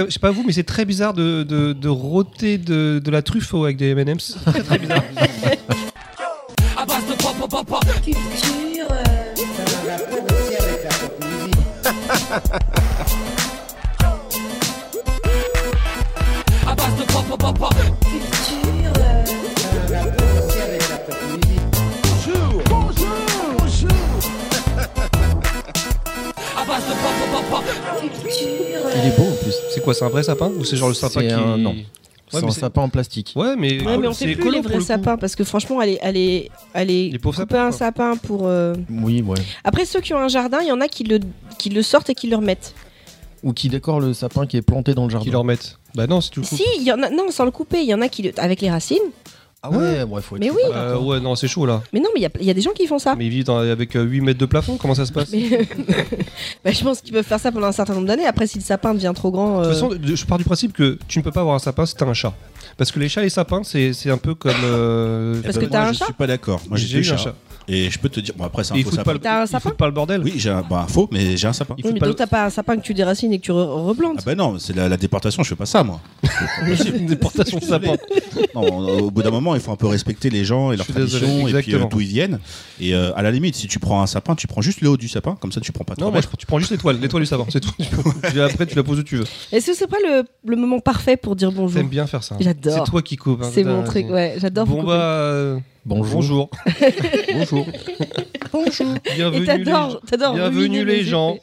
Je sais pas vous, mais c'est très bizarre de, de, de rôter de, de la truffe avec des M&M's. C'est très très bizarre. Euh, Culture. quoi, c'est un vrai sapin Ou c'est genre le sapin qui. un- non. Ouais, c'est un sapin en plastique. Ouais, mais, Ouais, mais on c'est fait plus les vrais le sapins parce que franchement, pauvres couper sapins, un sapin pour. euh, Oui, ouais. Après, ceux qui ont un jardin, il y en a qui le, qui le sortent et qui le remettent. Ou qui décore le sapin qui est planté dans le Qui jardin. le remettent. Bah non, si tu le coupes. Si, il y en a, non, sans le couper, il y en a qui le, avec les racines. Ah ouais, ouais, faut être Mais oui. Euh, ouais, non, c'est chaud là. Mais non, mais il y a, il y a des gens qui font ça. Mais ils vivent dans- avec euh, 8 mètres de plafond, comment ça se passe? Mais bah, je pense qu'ils peuvent faire ça pendant un certain nombre d'années. Après, si le sapin devient trop grand. De euh, toute façon, de- je pars du principe que tu ne peux pas avoir un sapin si t'as un chat. Parce que les chats et les sapins, c'est c'est un peu comme. euh, Parce Eh que ben, t'as moi, un je chat suis pas d'accord. Moi j'ai eu un chat. Et je peux te dire, bon après c'est un faux sapin. pas le, T'as un sapin pas le bordel. Oui, j'ai un, bah, un faux, mais j'ai un sapin. oui, mais donc t'as pas un sapin que tu déracines et que tu re- replantes. Ah bah non, c'est la, la déportation, je fais pas ça moi. Une déportation de sapin. Non, au bout d'un moment, il faut un peu respecter les gens et leurs Je suis désolé, traditions et puis exactement. euh, d'où ils viennent. Et euh, à la limite, si tu prends un sapin, tu prends juste le haut du sapin, comme ça tu prends pas trop. Non, moi, je- tu prends juste l'étoile, l'étoile du sapin, c'est tout. Tu Après, tu la poses où tu veux. Est-ce que c'est pas le, le moment parfait pour dire bonjour? T'aimes bien faire ça. J'adore. C'est toi qui coupes. hein, C'est putain, mon truc, ouais, j'adore vous Bon couper. bah. euh, Bonjour. Bonjour. Bonjour. Bienvenue les t'adores, gens. t'adores Bienvenue les gens.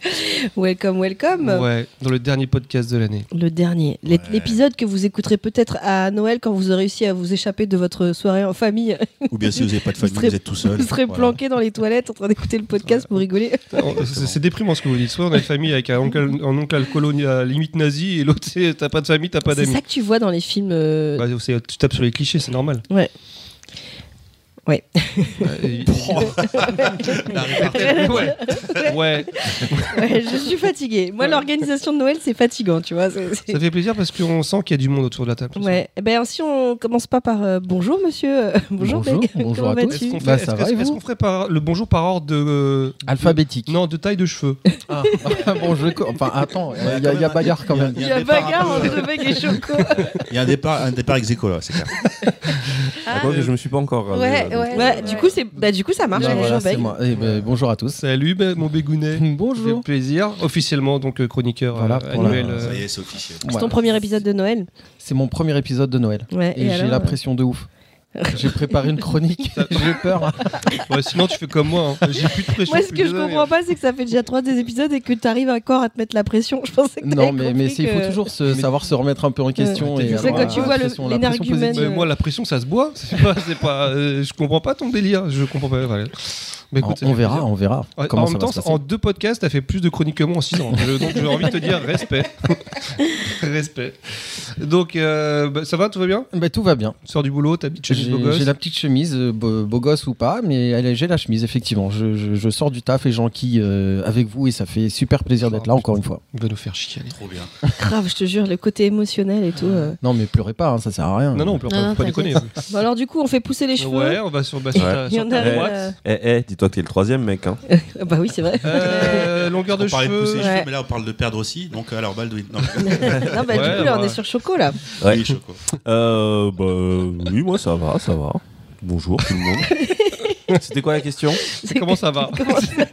welcome, welcome. Ouais, dans le dernier podcast de l'année. Le dernier, Ouais. l'épisode que vous écouterez peut-être à Noël quand vous aurez réussi à vous échapper de votre soirée en famille. Ou bien si vous n'avez pas de Vous famille, serez- vous êtes tout seul. Vous serez Voilà. planqué dans les toilettes en train d'écouter le podcast pour rigoler. C'est c'est déprimant ce que vous dites. Soit on a une famille avec un oncle, un oncle alcoolo à la limite nazi et l'autre c'est t'as pas de famille, t'as pas C'est d'amis. ça que tu vois dans les films. euh, Bah, c'est- tu tapes sur les clichés, c'est normal. Ouais. Ouais. Ouais, ouais. ouais. ouais, je suis fatiguée. Moi, Ouais. l'organisation de Noël, c'est fatigant, tu vois. c'est- c'est- Ça fait plaisir parce qu'on sent qu'il y a du monde autour de la table. Ouais. Eh ben, si on commence pas par euh, bonjour, monsieur. euh, bonjour, Bonjour, bonjour Comment à tous. Est-ce qu'on fait, Bah, ferait par le bonjour par ordre de. euh, Alphabétique. Non, de taille de cheveux. Ah. bon, je Enfin, attends, il y, a- bagarre quand même. Il y a bagarre entre Meg et Choco. Il y a un départ, un départ ex là, c'est clair. Ah, je me suis pas encore. Ouais, ouais, ouais. Du coup, c'est, bah, du coup, ça marche. Bah, bonjour, voilà, c'est Meg. moi. Eh ben, bonjour à tous. Salut, ben, mon bégounet. Bonjour. fait plaisir. Officiellement, donc chroniqueur Voilà, euh, pour la- annuel. Ça euh, y est, c'est officiel. C'est ton premier épisode de Noël. C'est mon premier épisode de Noël. Ouais. Et, j'ai la euh, pression de ouf. J'ai préparé une chronique, j'ai peur. Ouais, sinon, tu fais comme moi. hein. J'ai plus de pression. Moi, ce que je comprends pas, c'est que ça fait déjà trois des épisodes et que tu arrives encore à te mettre la pression. Je pensais que Non, mais, mais il faut toujours se, savoir se remettre un peu en question. Ouais, et avoir quand tu vois le- pression- la pression l'énergumène. Mais moi, la pression, ça se boit. C'est pas, pas, euh, je comprends pas ton délire. Je comprends pas. voilà. Mais écoute, ça on verra, plaisir. on verra comment en ça même va temps, se passer. en deux podcasts, t'as fait plus de chroniques que moi en 6 ans. Je- donc j'ai envie de te dire respect. respect. Donc euh, bah, ça va, tout va bien? Bah, tout va bien. Tu sors du boulot, ta petite chemise J'ai beau gosse? j'ai la petite chemise, euh, beau, beau gosse ou pas, mais j'ai la chemise, effectivement. Je, je- je sors du taf et j'enquille euh, avec vous et ça fait super plaisir d'être là encore une fois. Il va nous faire chialer. Trop bien. Grave, je te jure, le côté émotionnel et tout. euh. Non, mais pleurez pas, hein, ça sert à rien. Non, non, on peut Non, pas, non, pas déconner. Bon, alors, du coup, on fait pousser les cheveux. Ouais, on va sur, bah, sur ta, ta droite. Eh, eh, que t'es le troisième mec. Hein. ah Bah oui, c'est vrai. Euh, longueur de On parlait de pousser les cheveux. Ouais. cheveux, mais là on parle de perdre aussi. Donc alors Baldwin. Non, non, bah, Ouais, du coup, là, on est sur Choco, là. Ouais. oui, Choco. Euh, bah, oui, moi ça va, ça va. Bonjour tout le monde. C'était quoi la question? C'est Comment ça va? Ça-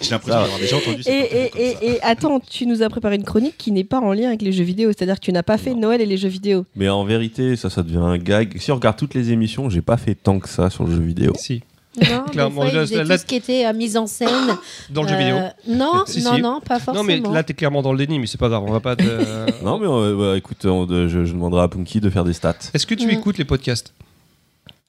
J'ai l'impression d'avoir déjà entendu Et, cette et, ça. et, et attends, tu nous as préparé une chronique qui n'est pas en lien avec les jeux vidéo. C'est-à-dire que tu n'as pas fait Non. Noël et les jeux vidéo. Mais en vérité, ça, ça devient un gag. Si on regarde toutes les émissions, j'ai pas fait tant que ça sur le jeu vidéo. Si, Non, Clairement, des fois, là, tout ce qui était euh, mise en scène. dans le jeu Euh, vidéo. Non, Si, non, si. non, pas forcément. Non, mais là, t'es clairement dans le déni, mais c'est pas grave, on va pas te. Non, mais euh, bah, écoute, on- de- je, je demanderai à Punky de faire des stats. Est-ce que tu Mm. écoutes les podcasts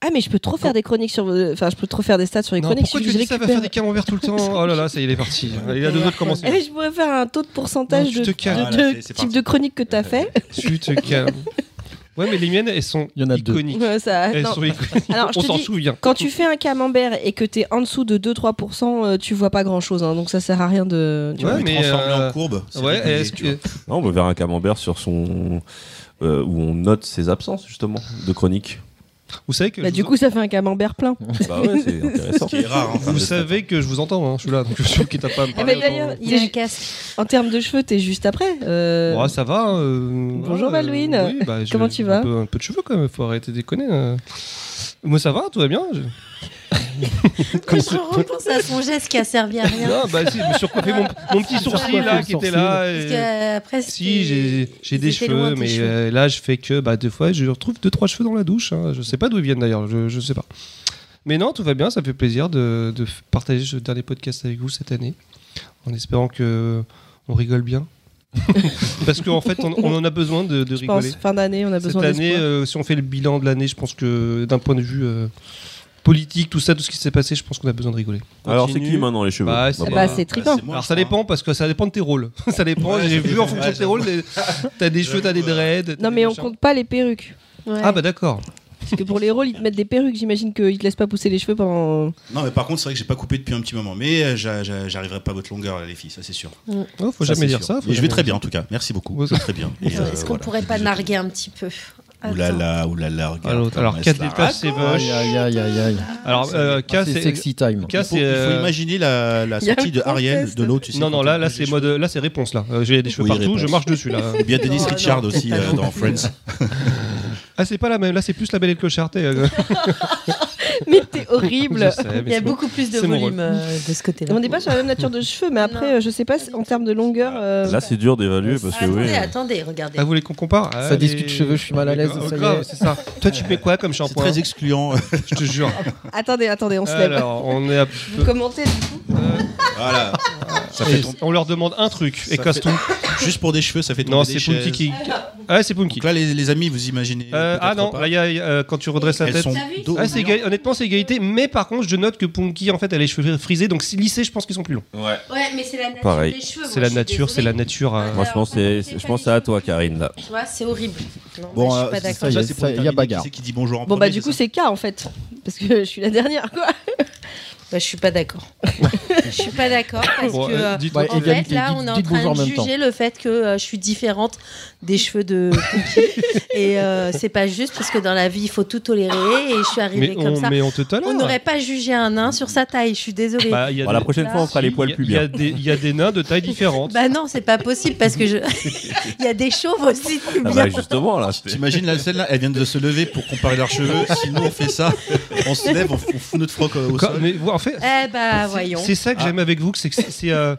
Ah, mais je peux trop faire des chroniques sur. euh, Enfin, je peux trop faire des stats sur les Non, chroniques. pourquoi si tu je dis ça va récupère- faire des camemberts tout le temps Oh là là, ça y est, il est parti. Il a deux autres commencer. Eh, je pourrais faire un taux de pourcentage Non, tu de, te calmes. de- Voilà, de c'est- c'est type parti. de chroniques que tu as fait. Tu te calmes. Ouais, mais les miennes, elles sont Il y en a deux. iconiques. Ouais, ça- Elles non. sont iconiques. Alors, On s'en souvient. Quand tu fais un camembert et que tu es en dessous de 2-3%, euh, tu vois pas grand chose. donc ça sert à rien de. tu Ouais, vois. Mais transformé euh, en courbe. Ouais, que. Non, on va vers un camembert sur son. euh, où on note ses absences, justement, de chronique. Vous savez que Bah, du vous- coup, ça fait un camembert plein. Bah ouais, c'est intéressant. Ce qui est rare. hein. vous savez que je vous entends, hein, je suis là, donc je suis sûr qu'il t'a pas parler ben, d'ailleurs, autant. Il a un casque. En termes de cheveux, t'es juste après. euh, Ouais, ça va. euh, Bonjour, ouais, Malouine. euh, oui, bah, Comment tu un vas peu, un peu de cheveux quand même, faut arrêter de déconner. euh. Moi ça va, tout va bien. je- Je repense à son geste qui a servi à rien. Non, bah si, je me suis recoiffé mon, mon petit sourcil là qui était là. et- Parce que après, Si, j'ai j'ai des cheveux, mais cheveux. euh, là, je fais que bah, deux fois, je retrouve deux, trois cheveux dans la douche. hein. Je sais pas d'où ils viennent d'ailleurs, je, je sais pas. Mais non, tout va bien, ça fait plaisir de, partager ce dernier podcast avec vous cette année, en espérant que on rigole bien. Parce qu'en fait, on, on en a besoin de, de je pense, rigoler. fin d'année, on a Cette besoin année, d'espoir. euh, si on fait le bilan de l'année, je pense que d'un point de vue euh, politique, tout ça, tout ce qui s'est passé, je pense qu'on a besoin de rigoler. Alors, c'est qui maintenant les cheveux Bah, c'est- Bah, c'est moi, Alors je ça crois. dépend parce que ça dépend de tes rôles. ça dépend. Ouais, J'ai vu en ouais, fonction de tes rôles, des- t'as des cheveux, t'as des dreads. t'as Non, des mais on machins. compte pas les perruques. Ah bah d'accord. Parce que pour les rôles, ils te mettent des perruques. J'imagine qu'ils te laissent pas pousser les cheveux pendant. Non, mais par contre, c'est vrai que j'ai pas coupé depuis un petit moment. Mais euh, j'a- j'a- j'arriverai pas à votre longueur, là, les filles, ça c'est sûr. Oh, faut Ça, jamais c'est dire sûr. ça. faut Mais je vais jamais très dire bien en tout cas. Merci beaucoup. Ouais, Je vais très bien. Et, euh, Est-ce qu'on voilà. pourrait pas narguer un petit peu? Oulala, oulala, regarde. Alors, alors comment 4 elle se la détails, c'est raconte. vache. Aïe, aïe, aïe, aïe, aïe. Alors, euh, K, c'est c'est. sexy time. K, Il faut, c'est. il faut euh, imaginer la, la sortie de Ariel de l'eau, tu sais. Non, non, là, là, c'est mode, là, c'est réponse là. Euh, J'ai des cheveux Oui, partout, réponse. je marche dessus là. cheveux. Bien Dennis Richard aussi euh, dans. Friends. Ah, c'est pas la même. Là, c'est plus la belle et le clochard. Mais t'es horrible. je sais, mais Il y a beaucoup plus de volume euh, de ce côté-là. On n'est pas sur la même nature de cheveux, mais après, Non. euh, je sais pas si- en termes de longueur. euh, Là, c'est dur d'évaluer parce que attendez, oui. attendez, regardez. Ah, vous voulez qu'on compare? Ça discute cheveux, je suis mal à l'aise, Oh, ça y grave, est. c'est ça. Toi, tu mets quoi comme C'est shampoing très excluant. Je te jure. Attendez, attendez, on se lève. Alors, on est à Vous commentez du coup? Voilà. Ça Et on leur demande un truc et Ça casse fait- tout. Juste pour des cheveux, ça fait tomber Non, des c'est chaises. Punky qui. Ah, c'est Punky. Donc là, les, les amis, vous imaginez. Euh, ah non, pas. là, il y a, il y a, euh, quand tu redresses la Elles tête. sont dos- Ah, c'est égal- honnêtement, c'est égalité, mais par contre, je note que Punky, en fait, elle a les cheveux frisés, donc si lissés, je pense qu'ils sont plus longs. Ouais. Ouais, mais c'est la nature Pareil. des cheveux. C'est la nature, c'est la nature. euh, Moi, je pense, je pense à toi, Karine. Là. Tu vois, c'est horrible. Non, Bon, je euh, suis pas c'est d'accord. ça, y a bagarre. Qui dit bonjour en Bon, bah, du coup, c'est K en fait. Parce que je suis la dernière, quoi. Bah, je suis pas d'accord. je suis pas d'accord parce Bon, que. euh, euh, Ouais, en fait, là, dites- on est en train de juger le fait que euh, je suis différente des cheveux de et euh, c'est pas juste parce que dans la vie, il faut tout tolérer et je suis arrivée mais, comme on, ça. mais on te tolère. On n'aurait pas jugé un nain sur sa taille, je suis désolée. Bah, il y a Bon, la prochaine fois, on fera les il y poils plus Il y, a bien. des- il y a des nains de taille différente. Bah non, c'est pas possible parce que je. Il y a des chauves aussi plus Ah bien. bah, justement, là. T'imagines la scène là, elles viennent de se lever pour comparer leurs cheveux. Si nous on fait ça, on se lève, on, fout notre froc au Quand- sol. mais, fait, Eh bah c'est- voyons. c'est ça que Ah. j'aime avec vous, c'est que c'est- euh,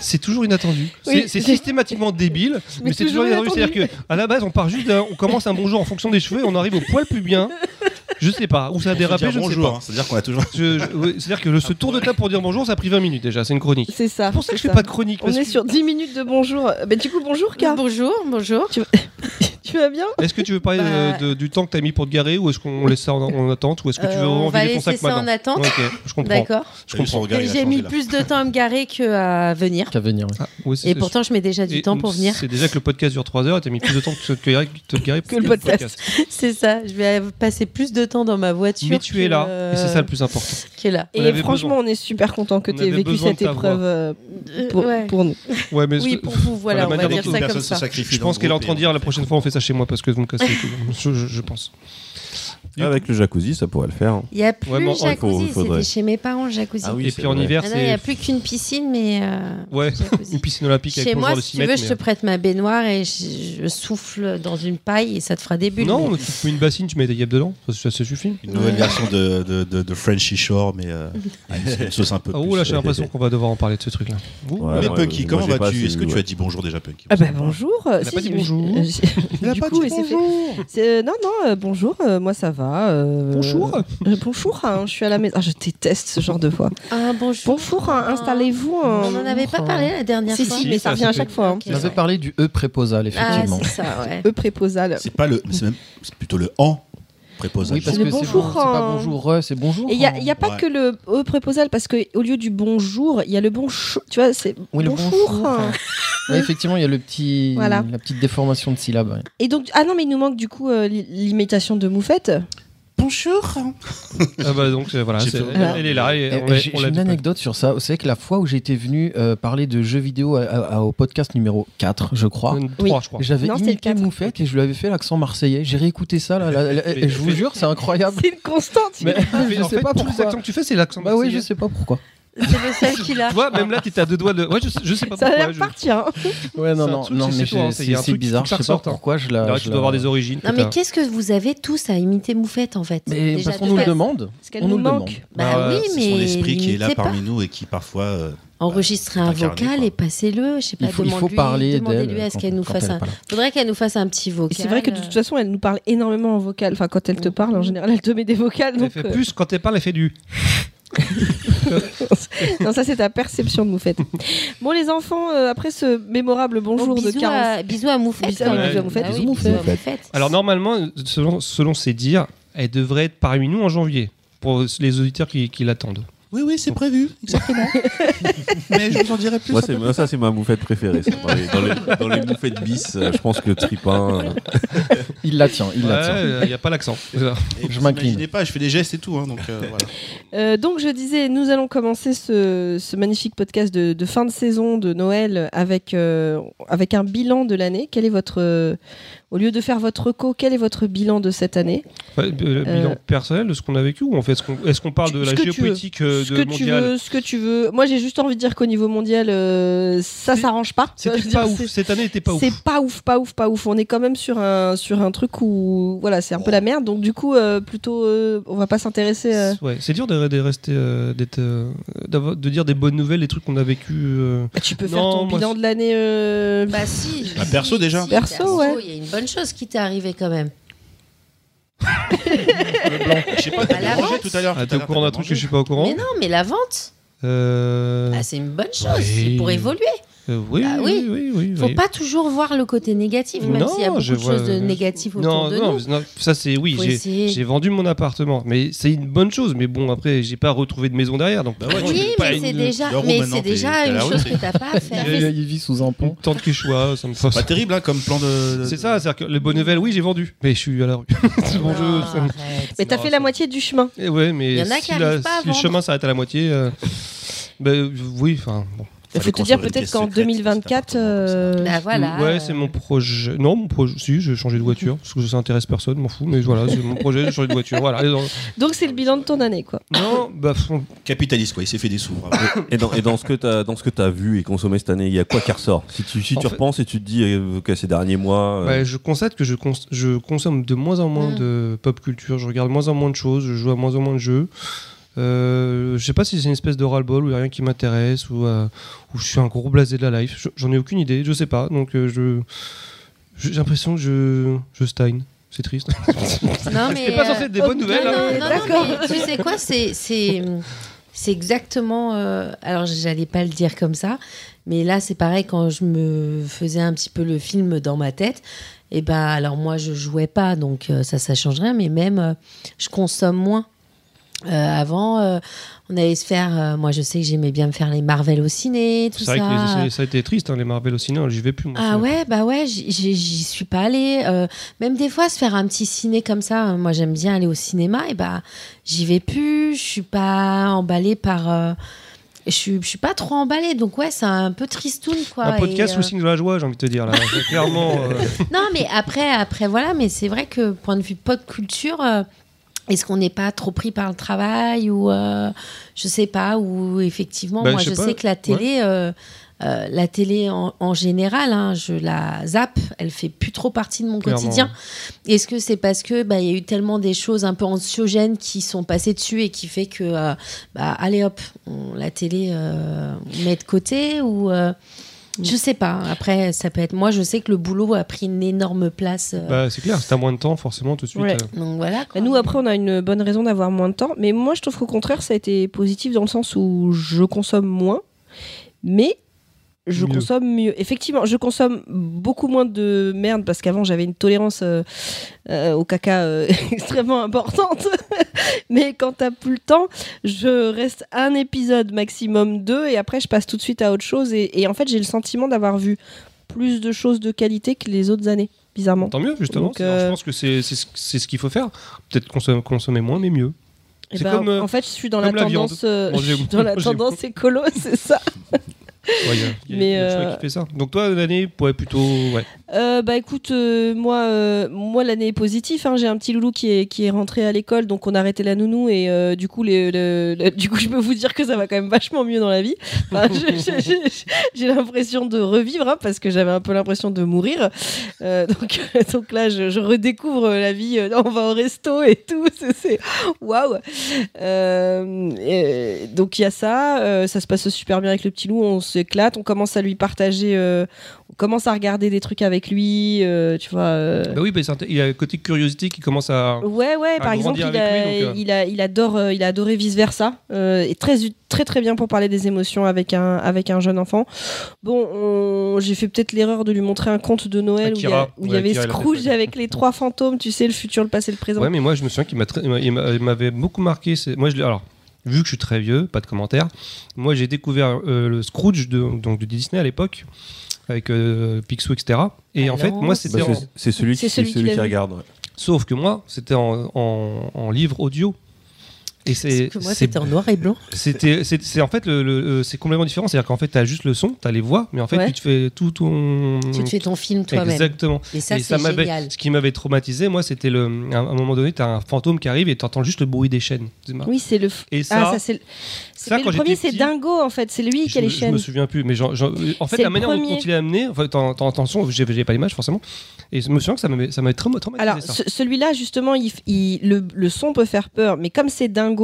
c'est toujours inattendu. C'est Oui. c'est systématiquement débile, mais, c'est toujours inattendu. C'est-à-dire qu'à la base, on part juste, on commence un bonjour en fonction des cheveux, et on arrive au poil plus bien. Je sais pas, où ça a dérapé, je ne sais bonjour, pas. hein, C'est-à-dire qu'on a toujours. C'est-à-dire que le, ce tour de table pour dire bonjour, ça a pris 20 minutes déjà, c'est une chronique. C'est ça. C'est pour ça que je fais pas de chronique. On parce est que- sur 10 minutes de bonjour. Du coup, bonjour, K. Bonjour, bonjour. Tu vas bien Est-ce que tu veux parler Bah- de- de- du temps que tu as mis pour te garer ou est-ce qu'on laisse ça en, en attente ou est-ce que tu Euh, veux on vraiment va ton laisser sac ça maintenant en attente. Je comprends. D'accord. Je comprends. J'ai mis là. plus de temps à me garer qu'à venir. Qu'à venir. ouais. Ah, Et pourtant, je mets déjà du et temps pour venir. C'est déjà que le podcast dure 3 heures et t'as mis plus de temps que te garer te garer Que le podcast. C'est ça. Je vais passer plus de temps dans ma voiture. Mais tu es là euh, et c'est ça le plus important. Qui est là. On Et franchement, on est super content que On tu aies vécu cette épreuve euh, Euh, pour, nous. Oui, pour vous, voilà, on va dire ça comme ça. je pense le qu'elle est en train de dire la prochaine fois on fait ça chez moi parce que vous me cassez les couilles. je, pense. Avec le jacuzzi, ça pourrait le faire. Il n'y a plus Ouais, mais le il faut- jacuzzi, il c'était chez mes parents le jacuzzi. Ah oui, et c'est puis en vrai. hiver Maintenant, il n'y a c'est plus qu'une piscine, mais. euh, ouais une piscine olympique avec Chez plongeoir moi, de si 6 tu veux, je te prête ma baignoire et je, je souffle dans une paille et ça te fera des bulles. Non, mais- tu te mets une bassine, tu mets des guêpes dedans, ça, ça, ça suffit. Une nouvelle version de, de, de, de Frenchy Shore, mais euh, avec une sauce un peu Ah, plus. oh là, j'ai euh, l'impression qu'on va devoir en parler de ce truc-là. Ouais, Mais Punky, comment pas vas-tu Est-ce que tu as dit bonjour déjà, Punky Ah bah bonjour. a Si, pas dit bonjour. euh, j'ai- Du coup, oui, c'est fait. C'est- euh, Non, non, euh, bonjour, euh, moi ça va. euh, Bonjour. euh, bonjour, hein, je suis à la maison. Ah, je déteste ce genre de voix. Ah, bonjour. Bonjour, hein, installez-vous. hein. On n'en avait pas parlé la dernière Si, fois. si, Si, mais ça, ça revient à chaque fois. hein. On avait parlé du E préposal, Ah, effectivement. c'est ça, ouais. E préposal. C'est pas le. C'est même. C'est plutôt le en préposal. oui, parce que c'est bonjour, c'est pas hein. bonjour, euh, c'est bonjour. Et il n'y a, hein. y a pas Ouais. que le E préposal, parce qu'au lieu du bonjour, il y a le bonjour. Tu vois, c'est Oui, le bonjour. bonjour, hein. Ouais, effectivement, il y a le petit, Voilà. la petite déformation de syllabe. ouais. Et donc, ah non, mais il nous manque du coup euh, l'i- l'imitation de Moufette. Bonjour. Ah bah donc euh, voilà, c'est- fait- elle, elle est là et on l'a- J'ai une pas. anecdote sur ça. Vous savez que la fois où j'étais venu euh, parler de jeux vidéo à- à- au podcast numéro 4, je crois, Oui. trois, je crois. j'avais imité 4. Moufette et je lui avais fait l'accent marseillais. J'ai réécouté ça, là, là, là, et je vous jure, c'est incroyable. C'est une constante. Mais Mais je en sais fait, pas tous les pourquoi. accents que tu fais, c'est l'accent. Bah oui, je sais pas pourquoi. C'est le seul qui l'a. Tu vois, même là, t'étais à deux doigts de. Ouais, je sais, je sais pas Ça a pourquoi. l'air je- parti. Hein. Ouais, non, C'est un non, truc, non, c'est- mais c'est toi, hein, j'ai- c'est- il y a un c'est c'est truc, bizarre. faut que Je ça sais pas ressorte, hein. pourquoi je la. Je tu la- dois avoir des origines. Non, mais qu'est-ce que vous avez tous à imiter Moufette en fait Mais Déjà, parce de qu'on nous le base. demande. Parce qu'elle On nous nous le manque. demande. Bah Bah, oui, C'est mais. son esprit qui est là limitez pas. parmi nous et qui parfois. euh, Enregistrez un incarné, vocal quoi. et passez-le. Je sais pas, Il faut, il faut demande-lui- parler demandez-lui d'elle. à ce quand- qu'elle nous quand fasse elle est un. pas là. Faudrait qu'elle nous fasse un petit Et vocal. c'est vrai que de toute façon, elle nous parle énormément en vocal. Enfin, quand elle te parle, en général, elle te met des vocales. Elle Donc, fait euh, plus quand elle parle, elle fait du. non, ça, c'est ta perception de Moufette. bon, les enfants, euh, après ce mémorable Bon, bonjour de bisous, 40. à, bisous à Moufette. Bisous à. Moufette, bisous oui, Moufette. bisous à Moufette. Alors normalement, selon, selon ses dires, elle devrait être parmi nous en janvier pour les auditeurs qui, qui l'attendent. Oui, oui, c'est prévu, exactement. Mais je vous en dirai plus. Moi, c'est, ça, c'est ma moufette préférée. ça. Dans, les, dans, les, dans les moufettes bis, euh, je pense que Tripin. euh, Il la tient, il la tient. Ouais, il n'y a pas l'accent. Je m'incline. imaginez pas, je fais des gestes et tout. hein, donc euh, voilà. Euh, donc je disais, nous allons commencer ce, ce magnifique podcast de, de fin de saison de Noël avec, euh, avec un bilan de l'année. Quel est votre, euh, au lieu de faire votre reco, quel est votre bilan de cette année euh, le bilan Euh, personnel de ce qu'on a vécu ou en fait est-ce qu'on, parle de la géopolitique euh, Ce de que tu mondiale veux, ce que tu veux. Moi j'ai juste envie de dire qu'au niveau mondial, euh, ça s'arrange pas. C'était pas ouf. Cette année n'était pas ouf. C'est pas ouf, pas ouf, pas ouf. On est quand même sur un, sur un truc où voilà, c'est un peu la merde. Donc du coup, euh, plutôt, euh, on va pas s'intéresser. euh, Ouais, c'est dur de, de rester, euh, euh, de dire des bonnes nouvelles, des trucs qu'on a vécu. euh. bah, tu peux Non, faire ton moi, bilan de l'année. euh, Bah si. Bah, perso, déjà. Perso, ouais. Il y a une bonne chose qui t'est arrivée quand même. Je sais pas, t'as À la bien mangé vente. tout à l'heure. Ah, tout t'es au l'heure, courant t'as d'un bien truc que mangé. je suis pas au courant Mais non, mais la vente, Euh, ah, c'est une bonne chose. oui. C'est pour évoluer. Euh, oui, Bah oui, oui. oui, oui, Faut oui. pas toujours voir le côté négatif, même s'il y a beaucoup de vois- choses de négatives autour Non, de non, nous. non, ça c'est oui. J'ai, vendu mon appartement, mais c'est une bonne chose. Mais bon, après, j'ai pas retrouvé de maison derrière, donc. Bah ouais, Oui, mais une- c'est déjà, mais c'est déjà une chose que t'as pas à faire. Il, il vit sous un pont. Tant que choix, ça me passe. Pas terrible hein, comme plan de. C'est ça, c'est-à-dire que les bonnes nouvelles, oui, j'ai vendu, mais je suis à la rue. c'est mon Non, jeu. Mais t'as fait la moitié du chemin. Eh ouais, mais Il y en a si, qui arrivent pas si le chemin s'arrête à la moitié, euh, ben oui, enfin bon. Il faut te dire peut-être qu'en secrète, 2024. cet appartement, euh, Bah voilà. Ouais, c'est mon projet. Non, mon projet. Si, j'ai changé de voiture parce que ça intéresse personne, m'en fous. Mais voilà, c'est mon projet, j'ai changé de voiture. Voilà. Donc c'est le bilan de ton année, quoi. Non, bah Capitaliste, quoi. Il s'est fait des sous. Et dans, et dans ce que t'as dans ce que t'as vu et consommé cette année, il y a quoi qui ressort? Si tu si En tu fait- repenses et tu te dis euh, que ces derniers mois, euh, Ouais, je constate que je, cons- je consomme de moins en moins Mm. de pop culture, je regarde moins en moins de choses, je joue à moins en moins de jeux. Euh, je sais pas si c'est une espèce de ras-le-bol ou il y a rien qui m'intéresse ou, euh, ou je suis un gros blasé de la life. Je- J'en ai aucune idée, je sais pas. Donc euh, je j'ai l'impression que je, je stagne. C'est triste. Non, mais. C'était pas censé être des euh, bonnes non, nouvelles. Non, hein. non, non, D'accord. mais tu sais quoi, c'est. c'est... C'est exactement. euh, alors, j'allais pas le dire comme ça, mais là, c'est pareil quand je me faisais un petit peu le film dans ma tête. Et ben, alors moi, je jouais pas, donc euh, ça, ça change rien, mais même, euh, je consomme moins. Euh, avant, euh, on allait se faire. euh, moi, je sais que j'aimais bien me faire les Marvel au ciné, tout C'est vrai ça. que les- ça a été triste, hein, les Marvel au ciné, j'y vais plus. Moi, Ah ouais, bah ouais, j'y- suis pas allée. Même des fois, se faire un petit ciné comme ça, moi j'aime bien aller au cinéma, et bah j'y vais plus, je suis pas emballée par. je suis, je suis pas trop emballée, donc ouais, c'est un peu tristoun quoi. Un podcast euh, signe de la joie, j'ai envie de te dire. Là. Clairement. Non, mais après, après voilà, mais c'est vrai que point de vue pop culture, est-ce qu'on n'est pas trop pris par le travail ou euh, je sais pas ou effectivement, Bah, moi je sais que la télé. euh, euh, la télé en, en général, hein, je la zappe, elle fait plus trop partie de mon Clairement. quotidien. Est-ce que c'est parce que bah, il y a eu tellement des choses un peu anxiogènes qui sont passées dessus et qui fait que euh, bah, allez hop, on- la télé on met de côté ou je sais pas. Après, ça peut être. Moi, je sais que le boulot a pris une énorme place. euh, bah, c'est clair, si t'as moins de temps, forcément, tout de suite. Ouais. euh, donc voilà. quoi. Bah, nous, après, on a une bonne raison d'avoir moins de temps. Mais moi, je trouve qu'au contraire, ça a été positif dans le sens où je consomme moins, mais je Mieux. consomme mieux. Effectivement, je consomme beaucoup moins de merde parce qu'avant, j'avais une tolérance euh, euh, au caca euh, extrêmement importante. mais quand t'as plus le temps, je reste un épisode maximum deux et après, je passe tout de suite à autre chose. Et, et en fait, j'ai le sentiment d'avoir vu plus de choses de qualité que les autres années. bizarrement. Tant mieux, justement. Donc, C'est- alors, Je pense que c'est c'est ce qu'il faut faire. Peut-être consommer, consommer moins, mais mieux. Eh ben, comme, en fait, je suis dans la tendance, euh, je suis dans la tendance écolo, c'est ça. Ouais, y a- y a- Mais, y a euh, qui fait ça. Donc, toi, l'année pourrait plutôt. Ouais. Euh, bah écoute, euh, moi, euh, moi l'année est positive. hein. J'ai un petit loulou qui est, qui est rentré à l'école, donc on a arrêté la nounou et euh, du coup, les, le- le- du coup, je peux vous dire que ça va quand même vachement mieux dans la vie. Enfin, J'ai l'impression de revivre hein, parce que j'avais un peu l'impression de mourir. Euh, donc, donc là, je, je redécouvre la vie. euh, On va au resto et tout. C'est- waouh. Donc il y a ça. ça se passe super bien avec le petit loup. On s'éclate. On commence à lui partager. Commence à regarder des trucs avec lui, euh, tu vois. euh. Bah oui, bah, int- il a le côté curiosité qui commence à. Ouais, ouais, à par exemple, grandir il, avec a, lui, donc, euh. il, a, il, adore, il a adoré vice versa. et très, très, très bien pour parler des émotions avec un, avec un jeune enfant. Bon, on- j'ai fait peut-être l'erreur de lui montrer un conte de Noël où il y, a- où avait Akira, Scrooge avec les trois fantômes, tu sais, le futur, le passé, le présent. Ouais, mais moi, je me souviens qu'il m'avait beaucoup marqué. Moi, je alors, vu que je suis très vieux, pas de commentaires. Moi, j'ai découvert euh, le Scrooge de, donc, de Disney à l'époque, avec euh, Picsou, etc. Et en fait, moi, Bah, c'était. en- c'est- celui, C'est qui- c'est celui celui qui qui l'a vu. regarde. ouais. Sauf que moi, c'était en, en- en livre audio. Et c'est. Parce que moi, c'était en noir et blanc. C'était, c'est, en fait le, le- euh, c'est complètement différent. C'est-à-dire qu'en fait, t'as juste le son, t'as les voix, mais en fait, Ouais. tu te fais tout ton. Tu te fais ton film toi-même. Exactement. Et ça, m'avait, génial. ce qui m'avait traumatisé, moi, c'était le. À un moment donné, t'as un fantôme qui arrive et t'entends juste le bruit des chaînes. Oui, c'est le. Et ça, ah, ça c'est. le- ça, le premier, c'est Dingo en fait. C'est lui qui a les me- je chaînes. me souviens plus, mais genre, genre, en fait, la manière dont, il est amené, en fait, t'en- t'en- attention, j'ai, pas l'image forcément, et je me souviens que ça m'avait, ça m'avait trauma- traumatisé. Alors, ça. ce- celui-là, justement, il, le son peut faire peur, mais comme c'est dingo,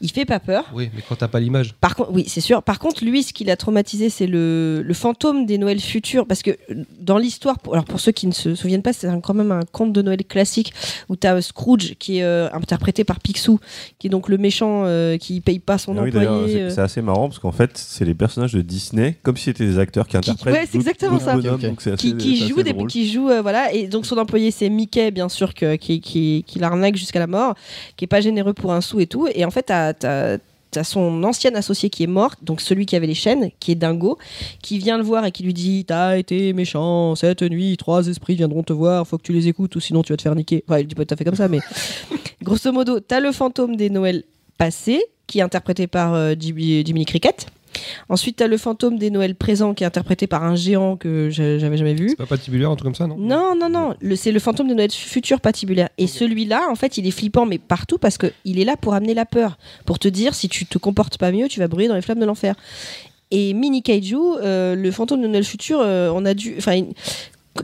il fait pas peur. Oui, mais quand t'as pas l'image. Par contre, oui, c'est sûr. Par contre, lui, ce qui l'a traumatisé, c'est le, le fantôme des Noëls futurs. Parce que euh, dans l'histoire, pour, alors pour ceux qui ne se souviennent pas, c'est quand même un conte de Noël classique où tu as Scrooge qui est euh, interprété par Picsou, qui est donc le méchant euh, qui paye pas son Ah oui, d'ailleurs, employé. c'est euh. c'est assez marrant parce qu'en fait, c'est les personnages de Disney, comme si c'était des acteurs qui interprètent. ouais, c'est exactement ça. qui, qui joue des qui joue euh, voilà et donc son employé c'est Mickey bien sûr que, qui, qui, qui l'arnaque jusqu'à la mort qui est pas généreux pour un sou et tout et en fait t'as t'as- t'as son ancien associé qui est mort donc celui qui avait les chaînes qui est Dingo qui vient le voir et qui lui dit t'as été méchant cette nuit trois esprits viendront te voir faut que tu les écoutes ou sinon tu vas te faire niquer. Enfin il dit pas tout à fait comme ça mais grosso modo t'as le fantôme des Noëls passés qui est interprété par euh, Jimmy, Jiminy Cricket Ensuite, tu as le fantôme des Noëls présents qui est interprété par un géant que je- j'avais jamais vu. C'est pas patibulaire, un truc comme ça, non? Non, non, non. C'est le fantôme de Noël futur patibulaire. Et celui-là, en fait, il est flippant, mais partout parce qu'il est là pour amener la peur. Pour te dire, si tu te comportes pas mieux, tu vas brûler dans les flammes de l'enfer. Et Mini Kaiju, euh, le fantôme de Noël futur, euh, on a dû. Enfin,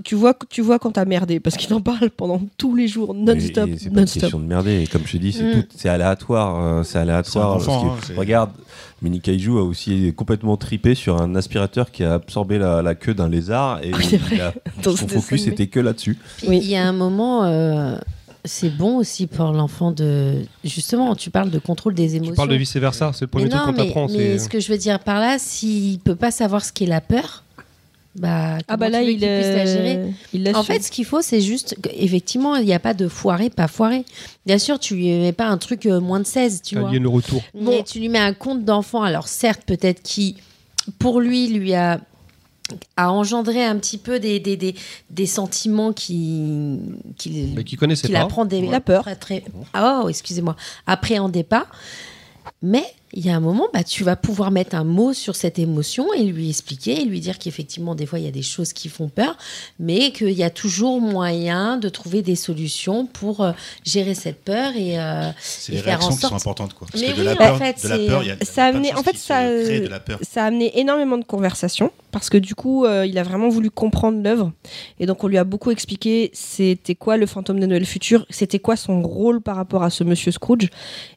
tu vois, tu vois quand t'as merdé, parce qu'il en parle pendant tous les jours, non-stop. C'est pas une non-stop. question de merder. Et comme je te dis, c'est Mm. c'est aléatoire. euh, C'est aléatoire. Enfant, parce que, hein, regarde, Mini Kaiju a aussi complètement tripé sur un aspirateur qui a absorbé la, la queue d'un lézard. Et Oui, c'est vrai. il a- Dans son focus était que là-dessus. Oui. Il y a un moment, euh, c'est bon aussi pour l'enfant de. Justement, tu parles de contrôle des émotions. Tu parles de vice versa, c'est le premier mais truc qu'on t'apprend. mais ce que je veux dire par là, s'il peut pas savoir ce qu'est la peur, bah, Ah bah là, il, qu'il puisse la gérer euh, il l'a En su. fait, ce qu'il faut, c'est juste. Effectivement, il n'y a pas de foiré, pas foiré. Bien sûr, tu lui mets pas un truc euh, moins de 16, tu vois. Le retour. Mais tu lui mets un conte d'enfant, alors certes, peut-être qui, pour lui, lui a, a engendré un petit peu des, des, des, des sentiments qui, qu'il Mais qui connaissait qu'il pas. apprend des La peur. très, très- ah, oh, excusez-moi, appréhendait pas. Mais il y a un moment, bah, tu vas pouvoir mettre un mot sur cette émotion et lui expliquer et lui dire qu'effectivement, des fois, il y a des choses qui font peur, mais qu'il y a toujours moyen de trouver des solutions pour euh, gérer cette peur et, euh, C'est et les faire en réactions qui sont importantes. Quoi. Parce Mais que de oui, la en peur, fait, de la c'est- peur, il y a, ça a amené- en fait, ça, créent de la peur. ça a amené énormément de conversations parce que du coup, euh, il a vraiment voulu comprendre l'œuvre et donc on lui a beaucoup expliqué c'était quoi le fantôme de Noël futur, c'était quoi son rôle par rapport à ce monsieur Scrooge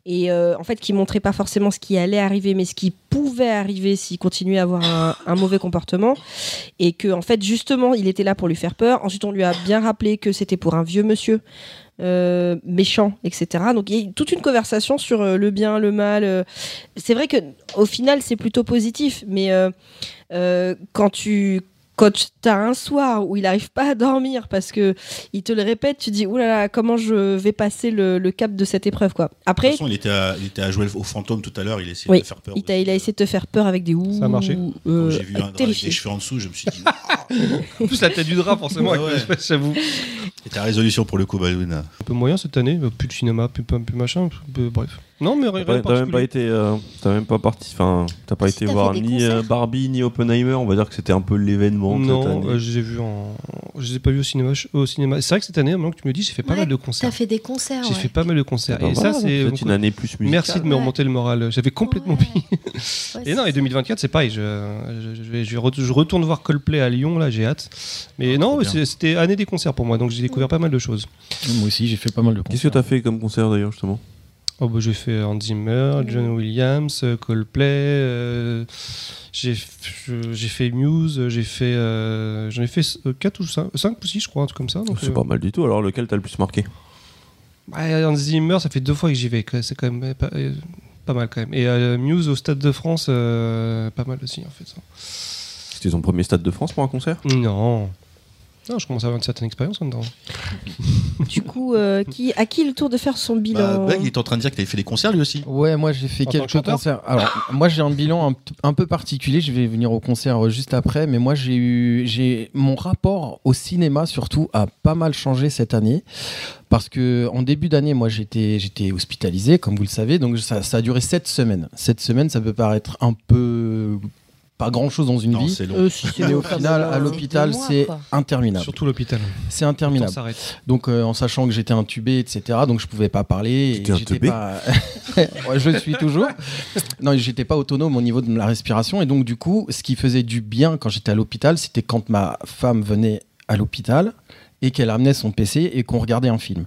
et en fait qui montrait pas forcément ce qui allait arriver mais ce qui pouvait arriver s'il continuait à avoir un, mauvais comportement et que en fait justement il était là pour lui faire peur. Ensuite on lui a bien rappelé que c'était pour un vieux monsieur. euh, méchant, etc. Donc il y a toute une conversation sur euh, le bien, le mal. euh. C'est vrai que au final c'est plutôt positif, mais quand tu quand tu as un soir où il n'arrive pas à dormir parce que il te le répète, tu dis oulala, comment je vais passer le, le cap de cette épreuve quoi. De Après, toute façon, il était, à, il était à jouer au fantôme tout à l'heure, il essayait Oui, de faire peur. il, a essayé de te faire peur avec des ouh. Ça a marché euh, J'ai vu un drap avec des cheveux en dessous, je me suis dit, En plus, la tête du drap, forcément, Ouais, ouais. j'avoue. et ta résolution pour le coup, Balloon Un peu moyen cette année, euh, plus de cinéma, plus, plus, plus machin, plus- bref. Non, mais rien T'as t'as même pas été, euh, t'as même pas parti, enfin, t'as pas Si, été t'as voir ni euh, concerts. Barbie ni Oppenheimer. On va dire que c'était un peu l'événement Non, année. euh, je les ai vus en. Je les ai pas vus au cinéma. Au cinéma. C'est vrai que cette année, maintenant que tu me le dis, j'ai fait pas Ouais, mal de T'as concerts. fait des concerts. J'ai ouais. fait pas mal de concerts. Ah bah et ça, c'est. une année plus musicale. Merci de me Ouais. remonter le moral. J'avais complètement. Ouais, Et non, et 2024, c'est pareil. Je, je, je vais, je, re- je retourne voir Coldplay à Lyon, là, j'ai hâte. Mais Ah, non, c'était année des concerts pour moi, donc j'ai découvert pas mal de choses. Moi aussi, j'ai fait pas mal de Qu'est-ce que concerts. t'as fait comme concert d'ailleurs justement? Oh, bah, j'ai fait Hans Zimmer, John Williams, euh, Coldplay. euh, j'ai fait Muse, j'ai fait. euh, J'en ai fait 4 ou 5, 5 ou 6, je crois, un truc comme ça. donc, C'est euh, pas mal du tout. Alors lequel t'as le plus marqué? Ouais, Hans Zimmer, ça fait deux fois que j'y vais. C'est quand même pas, euh, pas mal quand même. Et euh, Muse au Stade de France, euh, pas mal aussi en fait. C'était ton premier stade de France pour un concert? Non. Non, je commence à avoir une certaine expérience en dedans. Du coup, euh, qui, à qui le tour de faire son Bah, bilan Beg, il est en train de dire qu'il avait fait des concerts lui aussi. Ouais, moi j'ai fait En que quelques concerts. Alors, moi j'ai un bilan un, peu particulier. Je vais venir au concert euh, juste après, mais moi j'ai eu, j'ai mon rapport au cinéma surtout a pas mal changé cette année parce que en début d'année, moi j'étais, j'étais hospitalisé, comme vous le savez, donc ça, ça a duré sept semaines. Sept semaines, ça peut paraître un peu pas grand chose dans une Non, vie. c'est long. Euh, si, c'est Mais au final, même, à l'hôpital, c'est quoi. interminable. Surtout l'hôpital. C'est interminable. Donc euh, en sachant que j'étais intubé, etc. Donc je pouvais pas parler. et T'étais j'étais intubé pas... Ouais, je le suis toujours. Non, j'étais pas autonome au niveau de la respiration. Et donc du coup, ce qui faisait du bien quand j'étais à l'hôpital, c'était quand ma femme venait à l'hôpital et qu'elle amenait son PC et qu'on regardait un film.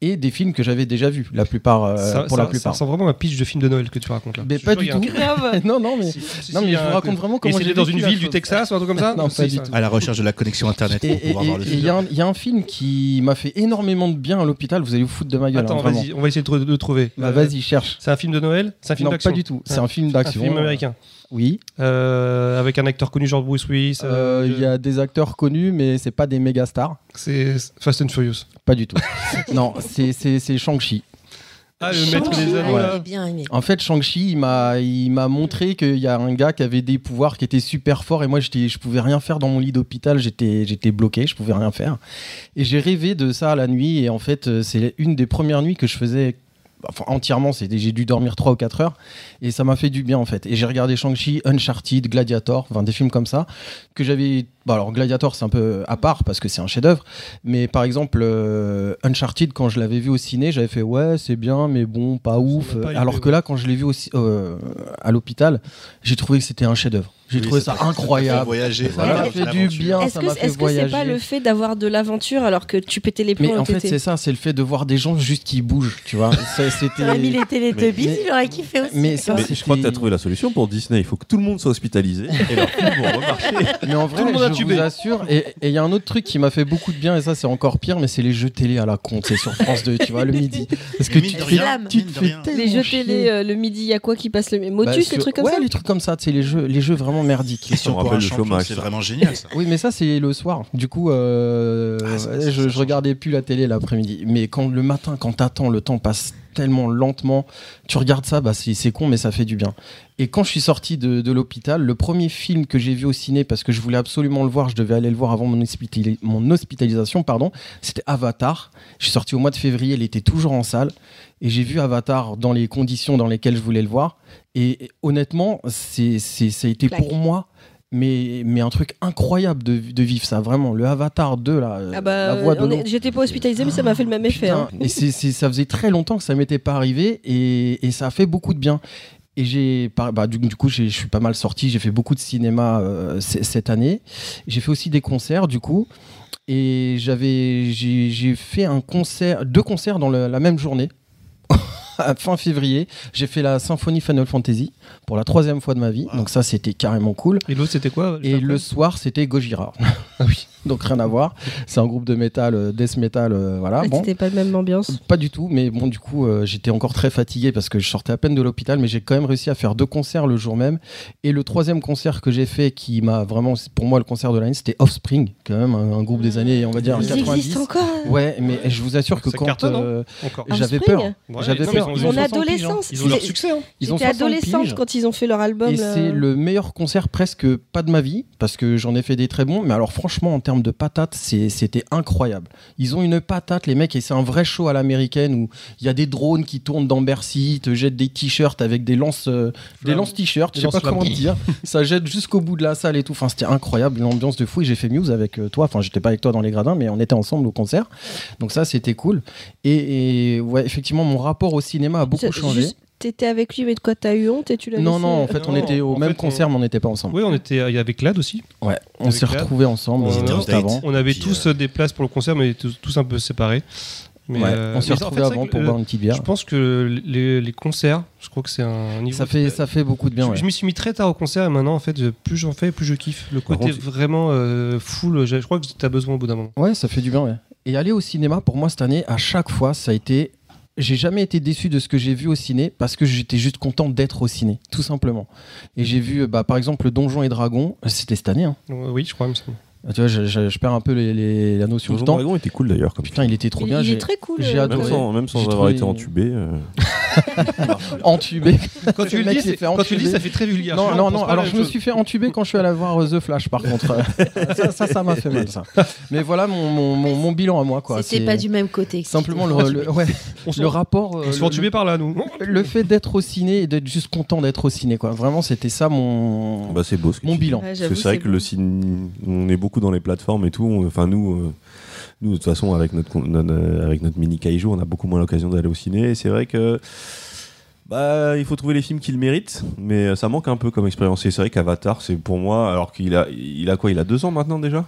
Et des films que j'avais déjà vus, la plupart, euh, ça, pour ça- la plupart. Ça sent vraiment un pitch de film de Noël que tu racontes là. Mais Je pas du tout. un- Grave. non, non, mais Si, si, non, mais je a vous un- raconte vraiment comment c'était dans une ville du. Texas ou un truc comme ça Non, Si, pas du ça- tout. À la recherche de la connexion internet Et pour et- pouvoir voir le et il y, film. a un- il y a un film qui m'a fait énormément de bien à l'hôpital. Vous allez vous foutre de ma gueule. Attends, hein, vas-y, on va essayer de, le trouver. Bah, vas-y, cherche. C'est un film de Noël C'est un film Non, d'action pas du tout. C'est un film Un d'action. film américain. Oui. Euh, avec un acteur connu, genre Bruce Willis. Euh, euh, Il y a des acteurs connus, mais c'est pas des méga stars. C'est Fast and Furious. Pas du tout. non, c'est- c'est c'est Shang-Chi. Ah, le maître des Ouais, anneaux Ouais. En fait, Shang-Chi, il m'a il m'a montré qu'il y a un gars qui avait des pouvoirs qui étaient super forts et moi, j'étais- je pouvais rien faire dans mon lit d'hôpital. J'étais j'étais bloqué, je pouvais rien faire. Et j'ai rêvé de ça la nuit et en fait, c'est une des premières nuits que je faisais. Enfin, entièrement, j'ai dû dormir 3 ou 4 heures et ça m'a fait du bien en fait. Et j'ai regardé Shang-Chi, Uncharted, Gladiator, enfin des films comme ça que j'avais. Bon, alors Gladiator, c'est un peu à part parce que c'est un chef-d'œuvre, mais par exemple, euh, Uncharted, quand je l'avais vu au ciné, j'avais fait ouais, c'est bien, mais bon, pas ouf. pas Alors que là, quand je l'ai vu aussi, euh, à l'hôpital, j'ai trouvé que c'était un chef-d'œuvre. J'ai Oui, trouvé ça incroyable. voyager. Ça m'a Voilà, fait du bien, Est-ce que c'est voyager. pas le fait d'avoir de l'aventure alors que tu pétais les plombs Mais en fait, c'est ça, c'est le fait de voir des gens juste qui bougent, tu vois. T'aurais mis les Teletubbies, mais- il aurait kiffé aussi. mais ça, je crois que t'as trouvé la solution pour Disney. Il faut que tout le monde soit hospitalisé et leurs films vont remarcher. Mais en vrai, Tout le monde a je vous assure, et il y a un autre truc qui m'a fait beaucoup de bien, et ça c'est encore pire, mais c'est les jeux télé à la con, c'est sur France 2, tu vois, le midi. Parce que tu te rien, fais, tu te fais les jeux chier. télé euh, le midi, il y a quoi qui passe le Bah, Motus, les sur- trucs comme ouais, ça? les trucs comme ça, c'est les jeux, les jeux vraiment merdiques. Question me pour un chômage, c'est vraiment génial ça. Oui, mais ça c'est le soir. Du coup, euh, Ah, ça, ouais, ça, je, ça je regardais plus la télé l'après-midi. Mais quand le matin, quand t'attends, le temps passe tellement lentement. Tu regardes ça, bah c'est con, mais ça fait du bien. Et quand je suis sorti de, de l'hôpital, le premier film que j'ai vu au ciné, parce que je voulais absolument le voir, je devais aller le voir avant mon, hospitali- mon hospitalisation, pardon, c'était Avatar. Je suis sorti au mois de février, il était toujours en salle, et j'ai vu Avatar dans les conditions dans lesquelles je voulais le voir. Et, et honnêtement, c'est, c'est, ça a été pour moi. Mais, mais un truc incroyable de, de vivre ça, vraiment. Le Avatar 2, là, Ah bah, la voix de j'étais pas hospitalisé, mais ça m'a fait le même effet. Hein. Et c'est, c'est- ça faisait très longtemps que ça m'était pas arrivé et, et ça a fait beaucoup de bien. Et j'ai, bah, du, du coup, je suis pas mal sorti. J'ai fait beaucoup de cinéma euh, c- cette année. J'ai fait aussi des concerts, du coup. Et j'avais, j'ai, j'ai fait un concert, deux concerts dans le- la même journée. fin février, j'ai fait la symphonie Final Fantasy pour la troisième fois de ma vie. Wow. Donc ça, c'était carrément cool. Et l'autre, c'était quoi Et le soir, c'était Gojira. Ah oui. Donc rien à voir. C'est un groupe de métal, euh, death metal, euh, voilà. Ah, bon. C'était pas la même ambiance? Pas du tout, mais bon, du coup, euh, j'étais encore très fatigué parce que je sortais à peine de l'hôpital, mais j'ai quand même réussi à faire deux concerts le jour même. Et le troisième concert que j'ai fait, qui m'a vraiment, pour moi, le concert de l'année, c'était Offspring, quand même, un, un groupe des années, on va dire, Ils 90. existent encore. hein. Ouais, mais je vous assure que quand euh, Encore. j'avais Offspring peur, Ouais, j'avais peur. ils ont- Mon ils ont 60 piges, hein. adolescence, Ils ont leur succès. hein. Ils ont J'étais 60 adolescente piges. quand ils ont fait leur album. Et c'est le meilleur concert presque pas de ma vie, parce que j'en ai fait des très bons, mais alors franchement, en termes de patates, c'était incroyable. Ils ont une patate, les mecs, et c'est un vrai show à l'américaine où il y a des drones qui tournent dans Bercy, ils te jettent des t-shirts avec des lances, euh, des lances t-shirts, je sais pas comment dire. Ça jette jusqu'au bout de la salle et tout. Enfin, c'était incroyable, une ambiance de fou. Et j'ai fait Muse avec euh, toi. Enfin, j'étais pas avec toi dans les gradins, mais on était ensemble au concert. Donc ça, c'était cool. Et, et ouais, effectivement, mon rapport au cinéma a beaucoup changé. juste, T'étais avec lui, mais de quoi t'as eu honte et tu l'as Non, non, en fait, on Non, était au même fait, concert, mais on n'était pas ensemble. Oui, on était euh, il y avait Clad aussi. Ouais, on Avec s'est retrouvés ensemble On euh, juste avant. On avait tous euh, euh, des places pour le concert, mais tous, tous un peu séparés. Mais, Ouais, euh, on s'est en fait, retrouvés avant pour boire une petite bière. Je pense que les, les concerts, je crois que c'est un niveau. Ça fait, ça fait beaucoup de bien. je, ouais. je m'y suis mis très tard au concert et maintenant, en fait, plus j'en fais, plus je kiffe. Le côté contre, vraiment euh, full, je, je crois que tu as besoin au bout d'un moment. Ouais, ça fait du bien. ouais. Et aller au cinéma, pour moi, cette année, à chaque fois, ça a été. J'ai jamais été déçu de ce que j'ai vu au ciné parce que j'étais juste content d'être au ciné, tout simplement. Et j'ai vu, bah, par exemple, Donjons et Dragons, c'était cette année. hein. Euh, Oui, je crois. il me semble. Ah, Tu vois, je, je- je perds un peu les, les- la notion Donjon du temps. Dragon était cool d'ailleurs. Comme Putain, il était trop Il, bien. il j'ai est très cool. j'ai euh, adoré. Même sans, même sans J'ai avoir trouvé- été entubé. euh, entubé. Quand tu Le dis, fait quand tu le dis, ça fait très vulgaire. Non, Je non, non. Alors, je me suis fait entuber quand je suis allé voir euh, The Flash, par contre. ça, ça, m'a fait mal, ça. Mais voilà mon, mon, mon, mon bilan à moi, quoi. C'était C'est pas du même côté. Simplement le, le- ouais, On se le rapport. euh, on se fait le- entuber par là, nous. le fait d'être au ciné et d'être juste content d'être au ciné quoi vraiment c'était ça mon Bah, c'est beau mon bilan c'est vrai que le beau. ciné, on est dans les plateformes et tout. Enfin, nous, euh, nous de toute façon, euh, avec notre mini kaiju, on a beaucoup moins l'occasion d'aller au ciné. C'est vrai que. Bah, il faut trouver les films qui le méritent, mais euh, ça manque un peu comme expérience. Et c'est vrai qu'Avatar, c'est pour moi, alors qu'il a, il a quoi Il a deux ans maintenant déjà?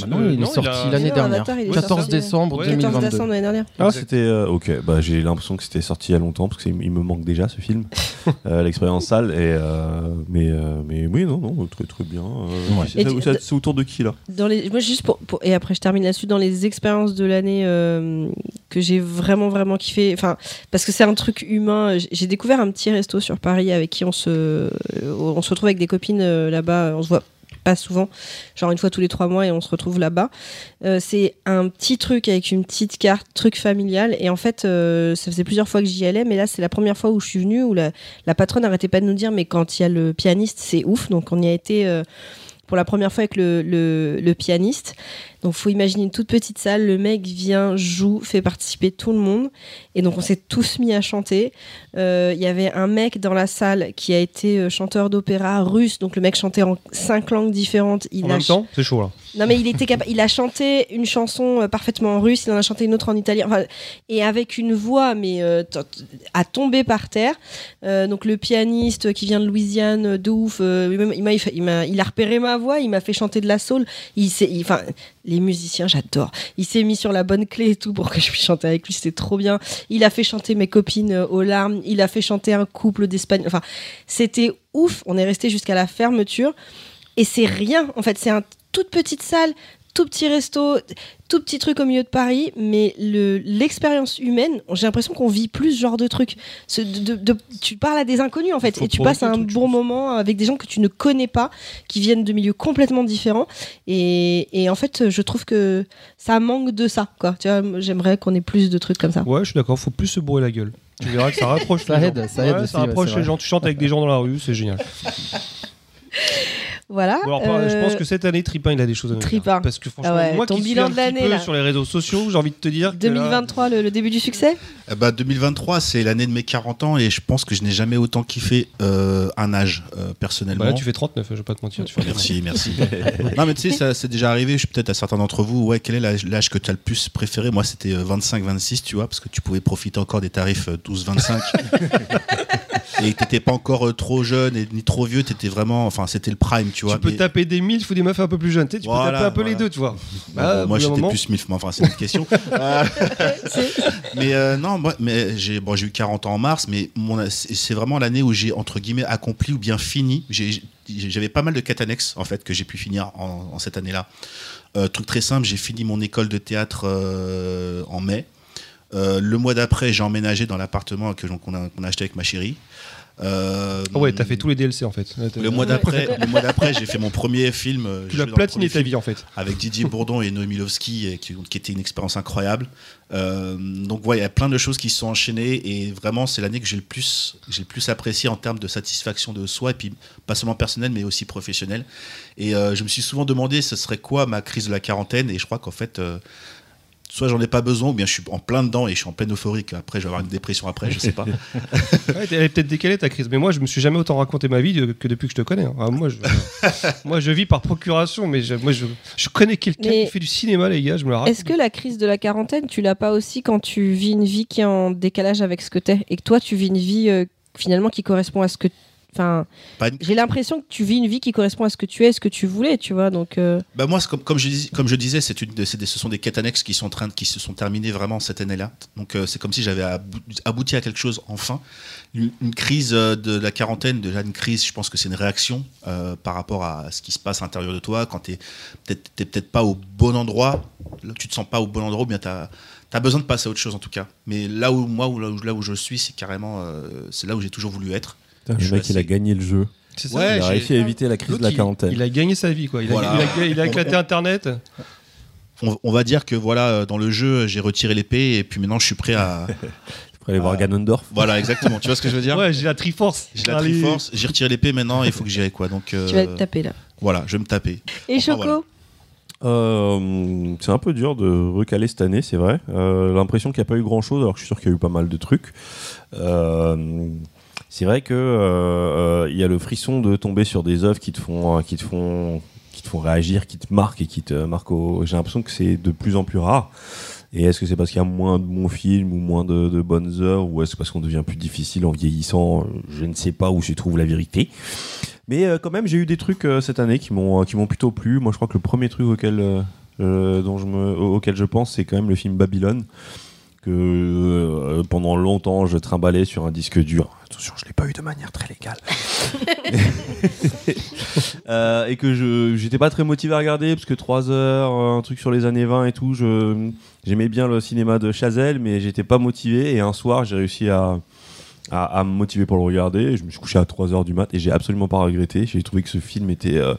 Maintenant, Euh, il non, est sorti il a- l'année Non, dernière Avatar, il est 14 sorti, décembre ouais. 14 2022 décembre l'année dernière. Ah, Exact. c'était euh, ok. Bah, j'ai l'impression que c'était sorti il y a longtemps parce qu'il me manque déjà ce film, Euh, l'expérience salle. Et euh, mais euh, mais oui, non, non, très très bien. Euh, Ouais. c'est- Et tu- c'est c'est autour de qui là? Dans les, moi, juste pour, pour- et après je termine là-dessus dans les expériences de l'année euh, que j'ai vraiment vraiment kiffé. Enfin, parce que c'est un truc humain. J'ai- J'ai découvert un petit resto sur Paris avec qui on se, on se retrouve avec des copines euh, là-bas. On se voit pas souvent, genre une fois tous les trois mois et on se retrouve là-bas. Euh, c'est un petit truc avec une petite carte, truc familial. Et en fait, euh, ça faisait plusieurs fois que j'y allais, mais là, c'est la première fois où je suis venue, où la, la patronne n'arrêtait pas de nous dire, mais quand il y a le pianiste, c'est ouf. Donc on y a été euh, pour la première fois avec le, le, le pianiste. Donc faut imaginer une toute petite salle, le mec vient, joue, fait participer tout le monde. Et donc on s'est tous mis à chanter. Euh, Il y avait un mec dans la salle qui a été euh, chanteur d'opéra russe, donc le mec chantait en cinq langues différentes. Il En a même temps, c'est chaud là. non mais il était capable. Il a chanté une chanson euh, parfaitement en russe. Il en a chanté une autre en italien. Enfin, et avec une voix mais euh, à tomber par terre. Euh, donc le pianiste qui vient de Louisiane, euh, de ouf. euh, il m'a, il, a repéré ma voix. Il m'a fait chanter de la soul. Il s'est, il- enfin, les musiciens, j'adore. Il s'est mis sur la bonne clé et tout pour que je puisse chanter avec lui. C'était trop bien. Il a fait chanter mes copines euh, aux larmes. Il a fait chanter un couple d'Espagnol. Enfin, c'était ouf. On est resté jusqu'à la fermeture. Et c'est rien. En fait, c'est un toute petite salle, tout petit resto, tout petit truc au milieu de Paris. Mais le- l'expérience humaine, j'ai l'impression qu'on vit plus ce genre de truc. Ce- de- de- de- tu parles à des inconnus en fait, et tu passes un bon moment avec des gens que tu ne connais pas, qui viennent de milieux complètement différents. Et, et en fait, je trouve que ça manque de ça. Quoi. Tu vois, j'aimerais qu'on ait plus de trucs comme ça. Ouais, je suis d'accord, faut plus se bourrer la gueule. Tu verras que ça rapproche Ça les aide, gens. ça aide Ouais, aussi, ça ouais, rapproche les vrai. gens. Tu chantes avec des gens dans la rue, c'est génial. Voilà. Bon, alors, par- Je pense Euh, que cette année, Tripin, il a des choses à nous dire. Tripin. Parce que franchement, Ah ouais, moi ton qui suis bilan un de petit l'année, peu là. sur les réseaux sociaux, j'ai envie de te dire. que là- 2023, le, le début du succès Eh bah, 2023, c'est l'année de mes 40 ans et je pense que je n'ai jamais autant kiffé euh, un âge euh, personnellement. Bah là, tu fais 39, je vais pas te mentir. Tu fais Merci, merci. non, mais tu sais, ça c'est déjà arrivé, je suis peut-être à certains d'entre vous, ouais, quel est l'âge que tu as le plus préféré? Moi, c'était 25-26, tu vois, parce que tu pouvais profiter encore des tarifs euh, 12-25. et t'étais pas encore euh, trop jeune et ni trop vieux, t'étais vraiment, enfin, c'était le prime, tu vois. Tu peux mais- taper des milfs ou des meufs un peu plus jeunes. Tu sais, tu peux taper un peu voilà. les deux, tu vois. Bah, bon, moi, j'étais plus MILF, mais enfin, c'est une question. Euh, mais euh, non, moi, mais j'ai bon, j'ai eu 40 ans en mars, mais c'est vraiment l'année où j'ai, entre guillemets, accompli ou bien fini. J'avais pas mal de quêtes annexes en fait que j'ai pu finir en, en cette année-là. Euh, truc très simple, j'ai fini mon école de théâtre euh, en mai. Euh, le mois d'après, j'ai emménagé dans l'appartement que qu'on a, acheté avec ma chérie. Euh, Ah ouais, t'as fait tous les DLC en fait. Ouais, Le mois d'après, le mois d'après, j'ai fait mon premier film. euh, Tu l'as platiné ta vie en fait. avec Didier Bourdon et Noémie Lovski, qui, qui était une expérience incroyable. Euh, donc ouais, il y a plein de choses qui se sont enchaînées et vraiment c'est l'année que j'ai le plus j'ai le plus apprécié en termes de satisfaction de soi et puis pas seulement personnel mais aussi professionnel. Et euh, je me suis souvent demandé ce serait quoi ma crise de la quarantaine? Et je crois qu'en fait euh, soit j'en ai pas besoin ou bien je suis en plein dedans et je suis en pleine euphorie après je vais avoir une dépression après je sais pas. Ouais, elle est peut-être décalée ta crise, mais moi je me suis jamais autant raconté ma vie que depuis que je te connais. hein. Moi, je, moi je vis par procuration, mais je, moi je, je connais quelqu'un qui fait du cinéma, les gars, je me la raconte. Est-ce que la crise de la quarantaine, tu l'as pas aussi quand tu vis une vie qui est en décalage avec ce que t'es et que toi tu vis une vie euh, finalement qui correspond à ce que. Enfin, Pas une- j'ai l'impression que tu vis une vie qui correspond à ce que tu es, ce que tu voulais, tu vois. Donc, euh, Bah moi, comme, comme, je, dis- comme je disais, c'est une, de- c'est des- ce sont des quêtes annexes qui sont en train qui se sont terminées vraiment cette année-là. Donc euh, c'est comme si j'avais abou- abouti à quelque chose enfin. Une, une crise euh, de la quarantaine, déjà une crise, je pense que c'est une réaction euh, par rapport à ce qui se passe à l'intérieur de toi quand tu peut-être t'es peut-être pas au bon endroit, là, tu te sens pas au bon endroit, ou bien tu as, besoin de passer à autre chose en tout cas. Mais là où moi, là, où, là où je suis, c'est carrément, euh, c'est là où j'ai toujours voulu être. Putain, Je le suis mec, il a gagné le jeu. C'est ça Ouais, il a réussi à éviter la crise de la quarantaine. Il, a gagné sa vie, quoi. Il a, Voilà. il a- il a éclaté Internet. On, on va dire que voilà, euh, dans le jeu, j'ai retiré l'épée et puis maintenant je suis prêt à. Tu pourrais aller voir. Ganondorf. voilà, exactement. Tu vois ce que je veux dire Ouais, j'ai la Triforce. J'ai la Allez. Triforce, j'ai retiré l'épée maintenant, il faut que j'y aille quoi. Donc euh, tu vas te taper là. voilà, je vais me taper. Et Enfin, Choco voilà. Euh, c'est un peu dur de recaler cette année, c'est vrai. Euh, L'impression qu'il n'y a pas eu grand chose, alors que je suis sûr qu'il y a eu pas mal de trucs. Euh, c'est vrai que euh, euh, il y a le frisson de tomber sur des œuvres qui te font, euh, qui te font, qui te font réagir, qui te marquent et qui te marquent. J'ai l'impression que c'est de plus en plus rare. Et est-ce que c'est parce qu'il y a moins de bons films ou moins de, bonnes œuvres ou est-ce parce qu'on devient plus difficile en vieillissant Je ne sais pas où se trouve la vérité. Mais euh, quand même, j'ai eu des trucs euh, cette année qui m'ont qui m'ont plutôt plu. Moi, je crois que le premier truc auquel euh, euh, dont je me auquel je pense, c'est quand même le film Babylone que euh, pendant longtemps je trimballais sur un disque dur. Attention, je l'ai pas eu de manière très légale. Euh, et que je j'étais pas très motivé à regarder parce que 3 heures, un truc sur les années 20 et tout, je j'aimais bien le cinéma de Chazelle, mais j'étais pas motivé. Et un soir, j'ai réussi à à, à me motiver pour le regarder. Je me suis couché à 3 heures du mat et j'ai absolument pas regretté. J'ai trouvé que ce film était. euh,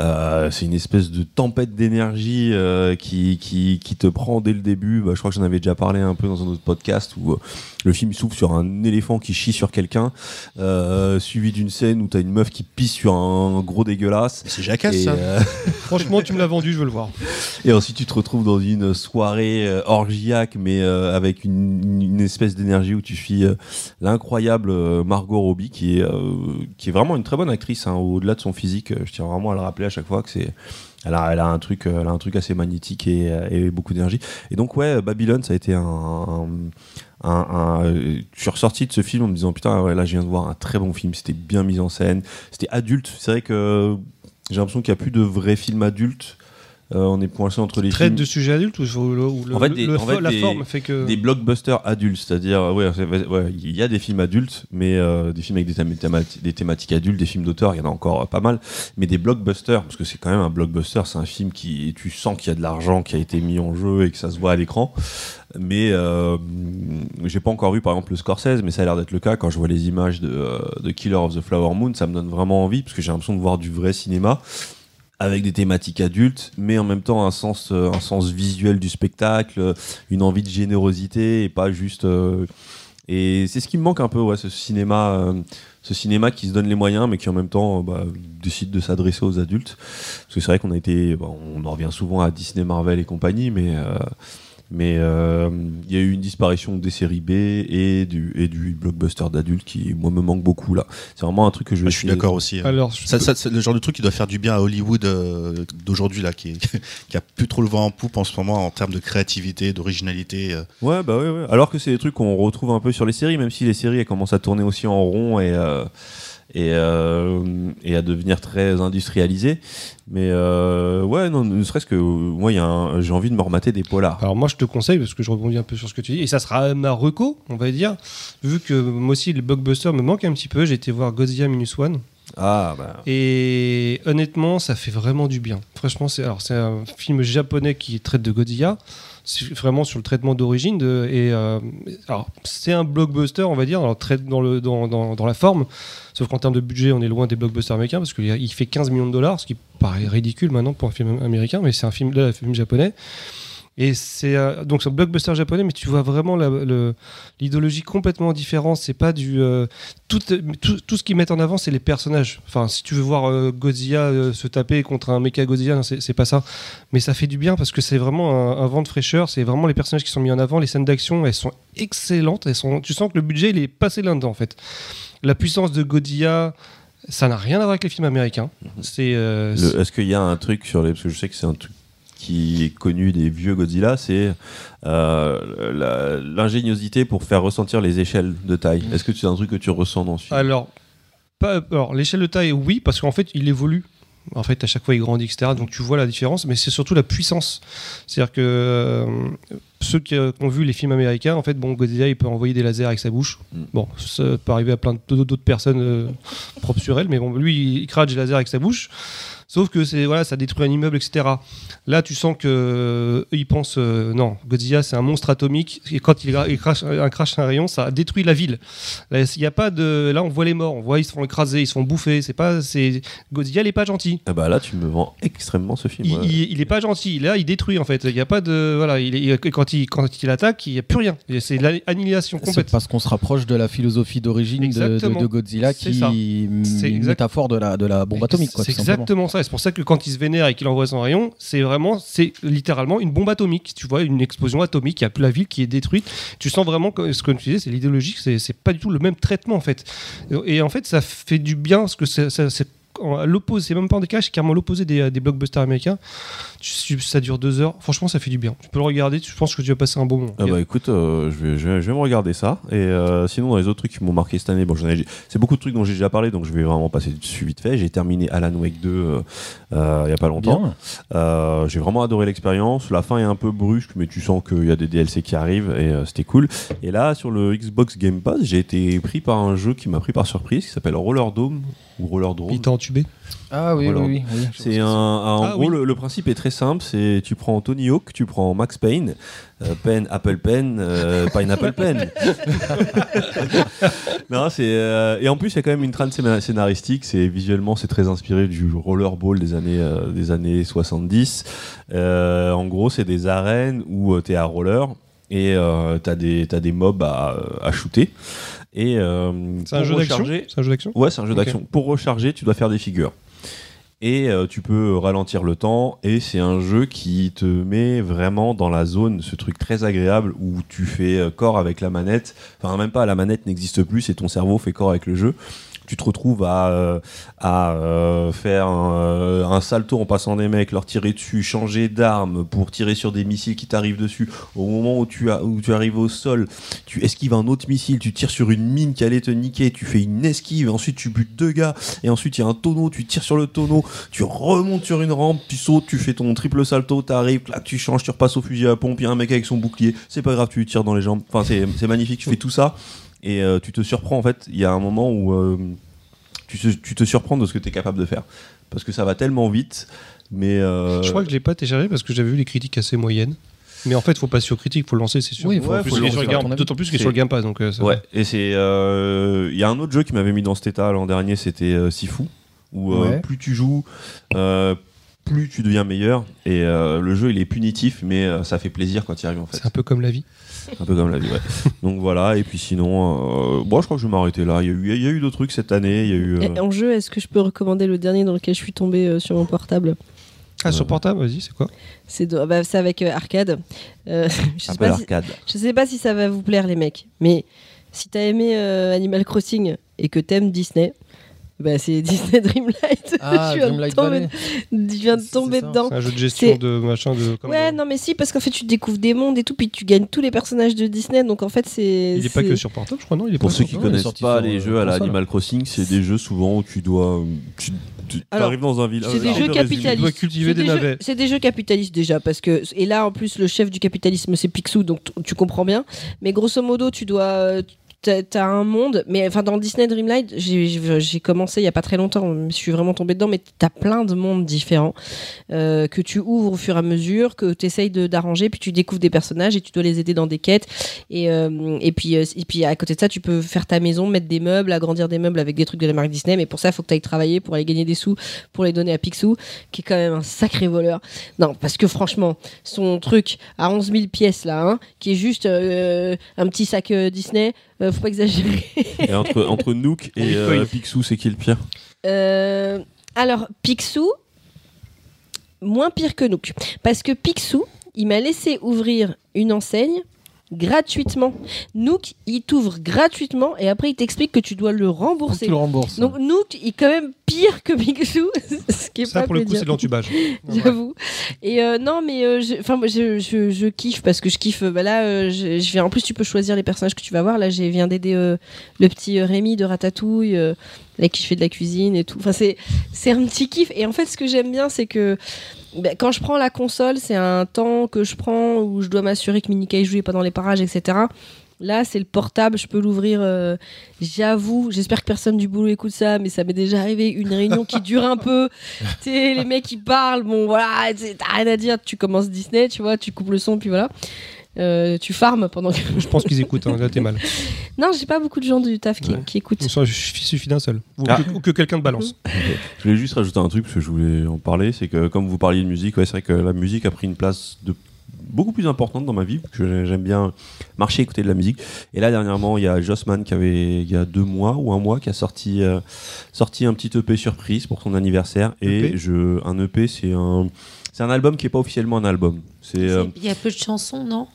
euh, c'est une espèce de tempête d'énergie euh, qui, qui, te prend dès le début. Bah, je crois que j'en avais déjà parlé un peu dans un autre podcast où euh, le film s'ouvre sur un éléphant qui chie sur quelqu'un, euh, suivi d'une scène où t'as une meuf qui pisse sur un gros dégueulasse. C'est jacasse Et, ça. euh, Franchement, tu me l'as vendu, je veux le voir. et ensuite, tu te retrouves dans une soirée euh, orgiaque, mais euh, avec une, une espèce d'énergie où tu suis euh, l'incroyable Margot Robbie, qui est, euh, qui est vraiment une très bonne actrice, hein, au-delà de son physique. Je tiens vraiment à le rappeler à chaque fois que c'est. Elle a, elle a un truc, elle a un truc assez magnétique et, et beaucoup d'énergie. Et donc ouais, Babylone, ça a été un, un- euh, je suis ressorti de ce film en me disant putain là je viens de voir un très bon film. C'était bien mis en scène, c'était adulte. C'est vrai que j'ai l'impression qu'il n'y a plus de vrais films adultes. Euh, on est coincé entre les Traite films de sujets adultes ou, ou le, En fait, des- le- en fait, la des- forme fait que. des blockbusters adultes, c'est-à-dire ouais, c'est- ouais, il y a des films adultes, mais euh, des films avec des, thém- thémati- des thématiques adultes, des films d'auteur, il y en a encore euh, pas mal, mais des blockbusters, parce que c'est quand même un blockbuster, c'est un film qui tu sens qu'il y a de l'argent qui a été mis en jeu et que ça se voit à l'écran. Mais euh, j'ai pas encore vu par exemple le Scorsese, mais ça a l'air d'être le cas quand je vois les images de, euh, de Killer of the Flower Moon, ça me donne vraiment envie parce que j'ai l'impression de voir du vrai cinéma avec des thématiques adultes, mais en même temps un sens, euh, un sens visuel du spectacle, une envie de générosité et pas juste. euh, et c'est ce qui me manque un peu, ouais, ce cinéma, euh, ce cinéma qui se donne les moyens, mais qui en même temps euh, bah, décide de s'adresser aux adultes. Parce que c'est vrai qu'on a été, bon, on en revient souvent à Disney, Marvel et compagnie, mais mais euh, il y a eu une disparition des séries B et du et du blockbuster d'adultes qui moi me manque beaucoup là. C'est vraiment un truc que je vais. Ah, je suis d'accord aussi. hein. Alors, je Ça, peux- ça, c'est le genre de truc qui doit faire du bien à Hollywood euh, d'aujourd'hui là, qui, est- qui a plus trop le vent en poupe en ce moment en termes de créativité, d'originalité. euh. Ouais, bah ouais, ouais. Alors que c'est des trucs qu'on retrouve un peu sur les séries, même si les séries elles commencent à tourner aussi en rond et, euh, et, euh, et à devenir très industrialisées. Mais euh, ouais, non, ne serait-ce que moi, j'ai envie de me remater des polars. Alors moi je te conseille parce que je rebondis un peu sur ce que tu dis et ça sera ma reco on va dire vu que moi aussi le blockbuster me manque un petit peu j'ai été voir Godzilla Minus One Ah, bah. Et honnêtement, ça fait vraiment du bien. Franchement, c'est alors c'est un film japonais qui traite de Godzilla. C'est vraiment sur le traitement d'origine et euh, alors c'est un blockbuster, on va dire, dans le dans, dans, dans la forme. Sauf qu'en termes de budget, on est loin des blockbusters américains parce qu'il fait 15 millions de dollars, ce qui paraît ridicule maintenant pour un film américain, mais c'est un film un film japonais. Et c'est euh, donc c'est un blockbuster japonais, mais tu vois vraiment l'idéologie complètement différente. C'est pas du euh, tout, tout, tout ce qu'ils mettent en avant, c'est les personnages. Enfin, si tu veux voir euh, Godzilla euh, se taper contre un mecha Godzilla, c'est c'est pas ça. Mais ça fait du bien parce que c'est vraiment un, un vent de fraîcheur. C'est vraiment les personnages qui sont mis en avant. Les scènes d'action, elles sont excellentes. Elles sont, tu sens que le budget, il est passé là-dedans, en fait. La puissance de Godzilla, ça n'a rien à voir avec les films américains. C'est. euh, Le- Est-ce qu'il y a un truc sur les. Parce que je sais que c'est un truc qui est connu des vieux Godzilla, c'est euh, l'ingéniosité pour faire ressentir les échelles de taille. Est-ce que c'est un truc que tu ressens dans ce film? Alors, l'échelle de taille, oui, parce qu'en fait, il évolue. En fait, à chaque fois, il grandit, etc. Donc, tu vois la différence, mais c'est surtout la puissance. C'est-à-dire que euh, ceux qui, euh, qui ont vu les films américains, en fait, bon, Godzilla, il peut envoyer des lasers avec sa bouche. Mm. Bon, ça peut arriver à plein d'autres personnes euh, propres sur elle, mais bon, lui, il crache des lasers avec sa bouche. Sauf que c'est voilà, ça détruit un immeuble, etc. Là, tu sens que euh, eux, ils pensent euh, non, Godzilla, c'est un monstre atomique. Et quand il, il crache, un crache un rayon, ça détruit la ville. Là, il y a pas de. Là, on voit les morts, on voit ils se font écraser, ils se font bouffer. C'est pas. C'est Godzilla, il est pas gentil. Ah bah là, tu me vends extrêmement ce film. Il, ouais. il- il est pas gentil. Là, il détruit en fait. Il y a pas de. Voilà. Il est- quand il quand il attaque, il y a plus rien. C'est l'annihilation complète. parce qu'on se rapproche de la philosophie d'origine de, de- Exactement. de Godzilla qui C'est une exact- métaphore de la, de la bombe atomique. C'est exactement c'est pour ça que quand il se vénère et qu'il envoie son rayon, c'est vraiment, c'est littéralement une bombe atomique. Tu vois, une explosion atomique. Il y a plus la ville qui est détruite. Tu sens vraiment que ce que tu disais, c'est l'idéologie. C'est c'est pas du tout le même traitement en fait. Et en fait, ça fait du bien parce que c'est- ça- c'est l'opposé. C'est même pas en décalage, c'est carrément l'opposé des, des blockbusters américains. Ça dure deux heures. Franchement, ça fait du bien. Tu peux le regarder. Je pense que tu vas passer un bon moment. Ah bah écoute, euh, je, vais, je, vais, je vais me regarder ça. Et euh, sinon, dans les autres trucs qui m'ont marqué cette année, bon, c'est beaucoup de trucs dont j'ai déjà parlé, donc je vais vraiment passer dessus vite fait. J'ai terminé Alan Wake 2 euh, euh, il y a pas longtemps. Euh, j'ai vraiment adoré l'expérience. La fin est un peu brusque, mais tu sens qu'il y a des DLC qui arrivent et euh, c'était cool. Et là, sur le Xbox Game Pass, j'ai été pris par un jeu qui m'a pris par surprise, qui s'appelle Roller Dome ou Roller Drome. Il t'a entubé? Ah oui, Voilà. oui, oui, oui. C'est un, un- en Ah gros oui. le, le principe est très simple. C'est tu prends Tony Hawk, tu prends Max Payne, euh, Pen Apple Pen, euh, Pineapple Pen. non, c'est euh, et en plus il y a quand même une trame scéna- scénaristique. C'est visuellement c'est très inspiré du rollerball des années euh, des années 70. Euh, en gros c'est des arènes où tu es à roller et euh, t'as des t'as des mobs à, à shooter. Et euh, C'est un jeu d'action. recharger-. Ouais, c'est un jeu d'action. Pour recharger, tu dois faire des figures. Et euh, tu peux ralentir le temps. Et c'est un jeu qui te met vraiment dans la zone, ce truc très agréable où tu fais euh, corps avec la manette. Enfin, même pas, la manette n'existe plus, c'est ton cerveau fait corps avec le jeu. Tu te retrouves à, euh, euh, faire un, euh, un salto en passant des mecs, leur tirer dessus, changer d'arme pour tirer sur des missiles qui t'arrivent dessus. Au moment où tu, arrives au sol, tu esquives un autre missile, tu tires sur une mine qui allait te niquer, tu fais une esquive, ensuite tu butes deux gars, et ensuite il y a un tonneau, tu tires sur le tonneau, tu remontes sur une rampe, tu sautes, tu fais ton triple salto, t'arrives, là tu changes, tu repasses au fusil à pompe, il y a un mec avec son bouclier, c'est pas grave, tu lui tires dans les jambes, enfin c'est magnifique, tu fais tout ça, et euh, tu te surprends en fait, il y a un moment où euh, tu, te- tu te surprends de ce que tu es capable de faire, parce que ça va tellement vite, mais... euh, Je crois que je l'ai pas téléchargé parce que j'avais vu les critiques assez moyennes. Mais en fait, faut pas sur critique, faut le lancer, c'est sûr. Oui, faut- Ouais, faut plus qu'il est sur lancer, le Game- à ton avis. D'autant plus qu'il est sur le Game Pass. Donc, euh, ça- Ouais, et c'est. euh, Il y a un autre jeu qui m'avait mis dans cet état l'an dernier, c'était euh, Sifu, où euh, Ouais. plus tu joues, euh, plus tu deviens meilleur. Et euh, le jeu, il est punitif, mais euh, ça fait plaisir quand tu y arrives en fait. C'est un peu comme la vie. Un peu comme la vie, ouais. Donc voilà, et puis sinon, euh, bon, je crois que je vais m'arrêter là. Il y a eu, il y a eu d'autres trucs cette année. Il y a eu. euh, Et en jeu, est-ce que je peux recommander le dernier dans lequel je suis tombé euh, sur mon portable? Ah, sur portable, vas-y, c'est quoi? C'est de- bah, c'est avec euh, Arcade. Euh, je, sais un peu pas si, l'arcade. je sais pas si ça va vous plaire, les mecs, mais si t'as aimé euh, Animal Crossing et que t'aimes Disney, bah, c'est Disney Dreamlight. Ah, je viens de Dreamlight tomber, viens de tomber dedans. C'est un jeu de gestion de machin de. comme Ouais, non, mais si, parce qu'en fait, tu découvres des mondes et tout, puis tu gagnes tous les personnages de Disney, donc en fait, c'est. Il est pas c'est- que sur portable, je crois, non Il est Pour pas ceux qui est connaissent pas les euh, jeux à la. Animal Crossing, c'est des jeux souvent où tu dois. Tu, tu Alors, arrives dans un village. C'est des arrête jeux de résumer. capitalistes. Tu dois cultiver des navets. C'est des jeux capitalistes déjà, parce que et là en plus le chef du capitalisme c'est Picsou, donc tu comprends bien. Mais grosso modo, tu dois, t'as un monde, mais enfin dans Disney Dreamlight, j'ai- commencé il y a pas très longtemps, je suis vraiment tombée dedans, mais t'as plein de mondes différents euh, que tu ouvres au fur et à mesure, que tu essayes d'arranger, puis tu découvres des personnages et tu dois les aider dans des quêtes. Et, euh, et, puis, euh, et puis à côté de ça, tu peux faire ta maison, mettre des meubles, agrandir des meubles avec des trucs de la marque Disney, mais pour ça, il faut que tu ailles travailler pour aller gagner des sous, pour les donner à Picsou, qui est quand même un sacré voleur. Non, parce que franchement, son truc à 11 000 pièces là, hein, qui est juste un petit sac Disney, euh, faut pas exagérer. Et entre, entre Nook et euh. Picsou, c'est qui le pire? Euh, alors, Picsou, moins pire que Nook. Parce que Picsou, il m'a laissé ouvrir une enseigne gratuitement. Nook, il t'ouvre gratuitement et après, il t'explique que tu dois le rembourser. tu le rembourses. Donc Nook il est quand même pire que Picsou, ce qui est Ça, pas pour le coup, c'est de l'entubage. J'avoue. Et euh, non, mais euh, je- moi, je, je, je kiffe parce que je kiffe. euh, Bah là, euh, je, je viens. En plus, tu peux choisir les personnages que tu vas voir. Là, j'ai viens d'aider le petit Rémi de Ratatouille, avec qui je fais de la cuisine et tout. Enfin, c'est c'est un petit kiff. Et en fait, ce que j'aime bien, c'est que bah, quand je prends la console, c'est un temps que je prends où je dois m'assurer que Mini joue pas dans les parages, etc. Là, c'est le portable, je peux l'ouvrir. euh, J'avoue, j'espère que personne du boulot écoute ça, mais ça m'est déjà arrivé une réunion qui dure un peu. tu sais, les mecs qui parlent, bon voilà, t'as rien à dire, tu commences Disney, tu vois, tu coupes le son, puis voilà. Euh, tu farmes pendant que. Je pense qu'ils écoutent, hein, là t'es mal. Non, j'ai pas beaucoup de gens du taf qui, Ouais. qui écoutent. Il suffit d'un seul. Ou Ah. que, quelqu'un te balance. Je voulais juste rajouter un truc parce que je voulais en parler. C'est que comme vous parliez de musique, ouais, c'est vrai que la musique a pris une place de beaucoup plus importante dans ma vie. parce que j'aime bien marcher, écouter de la musique. Et là, dernièrement, il y a Jossman qui avait, il y a deux mois ou un mois, qui a sorti, euh, sorti un petit EP surprise pour son anniversaire. Et EP? je, un EP, c'est un, c'est un album qui est pas officiellement un album. C'est euh, Il y a peu de chansons, non?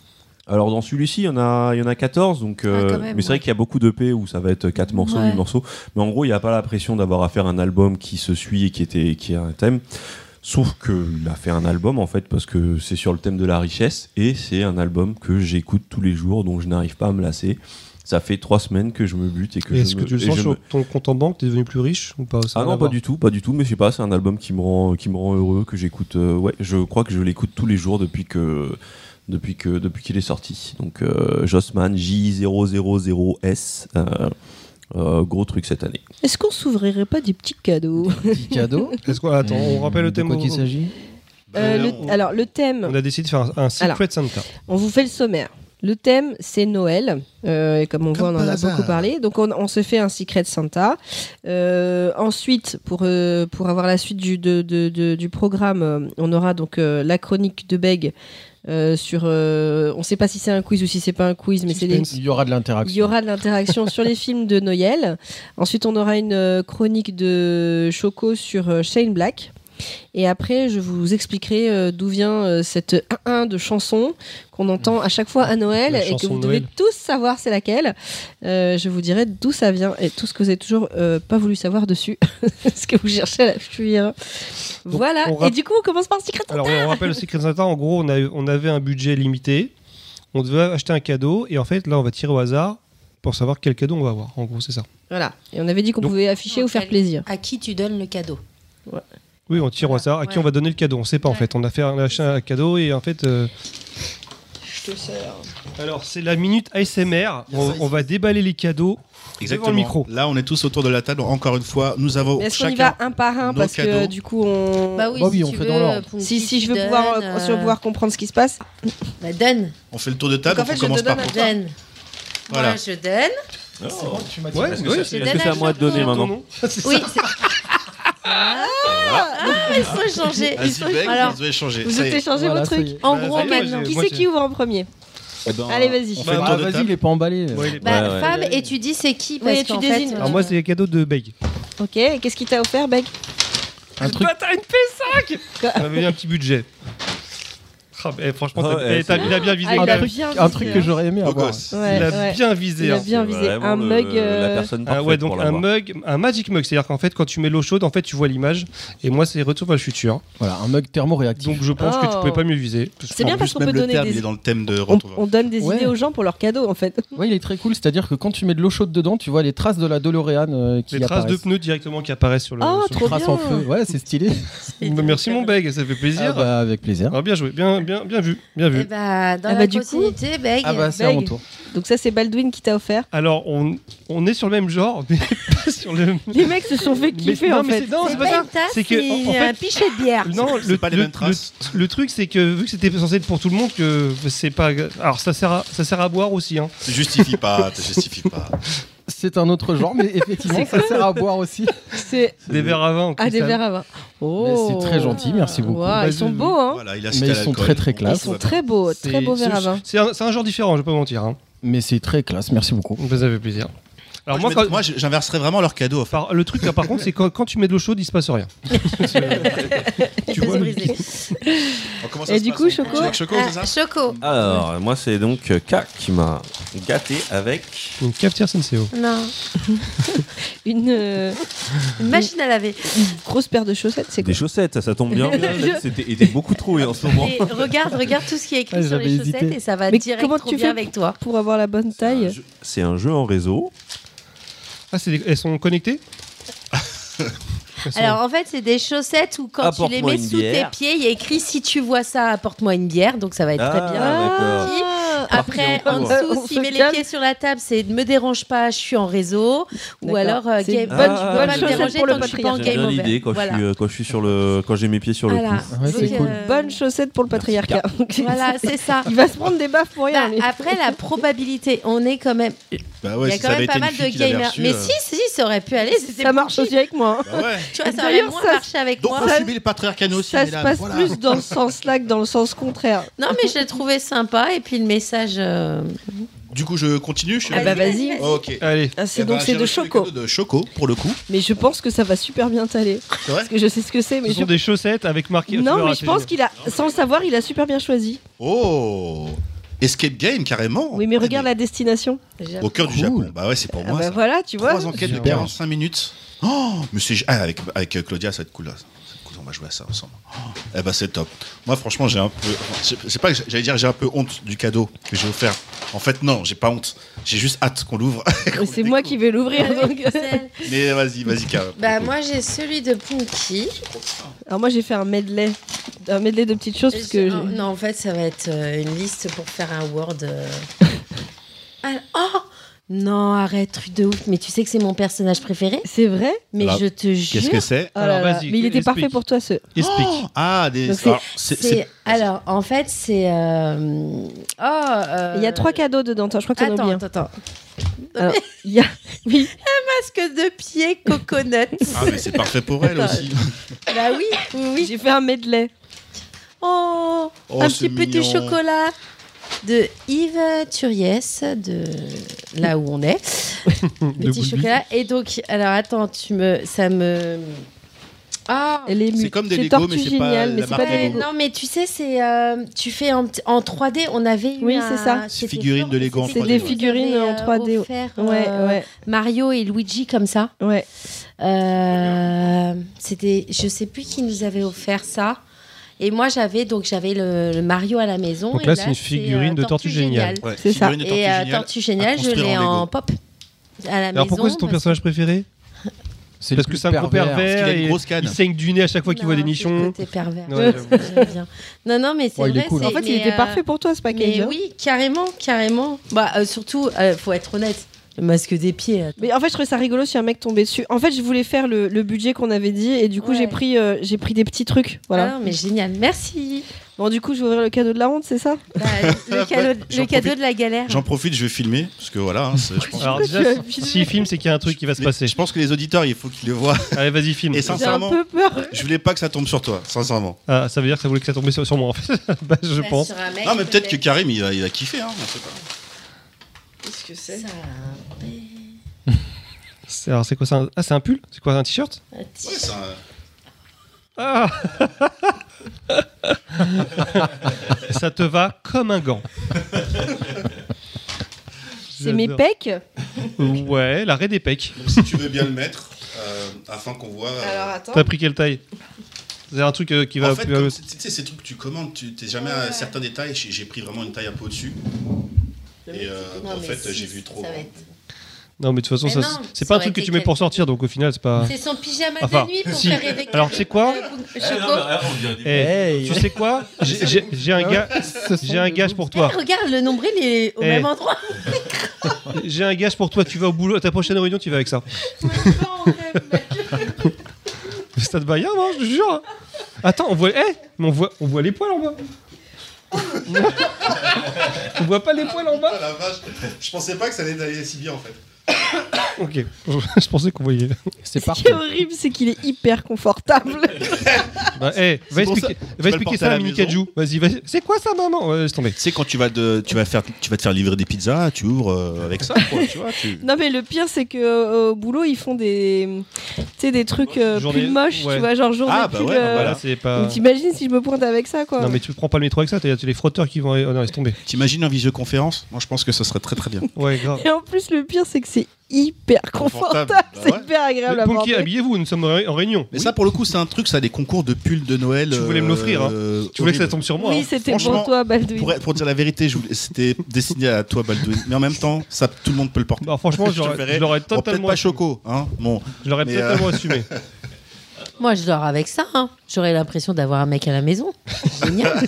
Alors dans celui-ci, il y en a, il y en a 14, donc, euh, Ah, même, mais c'est vrai qu'il y a beaucoup d'EP où ça va être 4 morceaux, Ouais. 8 morceaux. Mais en gros, il n'y a pas la pression d'avoir à faire un album qui se suit et qui, était, qui a un thème. Sauf qu'il a fait un album en fait parce que c'est sur le thème de la richesse et c'est un album que j'écoute tous les jours donc je n'arrive pas à me lasser. Ça fait trois semaines que je me bute et que Et je Est-ce que me- tu le sens je sur me- ton compte en banque T'es devenu plus riche ou pas? Ça ah non, pas du tout, pas du tout, mais je sais pas, c'est un album qui me rend, qui me rend heureux, que j'écoute. euh, ouais, je crois que je l'écoute tous les jours depuis que, depuis que, depuis qu'il est sorti. Donc euh, Jossman J000S, euh, euh, gros truc cette année. Est-ce qu'on s'ouvrirait pas des petits cadeaux Petit cadeau. Est-ce qu'on- Attends, on rappelle le De thème. quoi au- qu'il s'agit Euh, le- on- Alors, le thème. On a décidé de faire un, un Secret Santa. On vous fait le sommaire. Le thème, c'est Noël. Euh, et comme on voit, on en a beaucoup parlé. Donc, on, on se fait un Secret Santa. Euh, ensuite, pour, euh, pour avoir la suite du, de- de- de- du programme, euh, on aura donc euh, la chronique de Beg euh, sur. euh, on ne sait pas si c'est un quiz ou si c'est pas un quiz, mais c'est Suspense. Il y aura de l'interaction. il y aura de l'interaction sur les films de Noël. Ensuite, on aura une euh, chronique de Choco sur euh, Shane Black. Et après, je vous expliquerai euh, d'où vient euh, cette 1-1 de chanson qu'on entend à chaque fois à Noël La et que vous de devez Noël. tous savoir c'est laquelle. Euh, je vous dirai d'où ça vient et tout ce que vous avez toujours euh, pas voulu savoir dessus, ce que vous cherchez à la fuir. Voilà. on Et du coup, on commence par Secret Santa. Alors, on rappelle le Secret Santa. En gros, on, a, on avait un budget limité. On devait acheter un cadeau. Et en fait, là, on va tirer au hasard pour savoir quel cadeau on va avoir. En gros, c'est ça. Voilà. Et on avait dit qu'on Donc- pouvait afficher ou faire plaisir. À qui tu donnes le cadeau? Oui, on tire au hasard. À qui ouais. on va donner le cadeau On sait pas en Ouais. fait. On a fait un, acheté un cadeau et en fait. euh, Je te sers. Alors, c'est la minute ASMR. On, on va déballer les cadeaux. Exactement. le micro. Là, on est tous autour de la table. Encore une fois, nous avons Mais Est-ce qu'on y chacun. va un par un nos parce que cadeaux. du coup on. Bah oui, Bah oui, si on tu fait veux, dans l'ordre. pour Si, si tu je veux donnes, pouvoir, euh, euh, si je veux pouvoir comprendre ce qui se passe. Bah donne, On fait le tour de table. Donc, en fait, on je commence te par donne toi. donne. Voilà. Moi je donne. Ouais, Est-ce que ouais, c'est- Je est-ce que c'est à à moi de donner maintenant Oui, c'est. Ah, il faut changer. il Vas-y, faut- Bec, Alors, vous avez changé. Vous Ça Voilà, vos ça trucs. en Bah, gros ça maintenant. Qui c'est qui ouvre en premier Eh ben, Allez, vas-y. Bah, de vas-y, il est pas emballé. Ouais, il est- Bah, Ouais, ouais. Fab, et tu dis c'est qui parce tu désignes. fait, Alors, moi, c'est les cadeaux de Beg. Ok, et qu'est-ce qu'il t'a offert, Beg? Un truc. Bâtard, une P5 On avait mis un petit budget. Ah, eh, franchement, Ah t'as- ouais, eh, t'as- c'est il a bien visé. Ah, quand il a même. bien Un visé, truc hein. que j'aurais aimé avoir. gosse. Ouais, il a ouais. bien visé. Il a hein. bien visé. Un mug. La euh, personne Ah ouais, donc pour un l'avoir. mug, un magic mug, c'est-à-dire qu'en fait, quand tu mets l'eau chaude, en fait, tu vois l'image. Et moi, c'est Retour vers le futur. Voilà, un mug thermoréactif. Donc, je pense que tu Oh. pouvais pas mieux viser. C'est bien En parce qu'on peut donner terme, des- il est dans le thème de On, donne des Ouais. idées aux gens pour leurs cadeaux en fait. Ouais, il est très cool, c'est-à-dire que quand tu mets de l'eau chaude dedans, tu vois les traces de la DeLorean euh, qui Les traces de pneus directement qui apparaissent sur le. Oh, trop traces bien. en feu. Ouais, c'est stylé. Merci mon beg, ça fait Ah plaisir. bah, avec plaisir. Ah, bien joué, bien, bien bien, bien vu, bien Et vu. bah, dans Ah la bah, du coup- continuité, Beg. Ah bah c'est à mon tour. Donc ça, c'est Baldwin qui t'a offert. Alors, on, on est sur le même genre, mais pas sur le. Les mecs se sont fait Mais- kiffer non, en mais fait. c'est- non, c'est c'est pas pas ça. une tasse, C'est que, en- en un pichet de bière. Non, le, pas les le- mêmes traces. le- le truc, c'est que vu que c'était censé être pour tout le monde, que c'est pas. Alors, ça sert à, ça sert à boire aussi. Hein. Tu justifie pas, tu justifie pas. C'est un autre genre, mais effectivement, ça sert à boire aussi. C'est Des verres à vin. en ah des cristal. verres à vin. Mais Oh, c'est très gentil, merci beaucoup. Waouh, ils sont beaux hein. Voilà, il a Mais cité ils sont l'alcool. très, très Ils classe. sont très beaux, très C'est- beaux verres à c'est- vin. C'est un, c'est un genre différent, je vais pas mentir. Hein. Mais c'est très classe, merci beaucoup. Ça fait plaisir. Alors, Moi, moi, quand- j'inverserais vraiment leur cadeau. Enfin, par- le truc, là, par contre, c'est quand, quand tu mets de l'eau chaude, il se passe rien. tu vois, le- Brisé. comment Et se du passe, coup, on- Choco avec Ah, ça Choco. Alors, moi, c'est donc euh, K qui m'a gâté avec. une cafetière Senseo. Non, Une, euh, une machine à laver. une grosse paire de chaussettes, c'est quoi Des chaussettes, ça, ça tombe bien. C'était était beaucoup troué en ce moment. Et regarde, regarde tout ce qui est écrit Ah, sur les chaussettes hésité. et ça va Mais direct comment trop tu bien fais avec toi. pour avoir la bonne taille C'est un jeu en réseau. Ah, c'est des- elles sont connectées Alors en fait, c'est des chaussettes où quand tu les mets sous tes pieds, il y a écrit si tu vois ça, apporte-moi une bière. Donc ça va être très Ah, bien. Après, en dessous, on s'il met les pieds sur la table, c'est ne me dérange pas, je suis en réseau. Ou alors, euh, bonne, tu peux pas me chaussette déranger pour le tant que je suis pas en game over. l'idée quand, Voilà. je suis, euh, quand je suis sur le, quand j'ai mes pieds sur le Donc, cool. euh, Bonne chaussette pour le patriarcat. Voilà, c'est ça. Il va se prendre des baffes pour rien. Bah, après, la probabilité, on est quand même. Bah Il y a quand même pas mal de gamers. reçu, Mais euh, si, si, ça aurait pu aller. ça marche aussi avec moi. Bah ouais. Tu vois, ça aurait moins ça- marché avec Donc moi. on subit le patriarcat aussi. Ça se passe voilà. plus dans le sens là que dans le sens contraire. Non, mais je l'ai trouvé sympa. Et puis le message. Euh, Du coup, je continue. Je Ah bah vas-y. Ok. Allez, Ah, c'est Eh donc ben, c'est j'ai de reçu choco. De choco pour le coup. Mais je pense que ça va super bien t'aller. C'est vrai Parce que je sais ce que c'est. Mais ce je... sont des chaussettes avec marqué. tu Non, verras, mais je c'est pense génial. qu'il a, sans le savoir, il a super bien choisi. Oh Escape game carrément. Oui, mais regarde la destination. j'ai- Au cœur du Cool. Japon. Bah ouais, c'est pour Ah moi. bah ça. voilà, tu vois. Trois enquêtes de Super. 45 minutes. Oh, mais c'est ah, avec avec Claudia, ça va être cool là. Va jouer à ça ensemble. Oh, eh ben c'est top. Moi franchement, j'ai un peu c'est- pas que j'allais dire j'ai un peu honte du cadeau que j'ai offert. En fait non, j'ai pas honte. J'ai juste hâte qu'on l'ouvre. C'est moi qui vais l'ouvrir. donc. Mais vas-y, vas-y Car. Bah, moi, j'ai celui de Punky. Alors moi j'ai fait un medley, un medley de petites choses parce que Non, en fait, ça va être euh, une liste pour faire un Word. euh. Ah, oh Non, arrête, truc de ouf. Mais tu sais que c'est mon personnage préféré c'est vrai? Mais Alors, je te jure. Qu'est-ce que c'est? Oh Alors, vas-y, Mais il était explique. parfait pour toi ce. Explique. Oh Ah, des. Donc c'est- alors, c'est- C'est- c'est- Alors, en fait, c'est. euh, Oh, euh, Il y a trois cadeaux dedans. Toi, je crois que t'en as Attends, oublié. un. attends, attends. Alors, il y a oui. Masque de pied coconut. Ah, mais c'est parfait pour elle aussi. bah oui, oui, oui. J'ai fait un medley. Oh, Oh, un petit peu de chocolat de Yves Turiès, de là où on est. Petit chocolat. Et donc, alors attends, tu me, ça me. Ah. Elle est, mu- C'est comme des c'est Lego, Tortue mais c'est pas la mais c'est marque pas des Lego. non mais tu sais c'est euh, tu fais en, en 3D on avait eu Oui, c'est ça. Figurines de Lego en c'était 3D, des ouais. figurines en 3D. offert, Ouais, euh, ouais, Mario et Luigi comme ça ouais. Euh, c'était je sais plus qui nous avait offert ça et moi j'avais donc j'avais le, le Mario à la maison Donc et là, c'est une figurine euh, de Tortue Géniale. Ouais, C'est ça. et euh, Géniale Tortue Géniale je l'ai en pop à la Alors pourquoi c'est ton personnage préféré C'est Parce que c'est un gros pervers. qu'il a une et grosse canne. il saigne du nez à chaque fois qu'il voit des nichons. côté pervers Ouais, non non mais c'est Ouais, il vrai cool. En fait, il était euh, parfait pour toi ce package. Mais hein. oui, carrément, carrément. Bah, euh, surtout, euh, faut être honnête. Le masque des pieds. attends. Mais en fait, je trouvais ça rigolo si un mec tombait dessus. En fait, je voulais faire le, le budget qu'on avait dit et du coup, Ouais. j'ai pris, euh, j'ai pris des petits trucs. Voilà. Ah, mais génial, merci. Bon, du coup, je vais ouvrir le cadeau de la honte, c'est ça? Bah, le cadeau, J'en le cadeau profite. de la galère. J'en profite, je vais filmer parce que voilà. hein, je pense- Alors déjà, s'il filme, c'est qu'il y a un truc qui va se passer. Je pense que les auditeurs, il faut qu'ils le voient. Allez, vas-y, filme. Et J'ai un sincèrement, peu peur. je voulais pas que ça tombe sur toi, sincèrement. Ah, ça veut dire que ça voulait que ça tombait sur, sur moi, en fait. Bah, je Bah, pense. mec, Non, mais peut-être que Karim, il va kiffer. Hein, on sait pas. Que c'est Alors, c'est quoi ça un- Ah, c'est un pull? C'est quoi un t-shirt? Un petit- Ouais, c'est un- Ah Ça te va comme un gant. C'est mes pecs? Ouais, l'arrêt des pecs. Donc, si tu veux bien le mettre, euh, afin qu'on voit. euh, attends. T'as pris quelle taille? C'est un truc euh, qui va en fait, plus. tu sais, ces trucs que tu commandes, tu t'es jamais à certains détails. J'ai j'ai pris vraiment une taille un peu au-dessus. Et euh, Non, en mais fait, si, j'ai vu trop. ça va être- Non, mais de toute façon, Mais ça, non, c'est ça pas un truc que tu mets pour sortir, donc au final, c'est pas. C'est son pyjama Enfin, de nuit pour si. faire rêver. Alors, tu sais quoi Euh. Eh, Hey, tu sais quoi J'ai- un, ga- Ce sont j'ai un des gage pour toi. Eh, regarde, le nombril est au Eh. même endroit. J'ai un gage pour toi. Tu vas au boulot, à ta prochaine réunion, tu vas avec ça. Stade Bayern, non, je te jure. hein. Attends, on voit, eh, mais on voit, on voit les poils en bas. On voit pas les poils en bas? Ah la vache, je pensais pas que ça allait aller si bien en fait. Ok, je pensais qu'on voyait. C'est Ce qui est horrible, c'est qu'il est hyper confortable. Bah, eh, va C'est expliquer, ça- va expliquer ça à à la Mini. Kajou. Vas-y, vas-y. C'est quoi ça, maman? Ouais, Laisse tomber. Sais quand tu vas de, tu vas faire, tu vas te faire livrer des pizzas, tu ouvres euh, avec ça, quoi, tu vois. Tu... Non mais le pire c'est que euh, au boulot ils font des tu sais des trucs euh, Journée- plus moches ouais. tu vois genre journée Ah, bah ouais, euh, Voilà, c'est pas. T'imagines si je me pointe avec ça quoi Non, mais tu prends pas le métro avec ça. T'as t'as les frotteurs qui vont. Oh non, laisse tomber. T'imagines en visioconférence? Moi, je pense que ça serait très très bien. Ouais, grave. Et en plus le pire c'est que c'est hyper confortable, Confortable, bah c'est ouais. hyper agréable à porter. habillez-vous. Nous sommes en ré- en réunion. Mais Oui. ça, pour le coup, c'est un truc, ça a des concours de pulls de Noël. Tu voulais me l'offrir, hein. euh, Tu voulais que ça tombe sur moi. Oui hein. c'était Franchement, pour toi Baldwin. Pour, pour dire la vérité, je voulais- c'était destiné à toi, Baldwin. Mais en même temps, ça, tout le monde peut le porter. Bah, franchement, Je j'aurais préférais- je l'aurais Bon, peut-être totalement. pas. Choco, hein. Bon, Je l'aurais Mais, totalement assumé. Moi, je dors avec ça. hein. J'aurais l'impression d'avoir un mec à la maison. Génial.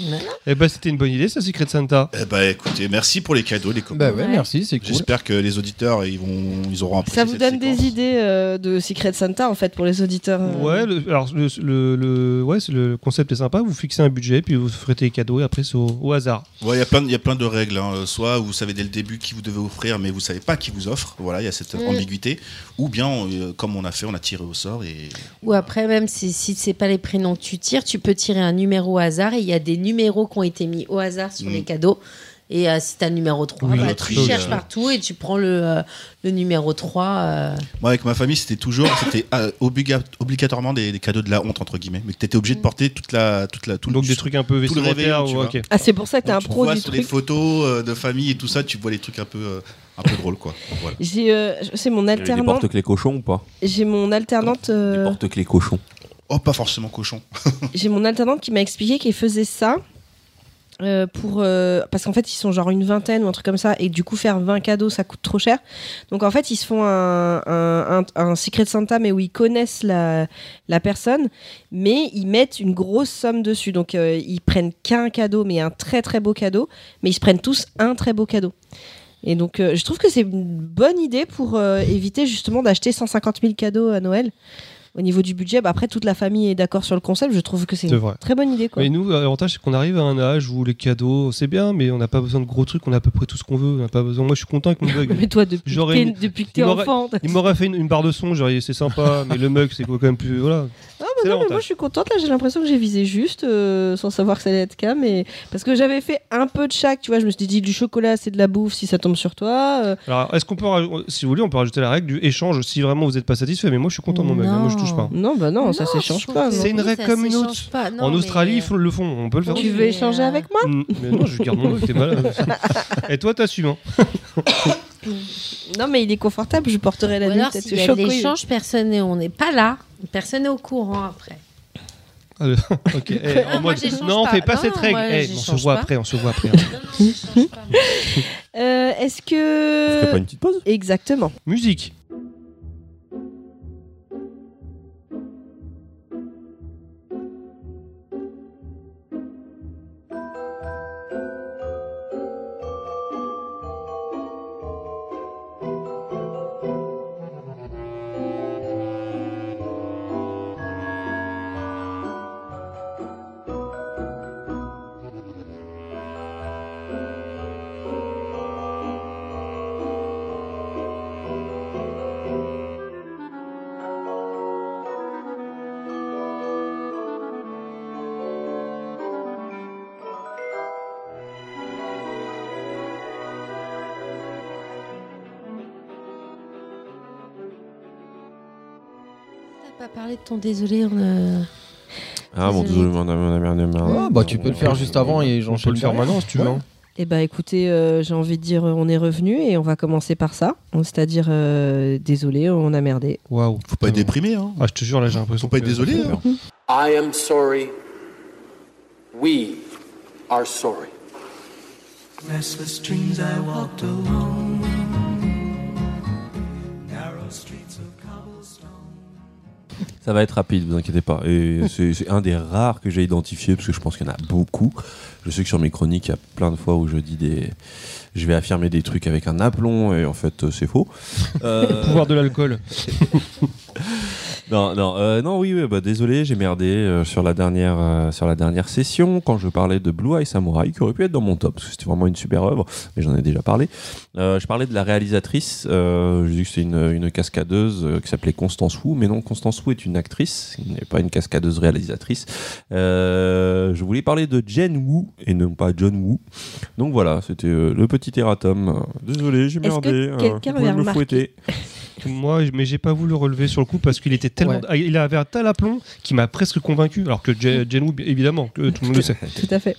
Voilà. Eh ben, c'était une bonne idée, ça, Secret Santa. eh ben, écoutez, merci pour les cadeaux, les copains. Bah ouais, Ouais. merci, c'est cool. J'espère que les auditeurs, ils vont, ils auront apprécié Ça vous cette donne des idées euh, de Secret Santa en fait pour les auditeurs. euh. Ouais, le, alors le, le, le- ouais, c'est le concept est sympa. Vous fixez un budget, puis vous ferez des cadeaux, et après c'est au, au hasard. Ouais, il y a plein, de- il y a plein de règles. hein. Soit vous savez dès le début qui vous devez offrir, mais vous savez pas qui vous offre. Voilà, il y a cette Mm. ambiguïté. Ou bien, euh, comme on a fait, on a tiré au sort et Ou après, même si, si c'est pas les prénoms que tu tires, tu peux tirer un numéro au hasard. Et il y a des numéros qui ont été mis au hasard sur Mm. les cadeaux. Et euh, si tu as le numéro 3, Oui, bah, tu cherches euh. partout et tu prends le, euh, le numéro 3. euh. Moi, avec ma famille, c'était toujours, c'était euh, obliga- obligatoirement des, des cadeaux de la honte entre guillemets, mais que t'étais obligé de porter toute la, toute la, tout le- Donc des trucs un peu le vestimentaires. ou-. Ah c'est pour ça que t'es un tu pro vois du sur les photos euh, de famille et tout ça, tu vois les trucs un peu, euh, un peu drôles, quoi. Voilà. J'ai euh, c'est mon alternante. porte-clés cochons ou pas? J'ai mon alternante. euh, porte-clés cochons. Oh, pas forcément cochon. J'ai mon alternante qui m'a expliqué qu'il faisait ça euh, pour euh, parce qu'en fait ils sont genre une vingtaine ou un truc comme ça et du coup faire 20 cadeaux ça coûte trop cher. Donc en fait ils se font un, un, Secret Santa mais où ils connaissent la, la personne mais ils mettent une grosse somme dessus. Donc euh, ils prennent qu'un cadeau mais un très très beau cadeau mais ils se prennent tous un très beau cadeau. Et donc je trouve que c'est une bonne idée pour éviter justement d'acheter 150 000 cadeaux à Noël au niveau du budget, bah après toute la famille est d'accord sur le concept, je trouve que c'est une vrai. très bonne idée. Quoi. Mais nous, l'avantage, c'est qu'on arrive à un âge où les cadeaux, c'est bien, mais on n'a pas besoin de gros trucs, on a à peu près tout ce qu'on veut. On n'a pas besoin. Moi, je suis content avec mon mug. Mais toi, depuis que une- depuis que t'es enfant. Il m'aurait fait une, une barre de son, c'est sympa, mais le mug, c'est quand même plus. Voilà. Ah, bah non, mais moi je suis contente. Là, j'ai l'impression que j'ai visé juste euh, sans savoir que ça allait être cas. Mais... Parce que j'avais fait un peu de chaque, tu vois. Je me suis dit, du chocolat, c'est de la bouffe si ça tombe sur toi. euh, Alors, est-ce qu'on peut, si vous voulez, on peut rajouter la règle du échange si vraiment vous n'êtes pas satisfait. Mais moi, je suis content de mon mug, hein, moi, je touche pas. Non, bah non, ça s'échange pas. C'est une règle comme une autre. en Australie, ils le font, on peut le faire. Tu veux échanger euh, avec moi Mm, Mais non, je garde mon t'es malade. Et toi, t'assumes. Hein. Non, mais il est confortable. Je porterai la nuit alors, s'il y a l'échange, personne n'est, on n'est pas là. Personne n'est au courant après. Allez, ok. Eh, en Ah, moi, mode- j'échange non, on pas. fait pas Non, cette non, règle. moi, Eh, on se j'échange voit pas. après, on se voit après. Moi. Euh, Est-ce ferais pas que. une petite pause? Exactement. Musique. Parlé de ton désolé. On a... Ah bon, Désolé. on a, on a merdé. Ah, bah tu peux le faire juste avant et j'enchaîne le faire maintenant si tu veux. Hein. Eh ben, écoutez, euh, j'ai envie de dire, euh, on est revenu et on va commencer par ça. C'est-à-dire, euh, désolé, on a merdé. Waouh. Faut pas être déprimé, hein. Ah, je te jure, là, j'ai l'impression. Faut pas être désolé, hein. I am sorry. We are sorry. Restless dreams I walked alone. Ça va être rapide, vous inquiétez pas. Et c'est c'est un des rares que j'ai identifié parce que je pense qu'il y en a beaucoup. Je sais que sur mes chroniques, il y a plein de fois où je dis des. Je vais affirmer des trucs avec un aplomb et en fait, euh, c'est faux. Euh, Pouvoir de l'alcool. non, non, euh, non, oui, oui, bah, désolé, j'ai merdé euh, sur, la dernière, euh, sur la dernière session quand je parlais de Blue Eye Samurai, qui aurait pu être dans mon top, parce que c'était vraiment une super œuvre, mais j'en ai déjà parlé. Euh, je parlais de la réalisatrice, euh, j'ai dit que c'était une, une cascadeuse euh, qui s'appelait Constance Wu, mais non, Constance Wu est une actrice, elle n'est pas une cascadeuse réalisatrice. Euh, je voulais parler de Jen Wu, et non pas John Wu. Donc voilà, c'était euh, le petit erratum. Désolé, j'ai merdé. que euh, quelqu'un avait me remarqué fouetter. Moi, mais j'ai pas voulu le relever sur le coup parce qu'il était tellement. Ouais. Il avait un tel aplomb qui m'a presque convaincu. Alors que Je- Jen évidemment, que tout le monde le sait. Tout à fait.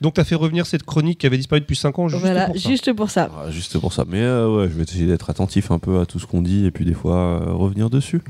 Donc, t'as fait revenir cette chronique qui avait disparu depuis 5 ans. Juste voilà, pour ça. juste pour ça. Ah, juste pour ça. Mais euh, ouais, je vais essayer d'être attentif un peu à tout ce qu'on dit et puis des fois euh, revenir dessus.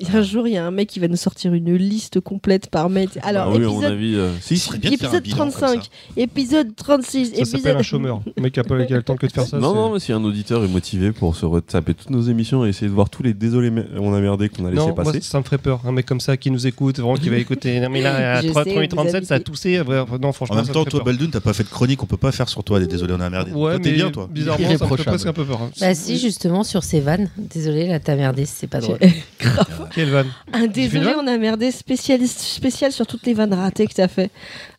Il y a Un jour, il y a un mec qui va nous sortir une liste complète par mail. Alors, Ah oui, épisode, avis. euh, si, si. épisode bilan comme 35, ça. épisode 36, Ça s'appelle épisode. un chômeur. Le mec qui a, pas, le temps que de faire ça. Non, c'est- non, mais si un auditeur est motivé pour se retaper toutes nos émissions et essayer de voir tous les désolés, mais on a merdé qu'on a laissé moi, passer. ça me ferait peur. Un mec comme ça qui nous écoute, vraiment qui va écouter. Non, mais là, à Je 3, sais, 38, vous 37, ça a toussé. Non, En franchement, même ça me temps, toi, peur. Baldoun, t'as pas fait de chronique, on peut pas faire sur toi. des Désolé, on a merdé. Ouais, toi, t'es mais bien, toi. bizarrement, ça me fait presque un peu peur. Bah si, justement, sur ces vannes. Désolé, là, t'as merdé, c'est pas drôle. Quelle vanne Un désolé, on a merdé spécialiste spécial sur toutes les vannes ratées que t'as fait.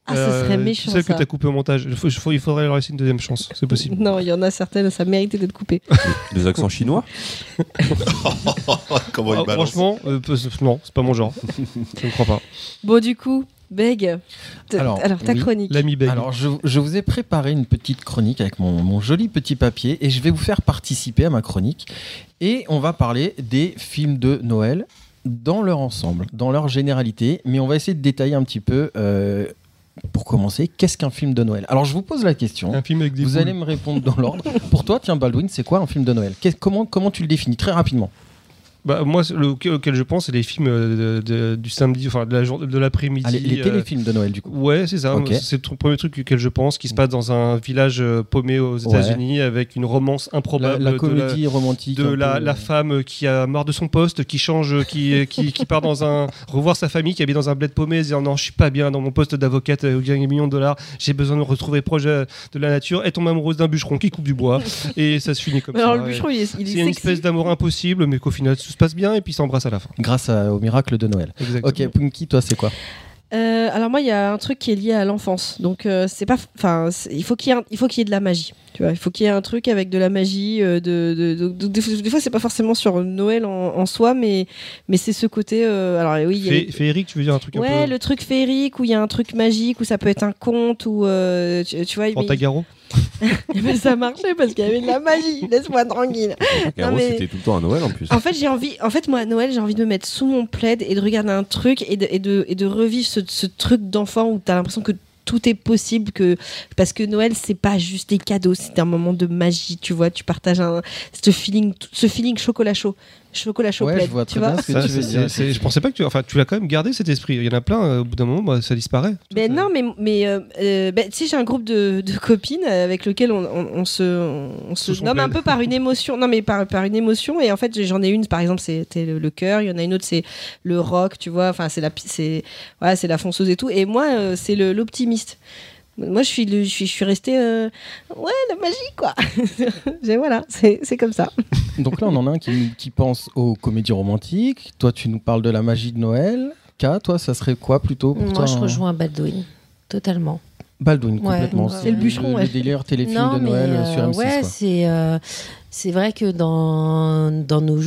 Ah, Euh, ça serait méchant. Celle que ça. t'as coupée au montage. Il, faut- il faut- il faudrait leur laisser une deuxième chance. C'est possible. Non, il y en a certaines, ça méritait d'être coupé. Des accents chinois? Comment il Ah, balance? franchement, euh, non, c'est pas mon genre. Je ne crois pas. Bon, du coup, Beg, Alors, alors, ta oui. chronique. L'ami Beg. Alors, je, je vous ai préparé une petite chronique avec mon, mon joli petit papier et je vais vous faire participer à ma chronique. Et on va parler des films de Noël dans leur ensemble, dans leur généralité. Mais on va essayer de détailler un petit peu, euh, pour commencer, qu'est-ce qu'un film de Noël? Alors, je vous pose la question. un film avec des Vous boules. allez me répondre dans l'ordre. Pour toi, tiens, Baldwin, c'est quoi un film de Noël? Comment, comment tu le définis? Très rapidement. Bah, moi, le- auquel je pense, c'est les films euh, de- de- du samedi, enfin de la jour- de l'après-midi. Allez, les euh, téléfilms de Noël, du coup. Ouais, c'est ça. C'est le premier truc auquel je pense, qui se passe dans un village euh, paumé aux États-Unis avec une romance improbable la comédie romantique. de la, peu, femme qui a marre de son poste, qui change, qui, qui, qui part dans un revoir sa famille, qui habite dans un bled paumé, et dire non, je suis pas bien dans mon poste d'avocate où je gagne des millions de dollars, j'ai besoin de me retrouver proche de la nature. Elle tombe amoureuse d'un bûcheron qui coupe du bois et ça se finit comme Mais ça. alors, le bûcheron, il est, il est C'est une espèce d'amour impossible, mais qu'au final se passe bien et puis ils s'embrassent à la fin. Grâce à- au miracle de Noël. Exactement. Ok, Punky, toi, c'est quoi Euh, alors moi, il y a un truc qui est lié à l'enfance. Donc euh, c'est pas, enfin, il faut qu'il y ait, un- il faut qu'il y ait de la magie. Tu vois, il faut qu'il y ait un truc avec de la magie. euh, de, de- de- de- des fois- des fois, c'est pas forcément sur Noël en, en soi, mais mais c'est ce côté. euh, alors oui, y a Fé- les- Féerique, tu veux dire un truc Ouais, un peu le truc féerique où il y a un truc magique où ça peut être un conte ou euh, tu, tu vois. mais- Fantagaro Eh ben, ça marchait parce qu'il y avait de la magie. Laisse-moi tranquille. Caro, mais- c'était tout le temps à Noël en plus. En fait, j'ai envie. En fait, moi, à Noël, j'ai envie de me mettre sous mon plaid et de regarder un truc et de, et de, et de revivre ce, ce truc d'enfant où t'as l'impression que tout est possible que parce que Noël c'est pas juste des cadeaux c'est un moment de magie tu vois tu partages un ce feeling ce feeling chocolat chaud chocolat chaud Ouais, je vois tu bien ce que Ça, tu veux dire. Je pensais pas que tu. Enfin, tu l'as quand même gardé cet esprit. Il y en a plein, euh, au bout d'un moment, bah, ça disparaît. Ben non, mais, mais euh, euh, ben, tu sais, j'ai un groupe de, de copines avec lequel on, on- on se, on se nomme un peu par une émotion. Non, mais par, par une émotion. Et en fait, j'en ai une, par exemple, c'était le, le cœur. Il y en a une autre, c'est le rock, tu vois. Enfin, c'est la, c'est, voilà, c'est la fonceuse et tout. Et moi, euh, c'est l'optimiste. Moi, je suis, le- je suis, je suis restée. euh, ouais, la magie, quoi. Voilà, c'est c'est comme ça. Donc là, on en a un qui, qui pense aux comédies romantiques. Toi, tu nous parles de la magie de Noël. K, toi, ça serait quoi plutôt pour Moi, toi je un- rejoins Baldwin. Totalement. Baldwin, Ouais, complètement. ouais, C'est le bûcheron, Le, ouais. délire téléfilm non, de Noël euh, sur euh, M6. ouais, c'est euh, c'est vrai que dans dans nos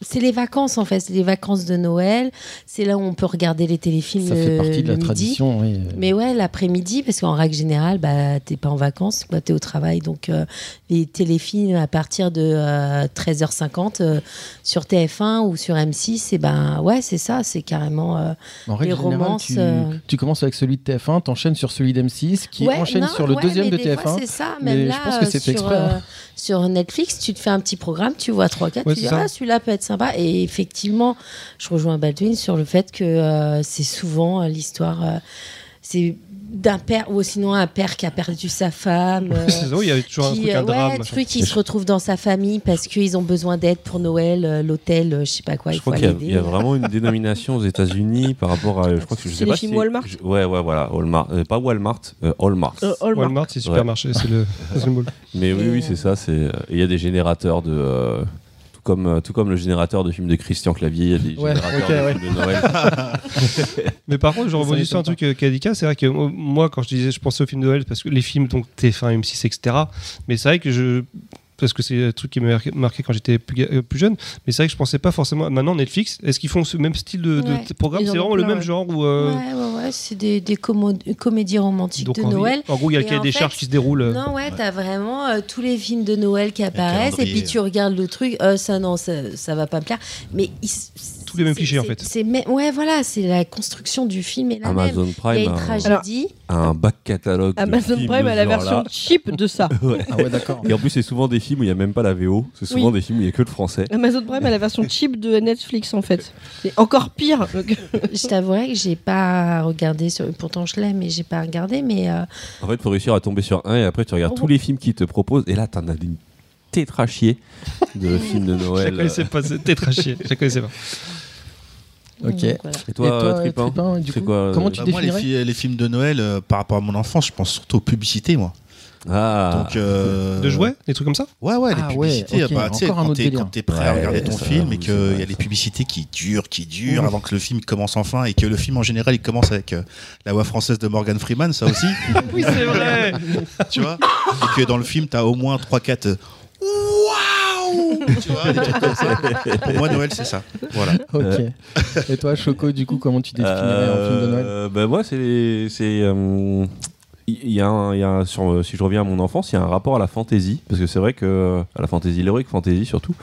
c'est les vacances en fait, c'est les vacances de Noël. C'est là où on peut regarder les téléfilms Ça fait partie de la midi. tradition. oui. Mais ouais, l'après-midi, parce qu'en règle générale, bah, t'es pas en vacances, bah, t'es au travail. Donc, euh, les téléfilms à partir de euh, 13h50 euh, sur TF1 ou sur M6, et ben ouais, c'est ça, c'est carrément. euh, En règle les générale, romances, tu, euh, tu commences avec celui de TF1, t'enchaînes sur celui d'M6, qui ouais, enchaîne non, sur le ouais, deuxième mais de des fois, TF1. C'est ça, mais même je là, pense que c'est euh, exprès, hein. Sur Netflix, tu te fais un petit programme, tu vois 3-4, Ouais, tu dis ça. ah, celui-là peut être sympa. Et effectivement, je rejoins Baldwin sur le fait que euh, c'est souvent euh, l'histoire. euh, c'est d'un père ou sinon un père qui a perdu sa femme. euh, il y a toujours un qui, truc, euh, un drame. ouais, truc qui se retrouve dans sa famille parce qu'ils ont besoin d'aide pour Noël, euh, l'hôtel, euh, je sais pas quoi, Je il faut crois qu'il y, a- aller il y a vraiment une dénomination aux États-Unis par rapport à. Je crois que je sais les pas films si- Walmart je- Ouais, ouais, voilà. Walmart. Euh, pas Walmart, euh, Hallmark. Euh. Walmart, c'est supermarché, c'est le, le. Mais oui, oui, c'est ça. c'est, Il y a des générateurs de. Tout, comme, euh, tout comme le générateur de films de Christian Clavier, il y a des Ouais, générateurs ok, de ouais. films de Noël. Mais par contre, je rebondis sur un truc euh, qu'a dit c'est vrai que euh, moi, quand je disais, je pensais aux films de Noël, parce que les films, donc TF1, M6, etc. Mais c'est vrai que je. Parce que c'est un truc qui m'a marqué- marqué quand j'étais plus, ga- euh, plus jeune. Mais c'est vrai que je pensais pas forcément. Maintenant, Netflix, est-ce qu'ils font ce même style de, de Ouais, t- programme? C'est vraiment le même ouais. genre où. euh, Ouais, ouais, ouais, c'est des, des comédies romantiques donc, de en, Noël. en gros, il y a le cahier des fait, charges qui se déroule. euh. Non, ouais, t'as vraiment euh, tous les films de Noël qui apparaissent et puis tu regardes le truc, euh, ça non, ça, ça va pas me plaire. Mais ils- Tous les mêmes c'est- clichés, en fait. c'est ouais, voilà, c'est la construction du film et la même. Amazon Il y a Prime une a un, tragédie. a un back catalogue. Amazon Prime a la version genre-là. cheap de ça. Ouais. Ah ouais, d'accord. Et en plus, c'est souvent des films où il n'y a même pas la VO. C'est souvent Oui. des films où il n'y a que le français. Amazon Prime a la version cheap de Netflix en fait. C'est encore pire. Je t'avouerai que j'ai pas regardé, sur... pourtant je l'aime, mais j'ai pas regardé. Mais euh, En fait, il faut réussir à tomber sur un et après, tu regardes Oh. tous les films qu'ils te proposent. Et là, t'en as une tétrachier de films de Je la Noël. connaissais pas, c'était trachier. Je la connaissais pas. Ok. donc, voilà. Et toi, toi, euh, Tripin, c'est quoi comment euh, tu Bah, moi, les, fi- les films de Noël, euh, par rapport à mon enfance, je pense surtout aux publicités, moi. Ah, Donc, euh, De jouets Des trucs comme ça Ouais, ouais, les Ah ouais, publicités. ok, bah, tu sais, encore un quand t'es, prêt à Ouais, regarder ton ça, film et qu'il y a les publicités qui durent, qui durent avant que le film commence enfin et que le film en général il commence avec euh, la voix française de Morgan Freeman, ça aussi, Oui, c'est vrai tu vois? Et que dans le film, t'as au moins 3-4 Waouh Tu vois, des trucs comme ça. Pour moi, Noël, c'est ça. Voilà. Ok. Et toi, Choco, du coup, comment tu définirais un film de Noël? Euh, bah, moi, c'est. Il y a, un- il y a un- sur, si je reviens à mon enfance, il y a un rapport à la fantasy, parce que c'est vrai que à la fantasy, l'heroic fantasy surtout,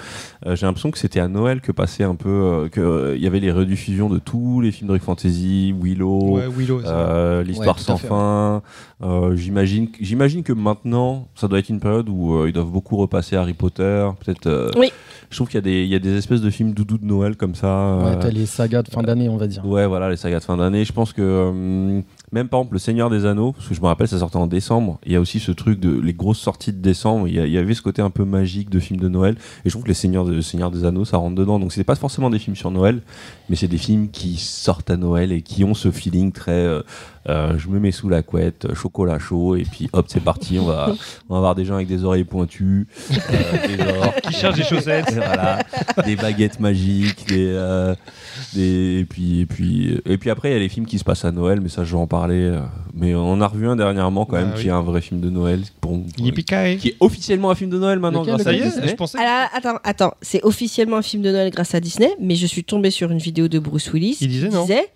euh, j'ai l'impression que c'était à Noël que passait un peu, euh, que euh, il y avait les rediffusions de tous les films d'heroic fantasy, Willow, Ouais, euh, l'histoire Ouais, sans fin. Euh, j'imagine, j'imagine que maintenant, ça doit être une période où euh, ils doivent beaucoup repasser Harry Potter, peut-être. euh, Oui. Je trouve qu'il y a des, il y a des espèces de films doudou de Noël comme ça. Ouais, t'as les sagas de fin d'année, on va dire. Ouais, voilà, les sagas de fin d'année. Je pense que euh, même par exemple Le Seigneur des Anneaux, parce que je me rappelle, ça sortait en décembre. Il y a aussi ce truc de les grosses sorties de décembre. Il y, a- avait ce côté un peu magique de films de Noël. Et je trouve que Les Seigneurs, Le Seigneur des Anneaux, ça rentre dedans. Donc c'est pas forcément des films sur Noël, mais c'est des films qui sortent à Noël et qui ont ce feeling très. euh, euh, je me mets sous la couette, chocolat chaud, et puis hop, c'est parti. On va, on va avoir des gens avec des oreilles pointues, euh, des orques, Qui cherchent des chaussettes. voilà, des baguettes magiques, des, euh, des et puis et puis et puis après il y a les films qui se passent à Noël, mais ça je vais en parler. euh, mais on a revu un dernièrement quand Ah même oui. qui est un vrai film de Noël pour, qui est officiellement un film de Noël maintenant Lequel, grâce Ça à y est, Disney. je pensais. Alors, attends, attends, c'est officiellement un film de Noël grâce à Disney, mais je suis tombée sur une vidéo de Bruce Willis Il disait qui non. disait,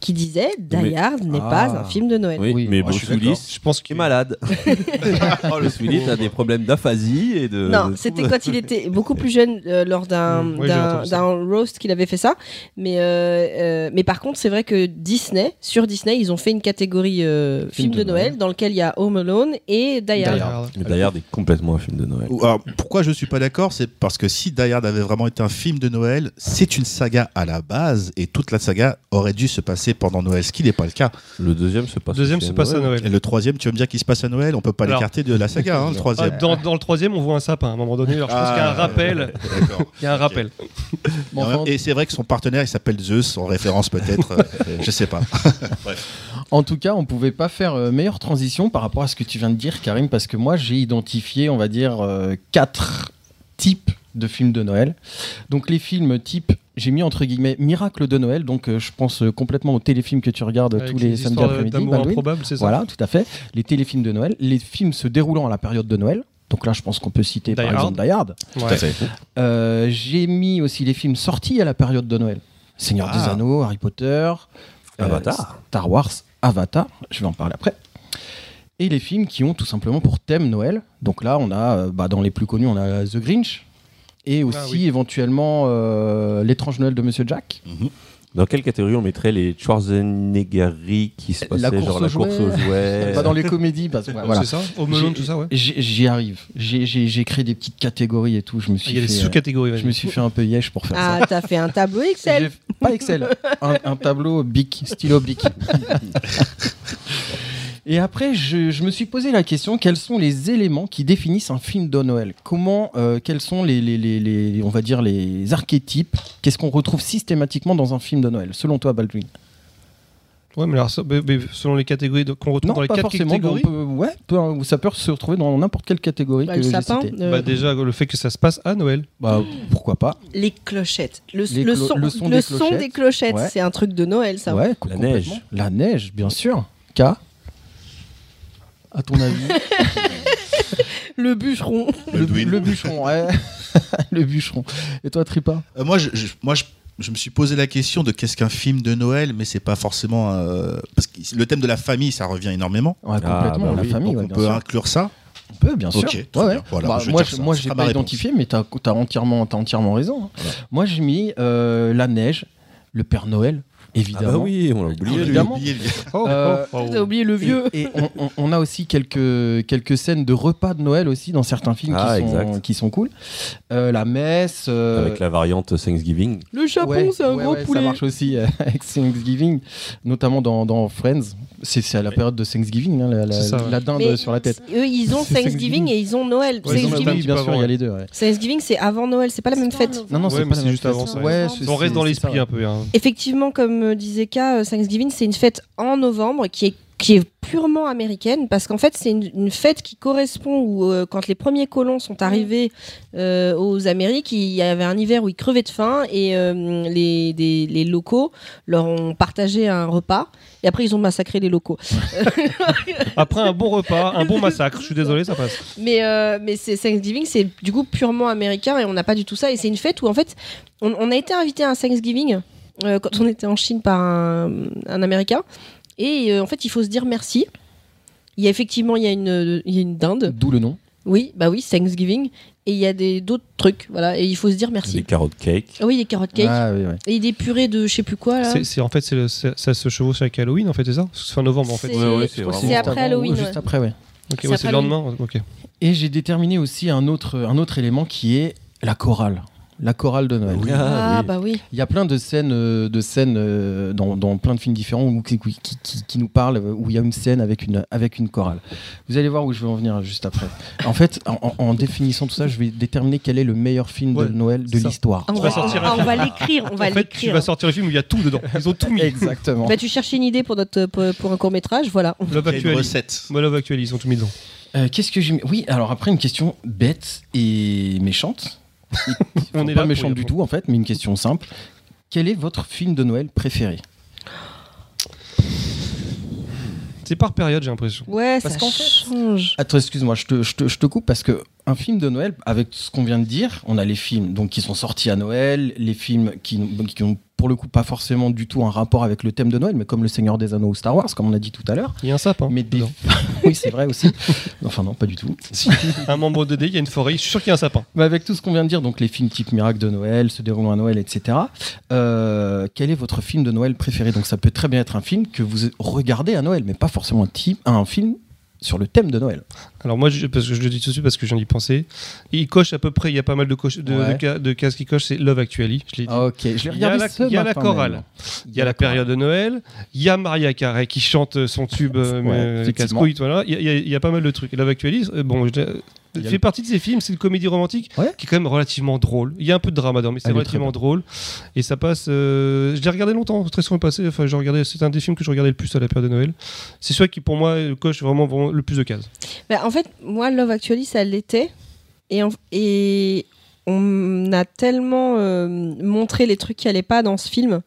qui disait Die Hard n'est Ah. pas un film de Noël. Oui, Oui, mais je Bruce d'accord. Willis Je pense est qu'il malade. oh, le Willis a des problèmes d'aphasie et de. Non, c'était quand il était beaucoup plus jeune euh, lors d'un roast qu'il avait fait ça. Mais, euh, euh, mais par contre, c'est vrai que Disney, sur Disney, ils ont fait une catégorie euh, film, de, Noël, dans lequel il y a Home Alone et Die Hard. Die Hard. Mais Die Hard est complètement un film de Noël. Alors, pourquoi je suis pas d'accord C'est parce que si Die Hard avait vraiment été un film de Noël, c'est une saga à la base et toute la saga aurait dû se passer pendant Noël, ce qui n'est pas le cas. Le deuxième se passe. Deuxième se passe à Noël. Et le troisième, tu veux me dire qu'il se passe à Noël On peut pas Alors- l'écarter de la saga, hein, le Ah, troisième. dans, dans le troisième, on voit un sapin à un moment donné. Alors je pense Ah, qu'il y a un rappel. Il y a un rappel. Enfin, Et c'est vrai que son partenaire, il s'appelle Zeus, en référence peut-être, euh, je sais pas. En tout cas, on pouvait pas faire euh, meilleure transition par rapport à ce que tu viens de dire, Karim, parce que moi, j'ai identifié, on va dire, euh, quatre types de films de Noël. Donc, les films type, j'ai mis entre guillemets Miracle de Noël, donc euh, je pense euh, complètement aux téléfilms que tu regardes Avec tous les samedis histoires après-midi. improbable, c'est ça Voilà, tout à fait. Les téléfilms de Noël, les films se déroulant à la période de Noël. Donc là, je pense qu'on peut citer Die par Hard. exemple Die Hard. Ouais. Euh, j'ai mis aussi les films sortis à la période de Noël. Seigneur Ah. des Anneaux, Harry Potter, euh, Avatar. Star Wars, Avatar, je vais en parler après. Et les films qui ont tout simplement pour thème Noël. Donc là, on a, bah, dans les plus connus, on a The Grinch. Et aussi Ah oui. éventuellement euh, L'étrange Noël de Monsieur Jack. Dans quelle catégorie on mettrait les Schwarzenegger qui se La passaient, course genre la course aux jouets. Pas dans les comédies, parce que voilà. C'est ça Au melon, tout ça, ouais. J'y arrive. J'ai- créé des petites catégories et tout. Je me suis Il y a des fait, euh, sous-catégories. je me suis fait un peu yesh pour faire ça. Ah, t'as fait un tableau Excel. Pas Excel, un, un tableau bic, stylo bic. Et après, je, je me suis posé la question quels sont les éléments qui définissent un film de Noël? Comment, euh, quels sont les, les, les- les- on va dire, les archétypes? Qu'est-ce qu'on retrouve systématiquement dans un film de Noël Selon toi, Baldwin? Ouais, mais alors, ça- mais- mais selon les catégories qu'on retrouve Non, dans les pas quatre forcément. catégories? peut- ouais, peut- ça peut se retrouver dans n'importe quelle catégorie Bah, que j'ai citée. euh, Bah, déjà, le fait que ça se passe à Noël. Bah, pourquoi pas? Les clochettes. Le, Les le clo- son, le son le des son clochettes. des clochettes, Ouais. c'est un truc de Noël, ça. Ouais, La neige. La neige, bien sûr. K? À ton avis Le bûcheron. le, bûcheron, ouais. le bûcheron. Et toi, Tripa Euh, moi, je, je- moi je, je me suis posé la question de qu'est-ce qu'un film de Noël, mais c'est pas forcément. euh, parce que le thème de la famille, ça revient énormément. Ouais, Ah, complètement, bah la oui. famille, Donc ouais, on peut sûr. inclure ça. On peut, bien sûr. Ok, très Ouais, ouais. bien. Voilà, Bah, je moi, moi, j'ai pas identifié, mais t'as as entièrement, t'as entièrement raison. Moi, j'ai mis euh, la neige, le Père Noël, Ah évidemment. bah oui, on l'a oublié. lui. Évidemment. Oublié, lui. Euh, T'as oublié le vieux. Et, et on, on- on a aussi quelques, quelques scènes de repas de Noël aussi dans certains films Ah, qui, sont, exact. qui sont cool. Euh, la messe. euh, Avec la variante Thanksgiving. Le Japon, ouais, c'est un ouais, gros ouais, poulet. Ça marche aussi euh, avec Thanksgiving, notamment dans, dans Friends. C'est à la période de Thanksgiving, hein, la, la- C'est ça, ouais. la dinde Mais sur la tête. Eux, ils ont Thanksgiving et ils ont Noël. Thanksgiving, bien sûr, il y a les deux. ouais. Thanksgiving, c'est avant Noël, c'est pas la même fête. Non, non, c'est juste fête. avant ça. Ouais, On reste dans l'esprit un peu. hein. Effectivement, comme disait K, euh, Thanksgiving, c'est une fête en novembre qui est qui est purement américaine parce qu'en fait c'est une, une fête qui correspond où euh, quand les premiers colons sont arrivés euh, aux Amériques il y avait un hiver où ils crevaient de faim et euh, les, des- les locaux leur ont partagé un repas et après ils ont massacré les locaux Après un bon repas, un bon massacre, je suis désolé, ça passe. Mais, mais c'est Thanksgiving, c'est du coup purement américain et on n'a pas du tout ça. Et c'est une fête où en fait, on, on a été invité à un Thanksgiving euh, quand on était en Chine par un, un américain. Et euh, en fait, il faut se dire merci. Il y a effectivement il y a une, il y a une dinde. D'où le nom. Oui, bah oui, Thanksgiving. Et il y a des d'autres trucs, voilà. Et il faut se dire Des merci. carottes cake. Ah oui, des carottes cake. Ah, oui, ouais. Et des purées de je sais plus quoi là. C'est, en fait, c'est ça se chevauche avec Halloween, en fait, c'est ça? C'est fin novembre, en fait. C'est- Ouais, ouais, après Halloween, Juste ouais. après, ouais. Ok, c'est le lendemain. Ok. Et j'ai déterminé aussi un autre, un autre élément qui est la chorale. La chorale de Noël. Ah, oui. bah oui. Il y a plein de scènes, euh, de scènes euh, dans, dans plein de films différents où, qui, qui- qui- qui nous parlent, euh, où il y a une scène avec une, avec une chorale. Vous allez voir où je vais en venir juste après. En fait, en, en- en définissant tout ça, je vais déterminer quel est le meilleur film Ouais, de Noël de l'histoire. Ah, on, va, sortir ah, un on va l'écrire, on va en fait, tu vas sortir le film où il y a tout dedans. Ils ont tout mis. Exactement. Bah, tu cherches une idée pour, notre, pour, pour un court métrage, voilà. Love Actually. recette. Moi, Love Actually, ils ont tout mis dedans. Euh, Qu'est-ce que j'ai mis? Oui, alors après, une question bête et méchante. On Enfin, est pas y du tout, en fait, mais une question simple. Quel est votre film de Noël préféré C'est par période, j'ai l'impression. Ouais, Parce ça qu'en fait- change. Attends, excuse-moi, je te, je, te, je te coupe parce que un film de Noël, avec ce qu'on vient de dire, on a les films donc, qui sont sortis à Noël, les films qui, qui ont pour le coup pas forcément du tout un rapport avec le thème de Noël, mais comme Le Seigneur des Anneaux ou Star Wars, comme on a dit tout à l'heure. Il y a un sapin. Mais des... oui, c'est vrai aussi. Enfin non, pas du tout. un membre de D, il y a une forêt, je suis sûr qu'il y a un sapin. Mais avec tout ce qu'on vient de dire, donc les films type Miracle de Noël, se déroulant à Noël, etc. euh, quel est votre film de Noël préféré? Donc ça peut très bien être un film que vous regardez à Noël, mais pas forcément un, type, un film sur le thème de Noël. Alors moi, je, parce que je le dis tout de suite parce que j'en ai pensé. Il coche à peu près, il y a pas mal de, coche, de, Ouais. de ca- de cases qui cochent, c'est Love Actually, je l'ai dit. Ok, je l'ai Il y a la- ce il y a la matin chorale. Il y a la période de Noël, il y a Maria Carey qui chante son tube euh, Ouais, euh, casse-couille, voilà. Il y, a- il y pas mal de trucs. Love Actually, euh, bon, je- euh, Il fait partie de ces films, c'est une comédie romantique Ouais. qui est quand même relativement drôle. Il y a un peu de drama dedans, mais c'est relativement drôle. Et ça passe. euh, je l'ai regardé longtemps, très souvent passé. Enfin, c'est un des films que je regardais le plus à la période de Noël. C'est celui qui, pour moi, coche vraiment, vraiment le plus de cases. Bah, en fait, moi, Love Actually, ça l'était. Et, en- et on a tellement euh, montré les trucs qui allaient pas dans ce film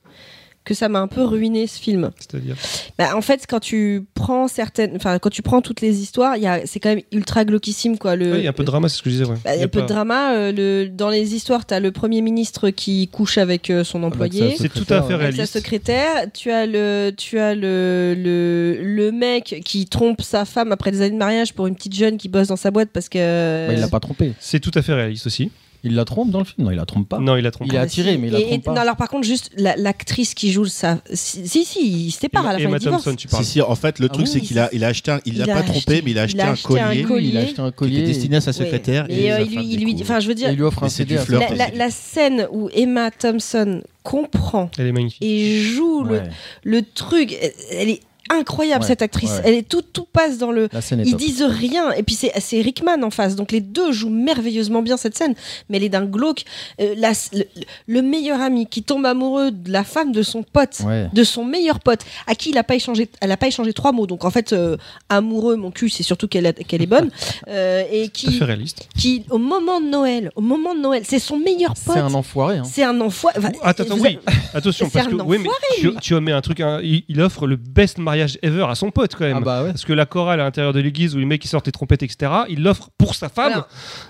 que ça m'a un peu ruiné ce film. C'est-à-dire. Bah, en fait, quand tu prends certaines, enfin, quand tu prends toutes les histoires, il y a, c'est quand même ultra glauquissime, quoi. Le, Ouais, il y a un peu de drama, c'est ce que je disais. ouais. bah, il y a un peu pas- de drama. euh, le, dans les histoires, tu as le premier ministre qui couche avec euh, son employé. C'est tout à fait Avec sa réaliste. secrétaire, tu as le, tu as le, le, le mec qui trompe sa femme après des années de mariage pour une petite jeune qui bosse dans sa boîte parce que. Bah, il l'a pas trompé. C'est tout à fait réaliste aussi. Il la trompe dans le film Non, il la trompe pas. Non, il a trompé. Il est attiré, mais il la et- trompe pas. Non, alors par contre, juste la- l'actrice qui joue ça. Si, si, si, il se sépare à la fin. Emma il. Thompson, tu Si, parles. si, en fait, le Ah truc, oui, c'est qu'il a, il a acheté un, il il l'a pas trompé, mais il a acheté il a un acheté un collier il a acheté un qui collier. était destiné à sa secrétaire. Et euh, il lui, il enfin, je veux dire, il lui offre un CD la, la- la scène où Emma Thompson comprend Elle est magnifique. et joue le, truc, elle est incroyable Ouais, cette actrice. ouais. Elle est tout, tout passe dans le. Ils top. disent rien. Et puis c'est c'est Rickman en face. Donc les deux jouent merveilleusement bien cette scène. Mais elle est d'un glauque. Euh, la- le, le meilleur ami qui tombe amoureux de la femme de son pote, Ouais. de son meilleur pote, à qui il a pas échangé, elle a pas échangé trois mots. Donc en fait, euh, amoureux, mon cul, c'est surtout qu'elle est bonne. Euh, et Tout à qui, fait réaliste. qui, au moment de Noël, au moment de Noël, c'est son meilleur pote. C'est un enfoiré. hein. C'est un enfoiré. Enfin, Attends, oui. Attention, parce que un oui, mais tu, tu mets un truc, un- il, il offre le best mariage ever à son pote quand même. Ah bah ouais. Parce que la chorale à l'intérieur de l'église où les mecs qui sortent les trompettes, etc., il l'offre pour sa femme.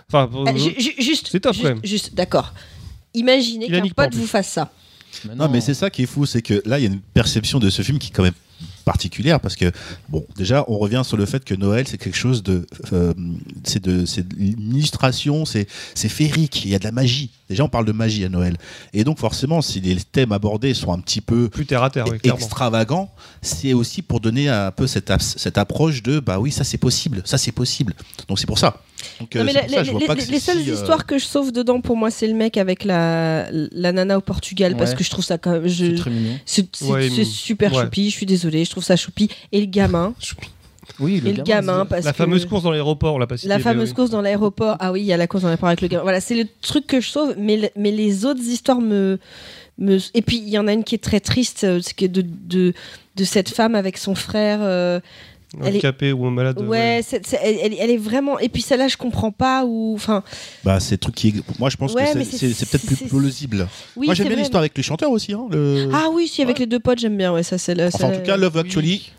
Enfin, pour- Euh, ju- ju- juste, C'est top, juste, quand même. juste, d'accord. Imaginez qu'un pote vous fasse ça. Non, mais c'est ça qui est fou, c'est que là, il y a une perception de ce film qui est quand même particulière parce que bon déjà on revient sur le fait que Noël c'est quelque chose de euh, c'est de c'est de l'illustration c'est c'est féerique il y a de la magie déjà on parle de magie à Noël et donc forcément si les thèmes abordés sont un petit peu plus terre à terre, oui, clairement. extravagant, c'est aussi pour donner un peu cette, cette approche de bah oui, ça c'est possible, ça c'est possible. Donc c'est pour ça. Donc, Non, euh, mais c'est la- pour ça, les, seules si, euh, histoires que je sauve dedans pour moi, c'est le mec avec la, la nana au Portugal parce que je trouve ça quand même. je- C'est Ouais, super ouais. choupi, je suis désolée, je trouve ça choupi. Et le gamin, Oui, et le gamin, parce La que- fameuse course dans l'aéroport, on l'a pas cité, La mais fameuse oui. course dans l'aéroport. Ah oui, il y a la course dans l'aéroport avec le gamin. Voilà, c'est le truc que je sauve, mais, le- mais les autres histoires me. me... Et puis, il y en a une qui est très triste, euh, c'est que de, de, de cette femme avec son frère. euh, elle est- Handicapé ou malade. Ouais, c'est- c'est- elle, elle- elle est vraiment. Et puis celle-là, je comprends pas. Ou enfin, bah, c'est le truc qui est- Moi je pense Ouais, que c'est- peut-être plus plausible. oui, moi j'aime bien l'histoire avec les chanteurs aussi. Hein, le- Ah oui, si avec les deux potes, j'aime bien. Ouais, ça c'est. enfin en tout cas Love Actually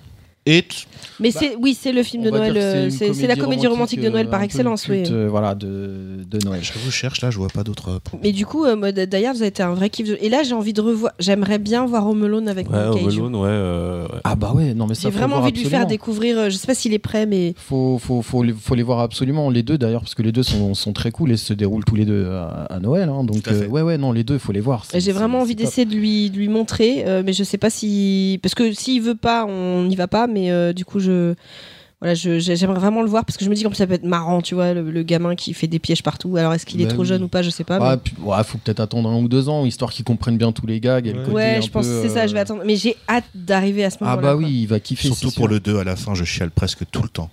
est Mais c'est oui, c'est le film de Noël. euh, C'est la comédie romantique de Noël euh, par un peu excellence, oui. euh, voilà, de, de Noël. Je vous cherche là, je vois pas d'autres. Mais du coup, euh, moi, d'ailleurs, vous avez été un vrai kiff. de- Et là, j'ai envie de revoir. J'aimerais bien voir Home Alone avec Ouais, Home. Alone, ouais. euh, ouais. Ah bah ouais, non mais ça J'ai vraiment envie de lui faire découvrir. Je sais pas s'il est prêt, mais Faut, faut, faut, les, faut les voir absolument, les deux d'ailleurs, parce que les deux sont, sont très cool et se déroulent tous les deux à, à Noël. hein. donc, Tout à fait. euh, ouais, ouais, non, les deux, il faut les voir. j'ai vraiment envie d'essayer de lui, de lui montrer. euh, mais je sais pas si. Parce que s'il veut pas, on n'y va pas. Mais euh, du coup, je. Voilà, j'aimerais vraiment le voir parce que je me dis comme ça peut être marrant, tu vois, le, le gamin qui fait des pièges partout. Alors est-ce qu'il est Bah trop jeune ou pas, je sais pas. Ouais, mais- puis, ouais, faut peut-être attendre un ou deux ans, histoire qu'ils comprennent bien tous les gags. Et le Ouais. côté Ouais, un je pense que c'est ça, je vais euh, attendre. Mais j'ai hâte d'arriver à ce moment-là. Ah bah quoi. oui, il va kiffer. Surtout pour sûr. le 2 à la fin, je chiale presque tout le temps.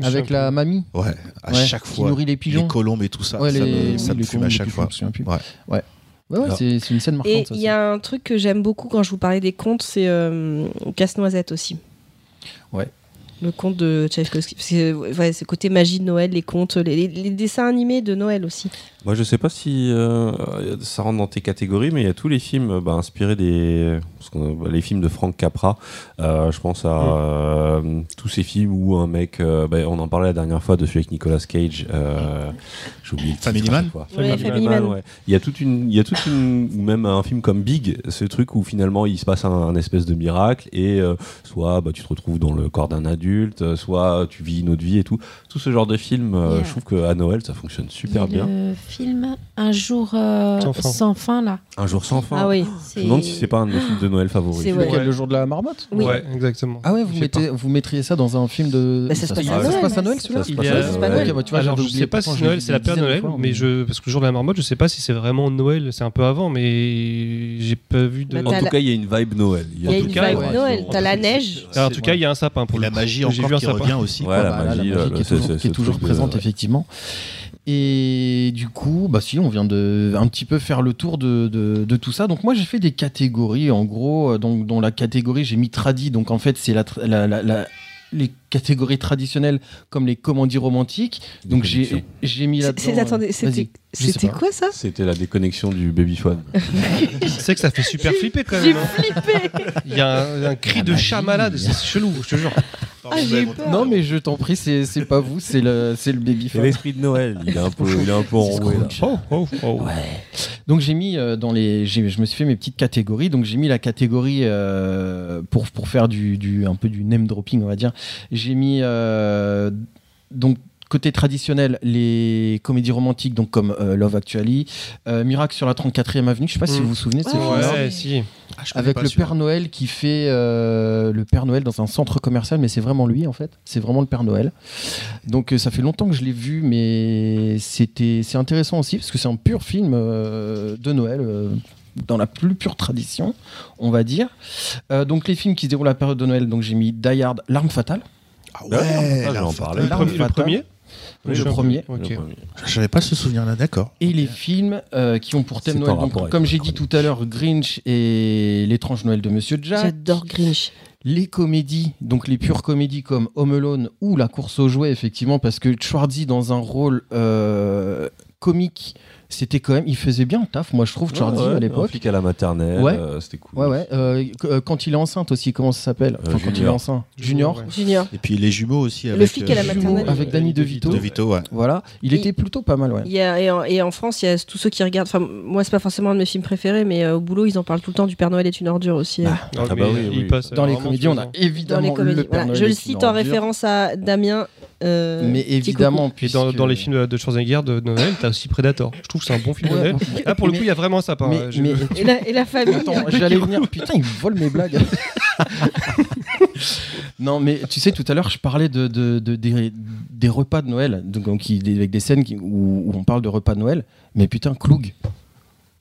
Avec la mamie Ouais, à Ouais, chaque qui fois. nourrit les pigeons. Les colombes et tout ça, Ouais, ça les- me, oui, ça me les fume colombes, à chaque fois. Ouais. Ouais, ouais, c'est une scène Et marquante. ça, il y a un truc que j'aime beaucoup quand je vous parlais des contes, c'est euh, Casse-Noisette aussi. Ouais. Le conte de Tchaïkovski. Parce que, ouais, ce côté magie de Noël, les contes, les, les- les dessins animés de Noël aussi. Moi, je sais pas si euh, ça rentre dans tes catégories, mais il y a tous les films euh, bah, inspirés des bah, les films de Frank Capra. Euh, je pense à euh, tous ces films où un mec, euh, bah, on en parlait la dernière fois de celui avec Nicolas Cage. euh, J'ai oublié le titre Family Man. Ouais, Family Man. ouais. Il y a toute une, il y a toute une, ou même un film comme Big, ce truc où finalement il se passe un, un espèce de miracle et euh, soit bah, tu te retrouves dans le corps d'un adulte, euh, soit tu vis une autre vie et tout. Tout ce genre de film, euh, Yeah. je trouve qu'à Noël ça fonctionne super bien. Le film Un jour euh, Sans sans, fin. là. Un jour sans fin. Ah oui. Je me demande si c'est pas un de mes films de Noël favoris. C'est Lequel, ouais. Le jour de la marmotte Oui. Ouais, exactement. Ah ouais, vous, mettez, vous mettriez ça dans un film de. Bah, ça se passe à ça se Noël. passe à Noël celui-là se passe à Noël. Bah, je sais pas si Noël, c'est la période Noël, mais je parce que le jour de la marmotte, je sais pas si c'est vraiment Noël, c'est un peu avant, mais j'ai pas vu de. Bah, En tout cas, il y a une vibe Noël. Il y a En une tout cas, vibe. Noël. T'as la neige. Alors, en tout cas, il y a un sapin pour la coup. Magie J'ai encore vu un qui sapin. revient aussi. Ouais, quoi. la Bah, magie, qui euh, est toujours, qui est toujours de- présente, effectivement. Et du coup, bah si, on vient de un petit peu faire le tour de, de, de tout ça. Donc moi, j'ai fait des catégories, en gros, euh, donc dans la catégorie, j'ai mis tradi. Donc en fait, c'est la, tra- la, la- la- les catégories traditionnelles comme les comédies romantiques. Donc j'ai mis là-dedans. C'est- Attendez, euh, c'était c'était quoi ça? C'était la déconnexion du babyphone. Tu sais que ça fait super flipper quand J'ai même. hein. flippé. Il y a un, un cri de chat malade, c'est chelou, je te jure. Ah, j'ai peur. Non, mais je t'en prie, c'est c'est pas vous, c'est le, c'est le baby C'est l'esprit de Noël. Il est un peu, il est un peu enroué là. Oh, oh, oh. Ouais. Donc j'ai mis euh, dans les, j'ai- je me suis fait mes petites catégories. Donc j'ai mis la catégorie euh, pour pour faire du, du un peu du name dropping, on va dire. J'ai mis euh, donc côté traditionnel les comédies romantiques donc comme euh, Love Actually, euh, Miracle sur la 34e avenue. Je sais pas si Mm. vous vous souvenez de ce Ouais, si. Ah, Avec le. Père Noël qui fait euh, le Père Noël dans un centre commercial, mais c'est vraiment lui en fait. C'est vraiment le Père Noël. Donc euh, ça fait longtemps que je l'ai vu, mais c'était c'est intéressant aussi parce que c'est un pur film euh, de Noël. euh, dans la plus pure tradition, on va dire. Euh, donc les films qui se déroulent à la période de Noël, donc j'ai mis Die Hard, L'arme fatale, Ah Ouais, ouais, là, j'en en parlais. Le premier- le premier le Je premier. pas. Ok. Le premier. J'avais pas ce souvenir-là, d'accord. Et les films euh, qui ont pour thème Noël, donc, comme j'ai dit tout à l'heure, Grinch et l'étrange Noël de Monsieur Jack. J'adore Grinch. Les comédies, donc les pures comédies comme Home Alone ou La course aux jouets, effectivement, parce que Schwarzy dans un rôle euh, comique, c'était quand même, il faisait bien le taf, moi je trouve, Ouais, à Un l'époque. flic à la maternelle, Ouais. euh, c'était cool. Ouais, ouais. euh, euh, quand il est enceinte aussi, comment ça s'appelle? Euh, Enfin, quand il est Junior. enceinte. Junior. Junior. Et puis les jumeaux aussi. Le avec, flic à la maternelle. Avec Danny DeVito. De Vito, ouais. Voilà. Il Et- était plutôt pas mal, ouais. Il y a- et, en, et en France, il y a tous ceux qui regardent. Enfin, moi, c'est pas forcément un de mes films préférés, mais euh, au boulot, ils en parlent tout le temps du Père Noël est une ordure aussi. euh, Ah, bah oui, il oui. passe Dans les comédies, on a évidemment les comédies. le Père Voilà. Noël Je le cite en référence à Damien. Mais évidemment, Et dans, puisque- dans les films de Schwarzenegger de Noël, t'as aussi Predator. Trouve que c'est un bon film. Là, pour le Mais- coup, il y a vraiment un sapin. Mais. J'ai- mais-. Et la, et la famille. Attends, j'allais venir. Putain, il vole mes blagues. non, mais tu sais, tout à l'heure, je parlais de, de- de- des, des repas de Noël, donc, avec des scènes qui- où, où on parle de repas de Noël. Mais putain, Cloug.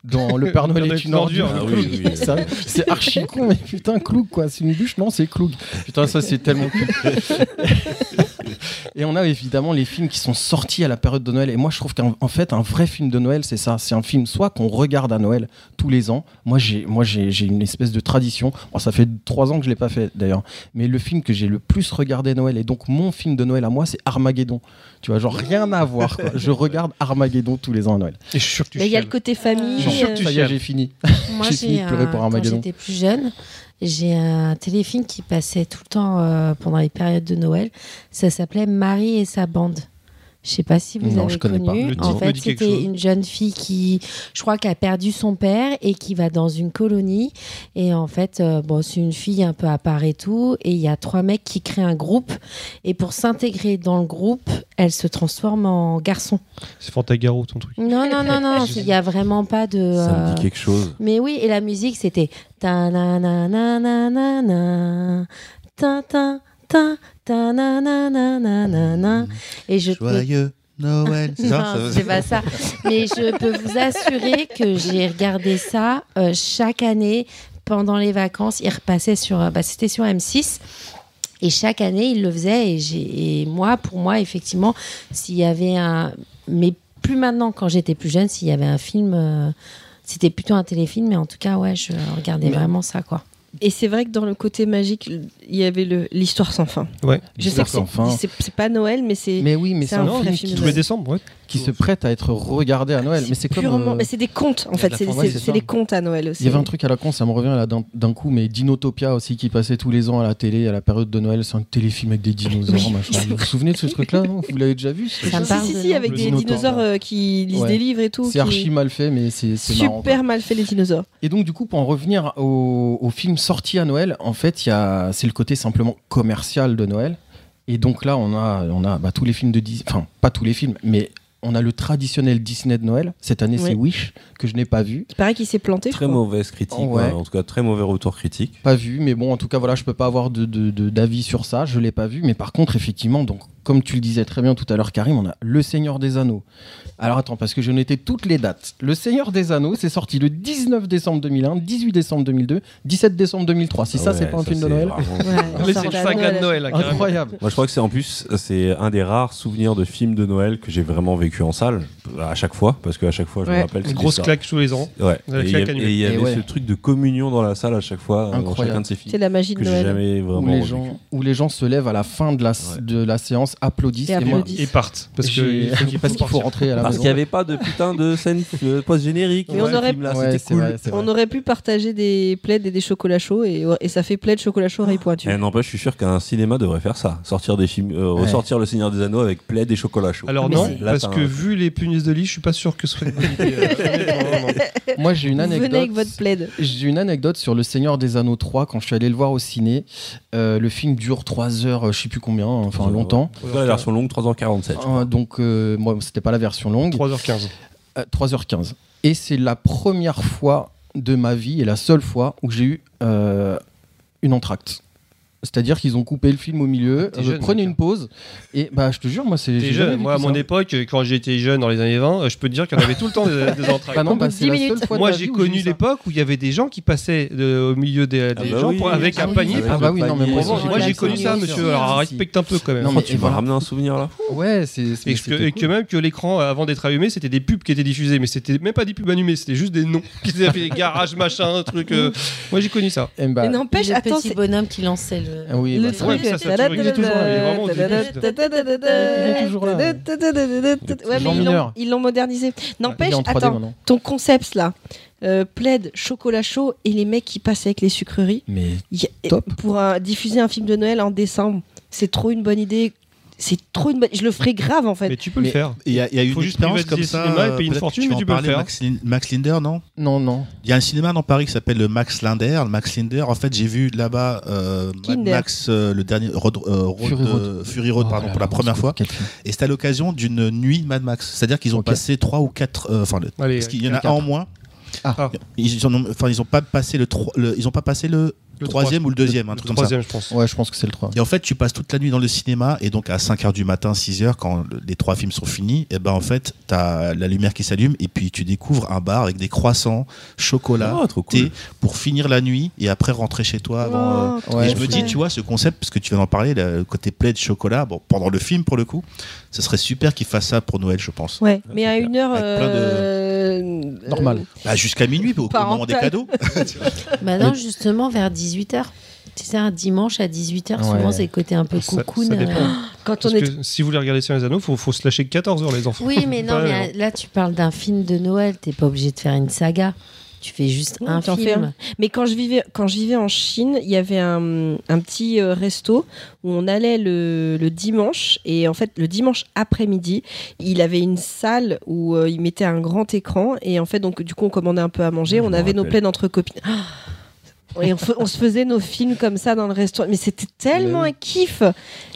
Dans Le Père Noël est une ordure. Ah oui. Ça, C'est archi con, mais putain, Cloug, quoi. C'est une bûche? Non, c'est Cloug. Putain, ça, c'est tellement cool. Et on a évidemment les films qui sont sortis à la période de Noël. Et moi, je trouve qu'en en fait, un vrai film de Noël, c'est ça. C'est un film soit qu'on regarde à Noël tous les ans. Moi, j'ai, moi, j'ai, j'ai une espèce de tradition. Bon, ça fait trois ans que je l'ai pas fait d'ailleurs. Mais le film que j'ai le plus regardé à Noël et donc mon film de Noël à moi, c'est Armageddon. Tu vois, genre rien à voir. quoi. Je regarde Armageddon tous les ans à Noël. Et je suis sûr que tu Mais il y a le côté famille. Je suis sûr que euh, tu Ça y est, j'ai fini. Moi, J'ai fini de pleurer pour quand Armageddon. j'étais plus jeune, j'ai un téléfilm qui passait tout le temps euh, pendant les périodes de Noël. Ça s'appelait Marie et sa bande. Je sais pas si vous Non, avez je connais pas. connu. En fait, c'était une jeune fille qui, je crois, qui a perdu son père et qui va dans une colonie. Et en fait, euh, bon, c'est une fille un peu à part et tout. Et il y a trois mecs qui créent un groupe. Et pour s'intégrer dans le groupe, elle se transforme en garçon. C'est Fantagaro, ton truc. Non, non, non, non. Il y a vraiment pas de. Ça me euh, dit quelque chose. mais oui, et la musique, c'était ta na na na na na na ta ta ta ta na na na na na na et je peux Joyeux Noël. Ça, non, c'est pas ça. Mais je peux vous assurer que j'ai regardé ça euh, chaque année pendant les vacances. Il repassait sur, euh, bah, c'était sur M6. Et chaque année, il le faisait. Et, j'ai- et moi, pour moi, effectivement, s'il y avait un. Mais plus maintenant, quand j'étais plus jeune, s'il y avait un film. euh, C'était plutôt un téléfilm, mais en tout cas, ouais, je regardais Mais- vraiment ça, quoi. Et c'est vrai que dans le côté magique, il y avait le- l'histoire sans fin. Ouais. Je sais que c'est- Sans fin. c'est c'est pas Noël, mais c'est Mais oui, mais C'est un vrai film Tous les décembre, ouais. Qui se prête à être regardé à Noël. Mais c'est purement. euh, mais c'est des contes en fait. C'est ça. des contes à Noël aussi. Il y avait un truc à la con, ça me revient là d'un coup, mais Dinotopia aussi qui passait tous les ans à la télé à la période de Noël. C'est un téléfilm avec des dinosaures, machin. Vous vous souvenez de ce truc-là Vous l'avez déjà vu Ça parle Si, si, avec des dinosaures euh, qui lisent Ouais. des livres et tout. C'est qui- archi mal fait, mais c'est marrant. Super mal fait les dinosaures. Et donc, du coup, pour en revenir au, au film sorti à Noël, en fait, il a- c'est le côté simplement commercial de Noël. Et donc là, on a, on a bah, tous les films de Disney, enfin, pas tous les films, mais on a le traditionnel Disney de Noël. Cette année, c'est. Wish, que je n'ai pas vu. Il paraît qu'il s'est planté. Très mauvaise critique, Oh, ouais. ouais, en tout cas très mauvais retour critique. Pas vu, mais bon, en tout cas, voilà, je peux pas avoir de, de- de- d'avis sur ça. Je l'ai pas vu, mais par contre, effectivement, donc, comme tu le disais très bien tout à l'heure, Karim, on a Le Seigneur des Anneaux. Alors attends, parce que je notais toutes les dates. Le Seigneur des Anneaux, c'est sorti le 19 décembre 2001, 18 décembre 2002, 17 décembre 2003. Si ça, Ouais, c'est pas un film de c'est Noël. vraiment- Ouais, c'est le à saga Noël. de Noël. Incroyable. Moi, je crois que c'est en plus, c'est un des rares souvenirs de films de Noël que j'ai vraiment vécu en salle, à chaque fois, parce qu'à chaque fois, je Ouais. me rappelle. Une grosse ça. claque tous les ans. Ouais. Et il y avait- ce truc de communion dans la salle à chaque fois, dans Incroyable. chacun de ces C'est films, la magie de que j'ai Noël. jamais Où vraiment les, gens, où les gens se lèvent à la fin de la, Ouais. de la séance, applaudissent. Et partent. Parce qu'il faut rentrer à la Parce qu'il n'y avait pas de putain de scène euh, post-générique. Mais on aurait- Ouais, cool. vrai. On pu partager des plaids et des chocolats chauds et, et ça fait plaid chocolat chaud oreille pointue. Eh, n'empêche, je suis sûr qu'un cinéma devrait faire ça. Sortir des films, euh, ressortir Le Seigneur des Anneaux avec plaid et chocolat chaud. Alors non, Là, parce que un- vu les punaises de lit, je suis pas sûr que ce soit une bonne idée. euh, non. Moi, j'ai une Vous venez avec anecdote. votre plaid. J'ai une anecdote sur Le Seigneur des Anneaux 3 quand je suis allé le voir au ciné. Euh, le film dure 3 heures, euh, je sais plus combien, enfin longtemps. La version longue, 3h47. je crois. Euh, donc, euh, moi, c'était pas la version longue. 3h15. Euh, 3h15. Et c'est la première fois de ma vie et la seule fois où j'ai eu euh, une entracte. C'est-à-dire qu'ils ont coupé le film au milieu, euh, jeune, prenez une pause, et bah je te jure, moi c'est. Jeune. Moi, à mon ça. époque, quand j'étais jeune dans les années 20, euh, je peux te dire qu'il y en avait tout le temps des, des entrailles. Bah non, bah, bout de c'est 10 la minutes. seule fois de Moi, j'ai connu l'époque où il y avait des gens qui passaient de- au milieu des, des bah gens oui. pour- avec Ah un oui, panier. Ah bah oui, non, mais moi j'ai connu ça, monsieur. Alors, respecte un peu quand même. Non, mais Tu voilà. ramené un souvenir là Ouais, c'est. Et que, et même que l'écran, euh, avant d'être allumé, c'était des pubs qui étaient diffusées, mais c'était même pas des pubs animées, c'était juste des noms qui étaient fait garage, machin, truc. euh. Moi, j'ai connu ça. Eh bah, Mais n'empêche, attends, petit c'est bonhomme qui lançait le. Ah oui, le bah, truc. Il est toujours là. Ouais, mais Jean ils l'ont- modernisé. N'empêche, en 3D attends, ton concept là, euh, plaid, chocolat chaud et les mecs qui passent avec les sucreries, Mais y a- Top. pour euh, diffuser un film de Noël en décembre, c'est trop une bonne idée. C'est trop une bonne. Je le ferai grave en fait. Mais tu peux Mais- le faire. Il y y a eu Faut une juste expérience comme ça. cinéma et payer une fortune, tu mais tu peux le faire. Max, Lin- Max Linder, non? Non, non. Il y a un cinéma dans Paris qui s'appelle le Max Linder. Le Max Linder, en fait, j'ai vu là-bas euh. Max, euh, le dernier Road, euh, Road, Fury Road. Fury Road, Oh pardon, là pour la première fois. Et c'était à l'occasion d'une nuit Mad Max. C'est-à-dire qu'ils ont passé trois ou quatre. Enfin, parce qu'il y en a quatre. un en moins. Ah. Ils en ont, enfin, ils ont pas passé le- ils ont pas passé le, Le troisième trois, ou le deuxième, un le truc comme ça. troisième, je pense. Ouais, je pense que c'est le 3. Et en fait, tu passes toute la nuit dans le cinéma et donc à 5h du matin, 6h, quand le- les trois films sont finis, et ben en fait, tu as la lumière qui s'allume et puis tu découvres un bar avec des croissants, chocolat, cool. thé pour finir la nuit et après rentrer chez toi avant. euh, Oh, Ouais, et je me dis, tu vois, ce concept, parce que tu viens d'en parler, le côté plaid chocolat, bon, pendant le film pour le coup, ce serait super qu'ils fassent ça pour Noël, je pense. Ouais, mais à une heure. De- euh, Normal. Bah, Jusqu'à minuit, au, au moment des cadeaux. Bah non, justement, vers 18h. Tu sais, un dimanche à 18h, Ouais. souvent c'est le côté un peu Ça- cocoon. ça euh. Quand on est. que si vous voulez regarder sur les anneaux, faut, faut se lâcher 14 heures, les enfants. Oui, mais non, Pas mais là tu parles d'un film de Noël, t'es pas obligé de faire une saga. Tu fais juste un film. un. Mais quand je vivais, quand je vivais en Chine, il y avait un, un petit euh, resto où on allait le, le dimanche. Et en fait, le dimanche après-midi, il avait une salle où euh, il mettait un grand écran. Et en fait, donc, du coup, on commandait un peu à manger. Je on avait nos plaids entre copines. Ah Et on, se faisait nos films comme ça dans le restaurant. Mais c'était tellement Mais un kiff.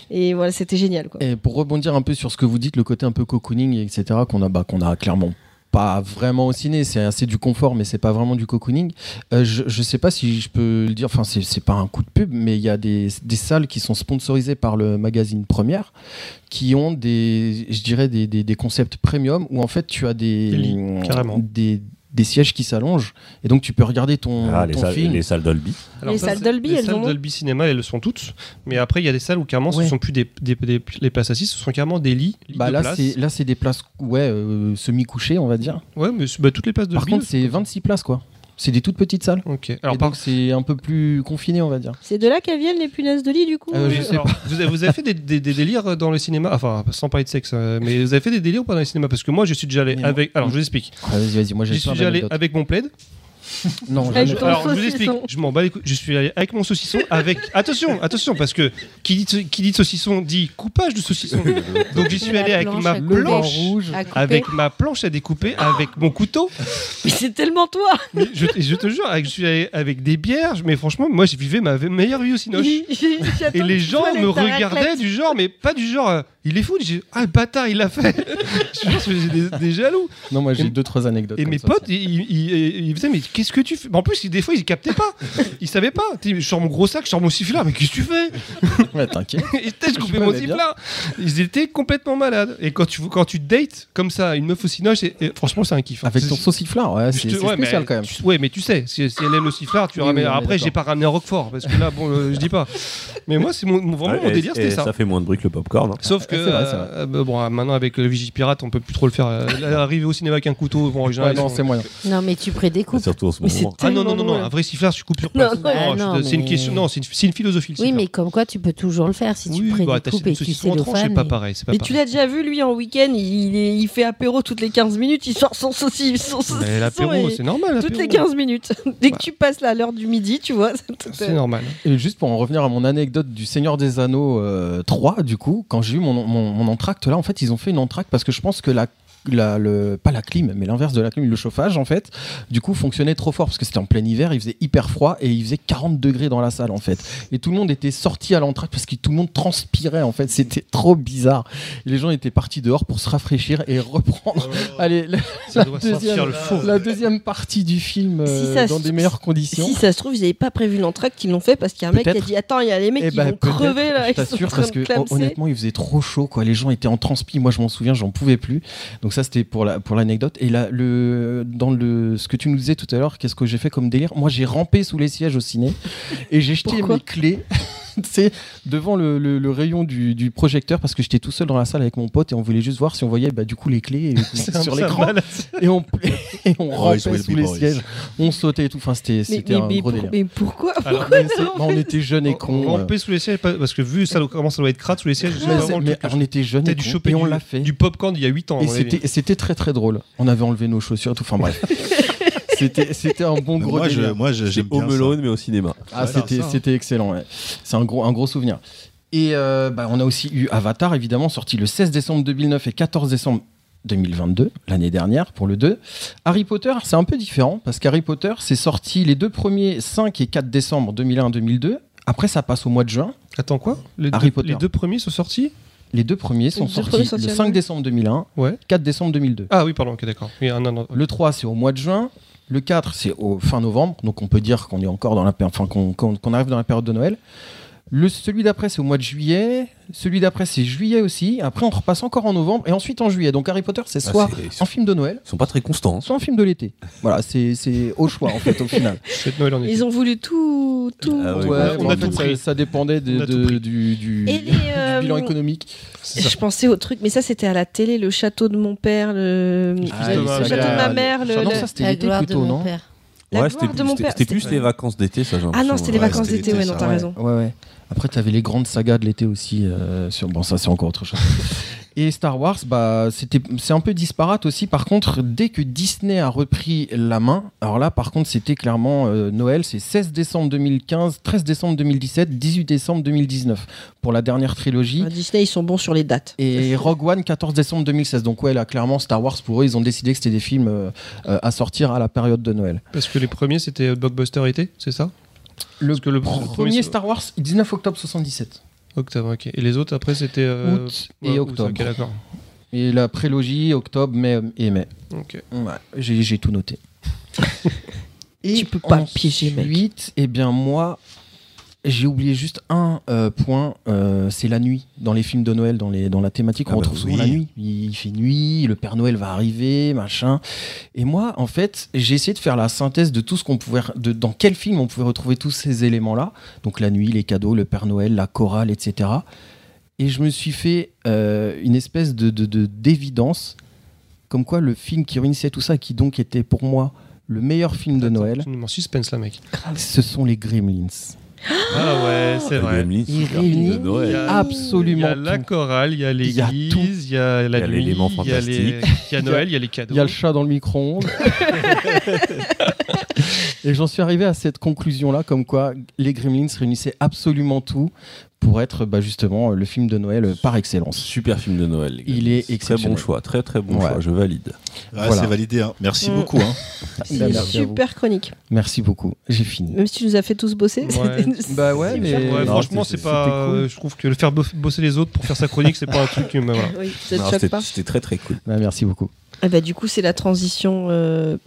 Et voilà, c'était génial. Quoi. Et pour rebondir un peu sur ce que vous dites, le côté un peu cocooning, etc., qu'on a, bah, qu'on a clairement pas vraiment au ciné, c'est assez du confort, mais c'est pas vraiment du cocooning. Euh, je, je sais pas si je peux le dire, enfin, c'est, c'est pas un coup de pub, mais il y a des, des salles qui sont sponsorisées par le magazine Première qui ont des, je dirais, des, des, des concepts premium où en fait tu as des, Des lits, carrément. des, des sièges qui s'allongent et donc tu peux regarder ton, Ah, les salles, film. les salles Dolby. Les salles Dolby, les elles salles ont Dolby Cinéma, elles le sont toutes. Mais après, il y a des salles où carrément, Ouais. ce sont plus des, des- des- les places assises, ce sont carrément des lits. lits Bah de là, c'est, là, c'est des places ouais, euh, semi-couchées, on va dire. Ouais, mais bah, toutes les places de Par contre, c'est 26 places, quoi. C'est des toutes petites salles. Ok. Alors, par... c'est un peu plus confiné, on va dire. C'est de là qu'elles viennent les punaises de lit, du coup Euh, je sais alors, Vous avez, vous avez fait des, des- des délires dans le cinéma, enfin, sans parler de sexe, euh, mais vous avez fait des délires pendant le cinéma Parce que moi, je suis déjà allé avec. Alors, je vous explique. Ah, vas-y, vas-y, moi j'ai J'y suis déjà allé avec mon plaid. Non, Avec jamais. ton Alors, je vous saucisson. explique. Je m'en bats les couilles. Je suis allé avec mon saucisson. Avec. Attention, attention, parce que qui dit, qui dit saucisson dit coupage de saucisson. Donc, j'y suis La allé avec planche ma couper. planche. rouge. À couper. Avec ma planche à découper, avec mon couteau. Mais c'est tellement toi Mais je, je te jure, avec, je suis allé avec des bières. Mais franchement, moi, je vivais ma meilleure vie au Cinoche. Et les gens me regardaient du genre, mais pas du genre, euh, il est fou. J'ai ah le bâtard, il l'a fait. je pense que j'ai des, des jaloux. Non, moi j'ai Et- deux, trois anecdotes. Et comme mes ça, potes, ils- ils faisaient, mais qu'est-ce que tu fais? En plus, des fois, ils captaient pas. Ils savaient pas. Tu sais, Je sors mon gros sac, je sors mon sifflard, mais qu'est-ce que tu fais? Ouais, t'inquiète. Je coupais mon. Ils étaient complètement malades. Et quand tu, quand tu dates comme ça, une meuf au cinoche, et- et franchement, c'est un kiff. hein. Avec ton sauciflard, ouais, c'est ouais, spécial mais quand même. tu- ouais, mais tu sais, si, si elle aime le sifflard, tu Oui, ramènes. oui, Après, j'ai pas ramené un Roquefort parce que là, bon, euh, je dis pas. Mais moi, c'est mon, vraiment mon Ouais, délire, c'était ça. Ça fait moins de bruit que le popcorn. hein. Sauf que vrai, euh, bah, bon, maintenant avec le Vigipirate, on peut plus trop le faire. Euh, Arriver au cinéma avec un couteau, bon, en général, non, c'est moyen. Non, mais tu prédécoupes. Surtout en ce Mais c'est moment. Ah non, non, non, non, un vrai sifflard, tu coupes sur Non, place. non, je- non, c'est une question, non, c'est une, philosophie. le Oui, mais comme quoi, tu peux toujours le faire si tu oui, bah, et que tu sais le pas pareil. pas Mais tu l'as déjà vu, lui, en week-end, il, est- il fait apéro toutes les 15 minutes, il sort son saucisson. son Mais saucisson l'apéro, c'est normal. Toutes les l'apéro. 15 minutes. Dès que tu passes là à l'heure du midi, tu vois. C'est normal. Et juste pour en revenir à mon anecdote du Seigneur des Anneaux euh, 3, du coup, quand j'ai eu mon, mon, mon entracte là, en fait, ils ont fait une entracte parce que je pense que la, la- le, pas la clim, mais l'inverse de la clim, le chauffage en fait, du coup fonctionnait trop fort parce que c'était en plein hiver, il faisait hyper froid et il faisait 40 degrés dans la salle en fait. Et tout le monde était sorti à l'entrée parce que tout le monde transpirait en fait, c'était trop bizarre. Et les gens étaient partis dehors pour se rafraîchir et reprendre. Allez, la, Ça la doit deuxième, sentir le faux. la deuxième partie du film euh, dans des meilleures conditions. Si ça se trouve, ils n'avaient pas prévu l'entracte, ils l'ont fait parce qu'il y a un mec qui a dit Attends, il y a les mecs Eh qui ben, vont crever là. Je ils sont en t'assure parce que clamser. honnêtement il faisait trop chaud quoi. Les gens étaient en transpi. Moi je m'en souviens, j'en pouvais plus. Donc ça c'était pour la pour l'anecdote. Et là le dans le ce que tu nous disais tout à l'heure, qu'est-ce que j'ai fait comme délire? Moi j'ai rampé sous les sièges au ciné et j'ai jeté Pourquoi? mes clés. sais, devant le, le- le rayon du, du projecteur parce que j'étais tout seul dans la salle avec mon pote et on voulait juste voir si on voyait bah, du coup les clés et- C'est sur c'est l'écran et on, et on Oh, rampait sous le les sièges on sautait et tout enfin c'était Mais, c'était un mais gros pour- délire mais pourquoi Alors, Mais c'est- on était jeunes et on- cons on euh. rampait sous les sièges parce que vu ça comment ça doit être crade sous les sièges, c'est Mais, c'est- on était jeunes et, on du, l'a fait du popcorn il y a 8 ans. Et c'était très très drôle. On avait enlevé nos chaussures et tout. Enfin bref. C'était, c'était un bon gros moi, je, moi, je- J'ai j'aime bien ça. Mais au cinéma. Ah, c'était, ça, hein. c'était excellent. ouais. C'est un gros, un gros souvenir. Et euh, bah, on a aussi eu Avatar, évidemment, sorti le 16 décembre 2009 et 14 décembre 2022, l'année dernière, pour le 2. Harry Potter, c'est un peu différent, parce qu'Harry Potter, c'est sorti les deux premiers 5 et 4 décembre 2001-2002. Après, ça passe au mois de juin. Attends quoi? Les Harry deux, Potter. les deux premiers sont sortis? Les deux premiers sont deux sortis premiers sortis le à 5 Noël. décembre 2001, Ouais. 4 décembre 2002. Ah oui, pardon, ok, d'accord. Oui, un an. Le 3, c'est au mois de juin. Le 4, c'est au fin novembre. Donc on peut dire qu'on est encore dans la enfin, qu'on arrive dans la période de Noël. Le, celui d'après, c'est au mois de juillet. Celui d'après, c'est juillet aussi. Après, on repasse encore en novembre et ensuite en juillet. Donc Harry Potter, c'est Ah, soit un film de Noël, Ils sont pas très constants. hein. soit un film de l'été. Voilà, c'est, c'est au choix en fait, au final. Noël en. Ils ont voulu tout. tout... Ah ouais, Ouais, on a en fait, tout pris. ça, ça dépendait de- du, du- Et les, du euh, bilan économique. Je pensais au truc, mais ça c'était à la télé, le château de mon père, le, Ah, le château de ma mère. Le, Non, ça c'était La l'été plutôt, non Ouais, c'était plus les vacances d'été, ça Ah non, c'était les vacances d'été, ouais, non, t'as raison. Ouais, ouais. Après, tu avais les grandes sagas de l'été aussi. euh, sur... Bon, ça, c'est encore autre chose. Et Star Wars, bah, c'était, c'est un peu disparate aussi. Par contre, dès que Disney a repris la main, alors là, par contre, c'était clairement euh, Noël. C'est 16 décembre 2015, 13 décembre 2017, 18 décembre 2019 pour la dernière trilogie. Ah, Disney, ils sont bons sur les dates. Et Rogue One, 14 décembre 2016. Donc, ouais, là, clairement, Star Wars, pour eux, ils ont décidé que c'était des films euh, euh, à sortir à la période de Noël. Parce que les premiers c'était Blockbuster été, c'est ça? Le, Parce que le premier premier, Star Wars, 19 octobre 77. Octobre, ok. Et les autres après c'était. euh, Août ouais, et août, octobre. Ok, d'accord. Et la prélogie, octobre, mai et mai. Ok. Ouais, j'ai, j'ai tout noté. Tu peux pas me piéger, mec. Ensuite, eh bien moi, j'ai oublié juste un euh, point, euh, c'est la nuit dans les films de Noël, dans, les, dans la thématique, on Ah bah retrouve souvent oui. la nuit. Il fait nuit, le Père Noël va arriver, machin. Et moi, en fait, j'ai essayé de faire la synthèse de tout ce qu'on pouvait, de, dans quel film on pouvait retrouver tous ces éléments-là. Donc la nuit, les cadeaux, le Père Noël, la chorale, etc. Et je me suis fait euh, une espèce de, de- de- d'évidence, comme quoi le film qui réunissait tout ça, qui donc était pour moi le meilleur film de Noël, Tu nous mets en suspense là, mec. ce sont les Gremlins. Ah ouais, c'est Les vrai. Gremlins, Il réunit- Absolument Il y a la chorale, il y a l'église, il y a la Il y a nuit, l'élément il y a les- il y a Noël, il y a les cadeaux. Il y a le chat dans le micro-ondes. Et j'en suis arrivé à cette conclusion-là, comme quoi les Gremlins réunissaient absolument tout pour être bah, justement le film de Noël par excellence. Super film de Noël. les Il Gremlins. est Très exceptionnel. bon choix, très très bon Ouais. choix, je valide. Ouais, Voilà. C'est validé. hein. Merci Mm. beaucoup. hein. C'est Bah, super chronique. Merci beaucoup, j'ai fini. Même si tu nous as fait tous bosser. Ouais. c'était- Bah ouais, mais- Ouais, Non, franchement, c'est pas. cool. euh, Je trouve que le faire bo- bosser les autres pour faire sa chronique, c'est pas un truc. qui me- voilà. Oui, ça te Non, choque C'était pas. c'était très très cool. Bah, merci beaucoup. Eh ben, du coup, c'est la transition euh,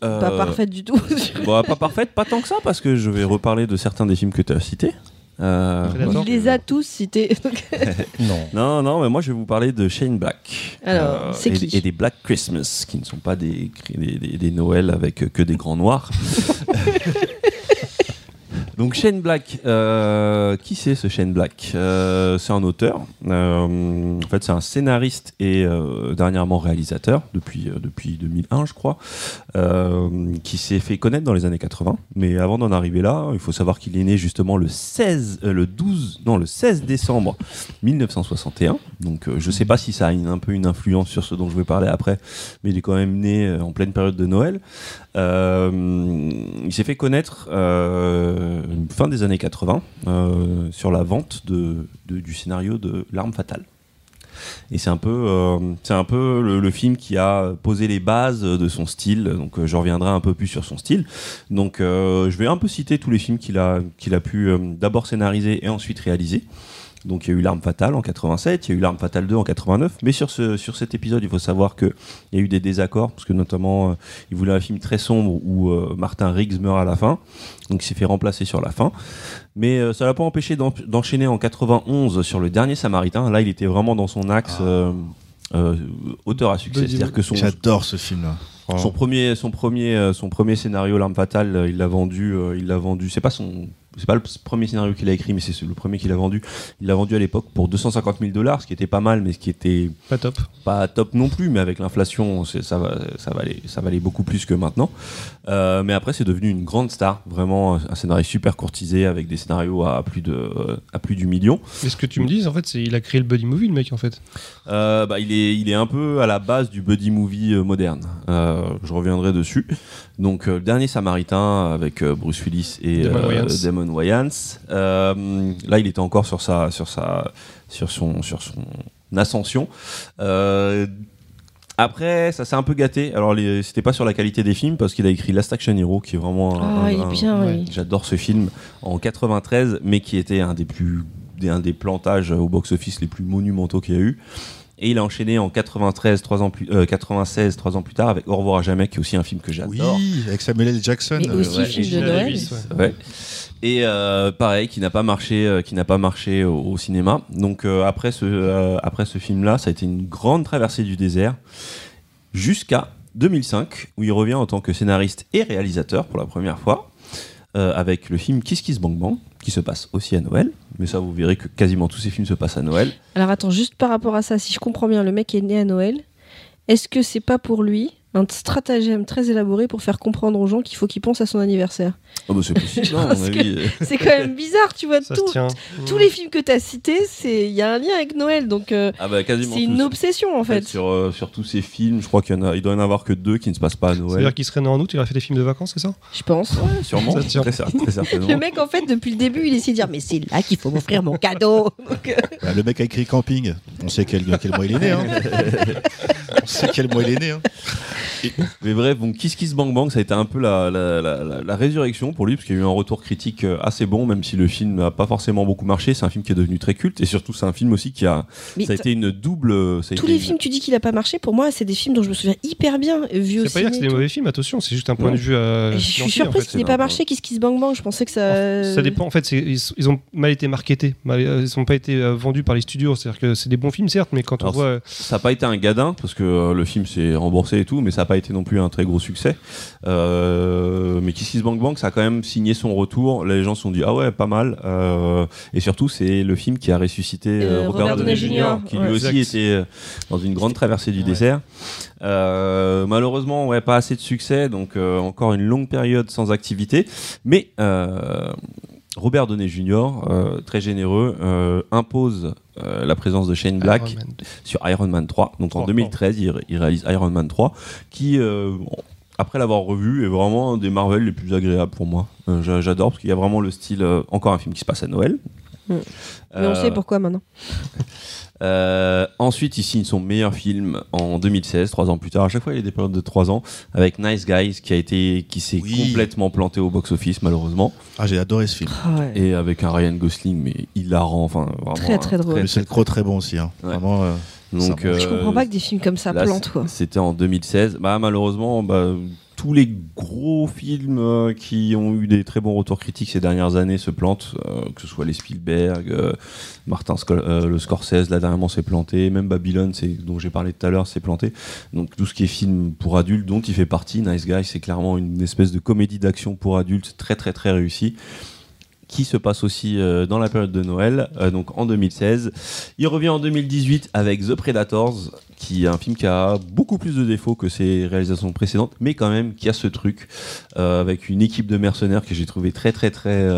pas Euh, parfaite du tout. Bon, pas parfaite, pas tant que ça, parce que je vais reparler de certains des films que tu as cités. Euh. Il les a tous cités. Non. Non, non, mais moi je vais vous parler de Shane Black. Alors, c'est et, qui et des Black Christmas, qui ne sont pas des, des, des- des Noëls avec que des grands noirs. Donc Shane Black, euh, qui c'est ce Shane Black? Euh, C'est un auteur, euh, en fait c'est un scénariste et dernièrement réalisateur depuis, depuis 2001 je crois, qui s'est fait connaître dans les années 80. Mais avant d'en arriver là, il faut savoir qu'il est né justement le 16, euh, le 12, non le 16 décembre 1961. Donc je sais pas si ça a un peu une influence sur ce dont je vais parler après, mais il est quand même né en pleine période de Noël. Il s'est fait connaître fin des années 80 euh, sur la vente de, du scénario de L'arme fatale. Et c'est un peu, euh, c'est un peu le, film qui a posé les bases de son style. Donc euh, je reviendrai un peu plus sur son style. Donc euh, je vais un peu citer tous les films qu'il a, qu'il a pu euh, d'abord scénariser et ensuite réaliser. Donc il y a eu L'arme fatale en 87, il y a eu L'arme fatale 2 en 89. Mais sur, ce, sur cet épisode, il faut savoir qu'il y a eu des désaccords, parce que notamment, euh, il voulait un film très sombre où euh, Martin Riggs meurt à la fin. Donc il s'est fait remplacer sur la fin. Mais euh, ça l'a pas empêché d'en- d'enchaîner en 91 sur Le Dernier Samaritain. Là, il était vraiment dans son axe euh, euh, auteur à succès. C'est-à-dire que son, J'adore ce film-là. son premier, son premier, son premier scénario, L'arme fatale, il l'a vendu, il l'a vendu. C'est pas son, c'est pas le premier scénario qu'il a écrit, mais c'est le premier qu'il a vendu. Il l'a vendu à l'époque pour 250 000 dollars, ce qui était pas mal, mais ce qui était Pas top. pas top non plus. Mais avec l'inflation, ça va, ça valait, ça valait beaucoup plus que maintenant. Euh, mais après, c'est devenu une grande star, vraiment un scénario super courtisé avec des scénarios à plus de, à plus du million. Mais ce que tu me dis, en fait, c'est il a créé le buddy movie, le mec, en fait. Euh, bah, il, est, il est un peu à la base du buddy movie euh, moderne. Euh, je reviendrai dessus. Donc, euh, le dernier Samaritain avec euh, Bruce Willis et Damon euh, Wayans. Euh, là, il était encore sur sa, sur sa, sur son, sur son ascension. Euh, après, ça s'est un peu gâté. Alors, les- c'était pas sur la qualité des films parce qu'il a écrit Last Action Hero, qui est vraiment un- Ah, il est bien, oui. J'adore ce film en 93, mais qui était un des plus un des plantages au box-office les plus monumentaux qu'il y a eu. Et il a enchaîné en 93, trois ans plus, euh, 96, trois ans plus tard, avec Au revoir à jamais, qui est aussi un film que Oui, j'adore. avec Samuel L. Jackson. Mais euh, aussi ouais. film de Noël. Ouais. Et euh, pareil, qui n'a pas marché, euh, au, cinéma. Donc euh, après ce, ce film-là, ça a été une grande traversée du désert jusqu'à 2005, où il revient en tant que scénariste et réalisateur pour la première fois, avec le film Kiss Kiss Bang Bang, qui se passe aussi à Noël. Mais ça, vous verrez que quasiment tous ces films se passent à Noël. Alors attends, juste par rapport à ça, si je comprends bien, le mec est né à Noël. Est-ce que c'est pas pour lui un stratagème très élaboré pour faire comprendre aux gens qu'il faut qu'ils pensent à son anniversaire Oh, bah, c'est avis. C'est quand même bizarre, tu vois. Tout- tous les films que tu as cités, il y a un lien avec Noël, donc euh, Ah bah, c'est une obsession en fait. Sur, euh, sur tous ces films, je crois qu'il il doit y en avoir que deux qui ne se passent pas à Noël. C'est-à-dire qu'il serait né en août, il aurait fait des films de vacances, c'est ça? Je pense. Ouais, sûrement. Ça se tient. Très, très. Le mec, en fait, depuis le début, il essaie de dire Mais c'est là qu'il faut m'offrir mon cadeau. Donc, euh, Bah, le mec a écrit Camping. On sait quel, quel mois il est né. Hein. On sait quel mois il est né. Hein. Mais bref, donc Kiss Kiss Bang Bang, ça a été un peu la, la, la- la- la résurrection pour lui, parce qu'il y a eu un retour critique euh, assez bon, même si le film n'a pas forcément beaucoup marché. C'est un film qui est devenu très culte, et surtout, c'est un film aussi qui a. mais ça a été une double. ça a tous été les une- films, tu dis qu'il a pas marché. Pour moi, c'est des films dont je me souviens hyper bien, vus au C'est pas dire que c'est des mauvais films, attention, c'est juste un point Non. de vue. euh, Je suis financier, en surprise fait. qu'il n'ait pas marché, Kiss Kiss Bang Bang. Je pensais que ça. Ça dépend. En fait, ils, ils ont mal été marketés. Mal- euh, ils n'ont pas été euh, vendus par les studios. C'est-à-dire que c'est des bons films, certes, mais quand on voit. euh, Ça n'a pas été un gadin, parce que euh, le film s'est remboursé et tout, mais ça n'a pas été non plus un très gros succès. Euh, mais Kiss Kiss Bang Bang, ça a quand même signé son retour. Les gens se sont dit, ah ouais, pas mal. Euh, et surtout, c'est le film qui a ressuscité euh, Robert, Robert Downey Jr., qui ouais. lui aussi était dans une grande traversée du désert. Malheureusement, ouais, pas assez de succès, donc encore une longue période sans activité. Mais Robert Downey Jr., très généreux, impose euh, la présence de Shane Black Iron sur Iron Man 3. Donc en Oh, 2013, il, il réalise Iron Man 3, qui, euh, après l'avoir revu, est vraiment un des Marvel les plus agréables pour moi. Euh, j'a- J'adore parce qu'il y a vraiment le style, euh, encore un film qui se passe à Noël. Mm. Mais on sait pourquoi maintenant. euh, ensuite, il signe son meilleur film en 2016, trois ans plus tard. À chaque fois, il y a des périodes de trois ans avec Nice Guys, qui a été, qui s'est Oui. complètement planté au box-office malheureusement, Ah, j'ai adoré ce film. Ah ouais. et avec un Ryan Gosling mais hilarant, enfin vraiment Très, très drôle. Le Seth Crow, très bon aussi. Hein. Ouais. Vraiment. euh, Donc, Je euh, comprends pas que des films comme ça Là, plantent. C'était en 2016. Bah, malheureusement, bah, tous les gros films euh, qui ont eu des très bons retours critiques ces dernières années se plantent, euh, que ce soit les Spielberg, euh, Martin le Scorsese, là dernièrement s'est planté, même Babylone, dont j'ai parlé tout à l'heure, s'est planté. Donc tout ce qui est film pour adultes, dont il fait partie, Nice Guy, c'est clairement une espèce de comédie d'action pour adultes très très très réussie qui se passe aussi euh, dans la période de Noël, euh, donc en 2016. Il revient en 2018 avec The Predators, qui est un film qui a beaucoup plus de défauts que ses réalisations précédentes, mais quand même qui a ce truc euh, avec une équipe de mercenaires que j'ai trouvé très très très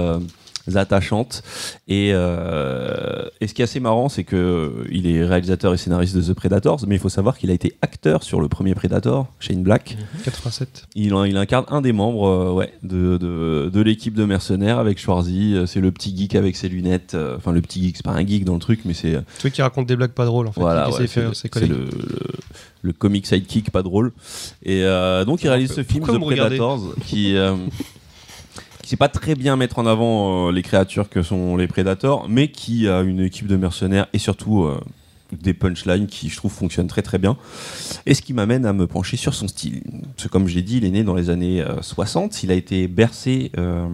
attachantes. Et, euh, et ce qui est assez marrant, c'est que il est réalisateur et scénariste de The Predators, mais il faut savoir qu'il a été acteur sur le premier Predator, Shane Black. 87. Il, il incarne un des membres euh, ouais, de, de, de l'équipe de mercenaires avec Schwarzy. Euh, C'est le petit geek avec ses lunettes. Enfin, le petit geek, c'est pas un geek dans le truc, mais c'est Celui qui raconte des blagues pas drôles en fait. voilà, ouais, c'est le, le, comic sidekick pas drôle. Et euh, donc il réalise ce film The Predators qui qui sait pas très bien mettre en avant euh, les créatures que sont les Predators, mais qui a une équipe de mercenaires et surtout euh, des punchlines qui je trouve fonctionnent très très bien. Et ce qui m'amène à me pencher sur son style. Parce que comme je l'ai dit, il est né dans les années euh, 60. Il a été bercé euh,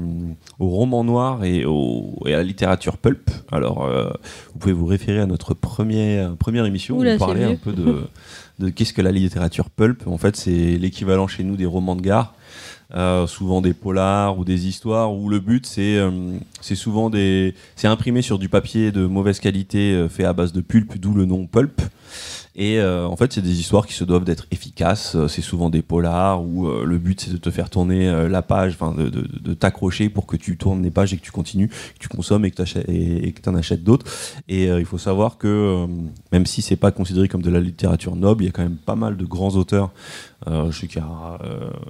au roman noir et, au, et à la littérature pulp. Alors, euh, vous pouvez vous référer à notre première, première émission où on parlait un peu de, de qu'est-ce que la littérature pulp. En fait, c'est l'équivalent chez nous des romans de gare. Euh, souvent des polars ou des histoires où le but c'est euh, c'est souvent des c'est imprimé sur du papier de mauvaise qualité euh, fait à base de pulpe d'où le nom pulp et euh, en fait c'est des histoires qui se doivent d'être efficaces. Euh, c'est souvent des polars où euh, le but c'est de te faire tourner la page de, de, t'accrocher pour que tu tournes les pages et que tu continues que tu consommes et que tu en achètes d'autres. Et il faut savoir que même si c'est pas considéré comme de la littérature noble il y a quand même pas mal de grands auteurs. Je sais qu'il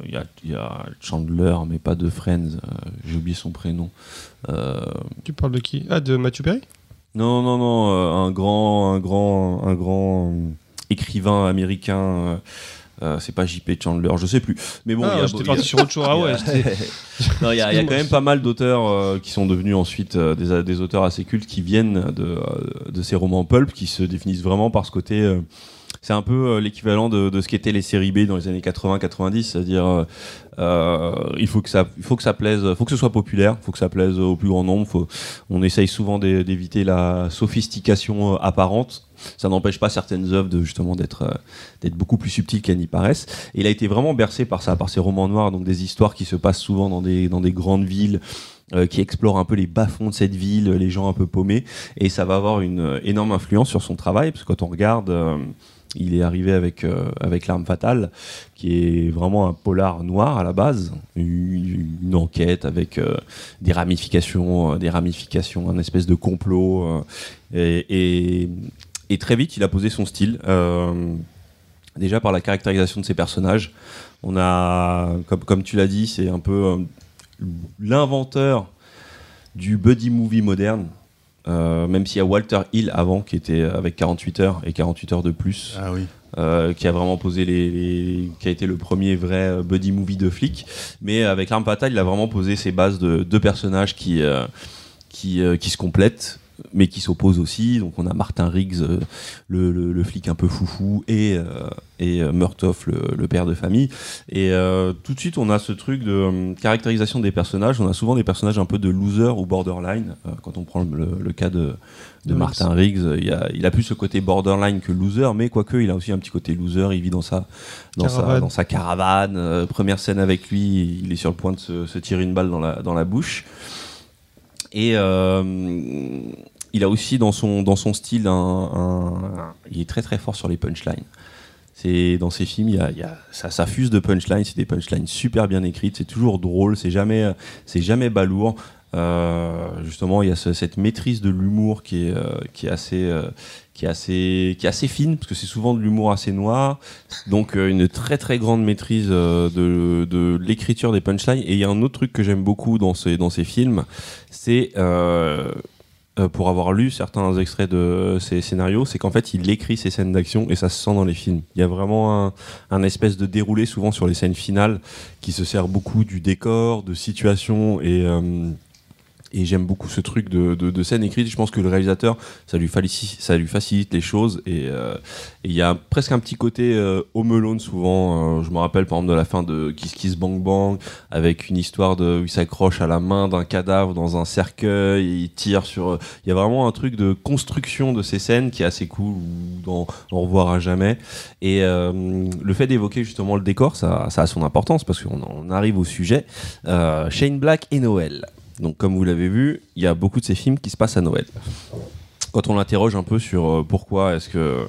y, y, a, Chandler, mais pas de Friends. J'ai oublié son prénom. Tu parles de qui? Ah, de Matthew Perry? Non, non, non, euh, un grand, un grand, un grand écrivain américain. euh, euh, c'est pas JP Chandler, je sais plus. Mais bon, Ah, j'étais parti sur autre chose. Ah ouais, il y, a- y quand même pas mal d'auteurs euh, qui sont devenus ensuite euh, des, des auteurs assez cultes qui viennent de, de ces romans pulp qui se définissent vraiment par ce côté. C'est un peu euh, l'équivalent de, de ce qu'étaient les séries B dans les années 80-90, c'est-à-dire euh, euh, il faut que ça, il faut que ça plaise, faut que ce soit populaire, faut que ça plaise au plus grand nombre. On essaye souvent d'é- d'éviter la sophistication euh, apparente. Ça n'empêche pas certaines œuvres de justement d'être euh, beaucoup plus subtiles qu'elles n'y paraissent. Il a été vraiment bercé par ça, par ces romans noirs, donc des histoires qui se passent souvent dans des dans des grandes villes. qui explorent un peu les bas-fonds de cette ville, les gens un peu paumés, et ça va avoir une énorme influence sur son travail, parce que quand on regarde, il est arrivé avec, euh, avec L'arme fatale, qui est vraiment un polar noir à la base, une, enquête avec euh, des ramifications, euh, des ramifications, un espèce de complot, et, très vite il a posé son style. déjà par la caractérisation de ses personnages, on a, comme, comme tu l'as dit, c'est un peu l'inventeur du buddy movie moderne. Euh, même s'il y a Walter Hill avant qui était avec 48 heures et 48 heures de plus Ah oui. euh, qui a vraiment posé les, les- qui a été le premier vrai euh, buddy movie de flic. Mais avec l'arme fatale, il a vraiment posé ses bases de deux personnages qui euh, qui, qui se complètent mais qui s'opposent aussi. Donc on a Martin Riggs, euh, le, le- le flic un peu foufou, et, euh, et euh, Murtoff, le, le père de famille. Et euh, tout de suite, on a ce truc de caractérisation des personnages. On a souvent des personnages un peu de loser ou borderline. Quand on prend le, cas de, de Martin Riggs, il a, il a plus ce côté borderline que loser, mais quoique il a aussi un petit côté loser. Il vit dans sa, dans sa, Caravane. dans sa caravane. Première scène avec lui, il est sur le point de se, se tirer une balle dans la, dans la bouche. Et euh, il a aussi dans son, dans son style un, Il est très très fort sur les punchlines. C'est dans ses films, il y a, ça, ça fuse de punchlines. C'est des punchlines super bien écrites. C'est toujours drôle. C'est jamais, c'est jamais balourd. Euh, justement, il y a ce- cette maîtrise de l'humour qui est, euh, qui est assez, qui est assez, qui est assez fine parce que c'est souvent de l'humour assez noir. Donc euh, une très très grande maîtrise euh, de, de l'écriture des punchlines. Et il y a un autre truc que j'aime beaucoup dans ces, dans ces films, c'est euh, pour avoir lu certains extraits de ces scénarios, c'est qu'en fait il écrit ses scènes d'action et ça se sent dans les films. Il y a vraiment un, un espèce de déroulé souvent sur les scènes finales qui se sert beaucoup du décor, de situation et et j'aime beaucoup ce truc de, de, scène écrite. Je pense que le réalisateur, ça lui, facilite, les choses. Et euh, il y a presque un petit côté euh, souvent. Euh, je me rappelle par exemple de la fin de Kiss Kiss Bang Bang, avec une histoire de, où il s'accroche à la main d'un cadavre dans un cercueil, il tire sur... Il y a vraiment un truc de construction de ces scènes qui est assez cool, ou Au revoir jamais. Et euh, le fait d'évoquer justement le décor, ça, a son importance, parce qu'on on arrive au sujet. Euh, Shane Black et Noël. Donc, comme vous l'avez vu, il y a beaucoup de ces films qui se passent à Noël. Quand on l'interroge un peu sur euh, pourquoi est-ce que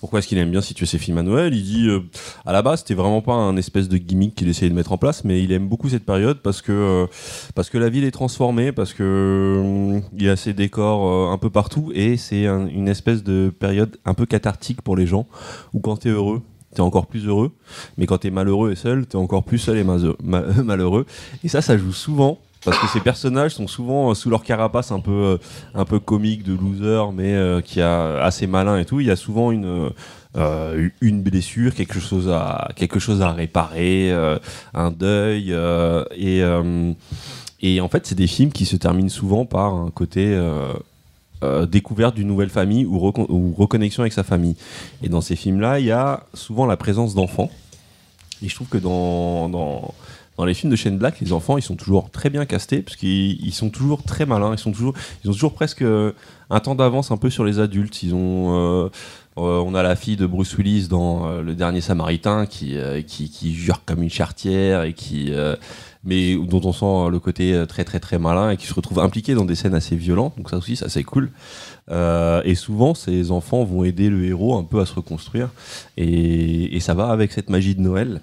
pourquoi est-ce qu'il aime bien situer ses films à Noël Il dit, euh, à la base, c'était vraiment pas un espèce de gimmick qu'il essayait de mettre en place, mais il aime beaucoup cette période parce que, euh, parce que la ville est transformée, parce que il y a ces décors un peu partout, et c'est un- une espèce de période un peu cathartique pour les gens, où quand t'es heureux, t'es encore plus heureux, mais quand t'es malheureux et seul, t'es encore plus seul et malheureux. Et ça, ça joue souvent. Parce que ces personnages sont souvent euh, sous leur carapace un peu, euh, un peu comique de loser, mais euh, qui a assez malin et tout. Il y a souvent une, une blessure, quelque chose à, quelque chose à réparer, un deuil. et, et en fait, c'est des films qui se terminent souvent par un côté découverte d'une nouvelle famille ou, ou reconnexion avec sa famille. Et dans ces films-là, il y a souvent la présence d'enfants. Et je trouve que dans, dans, dans les films de Shane Black, les enfants, ils sont toujours très bien castés, parce qu'ils ils sont toujours très malins, ils, sont toujours, ils ont toujours presque euh, un temps d'avance un peu sur les adultes. Ils ont, euh, euh, on a la fille de Bruce Willis dans Le Dernier Samaritain qui, qui, jure comme une chartière et qui... mais dont on sent le côté très très très malin et qui se retrouve impliqué dans des scènes assez violentes, donc ça aussi ça c'est cool. Et souvent ces enfants vont aider le héros un peu à se reconstruire et, ça va avec cette magie de Noël.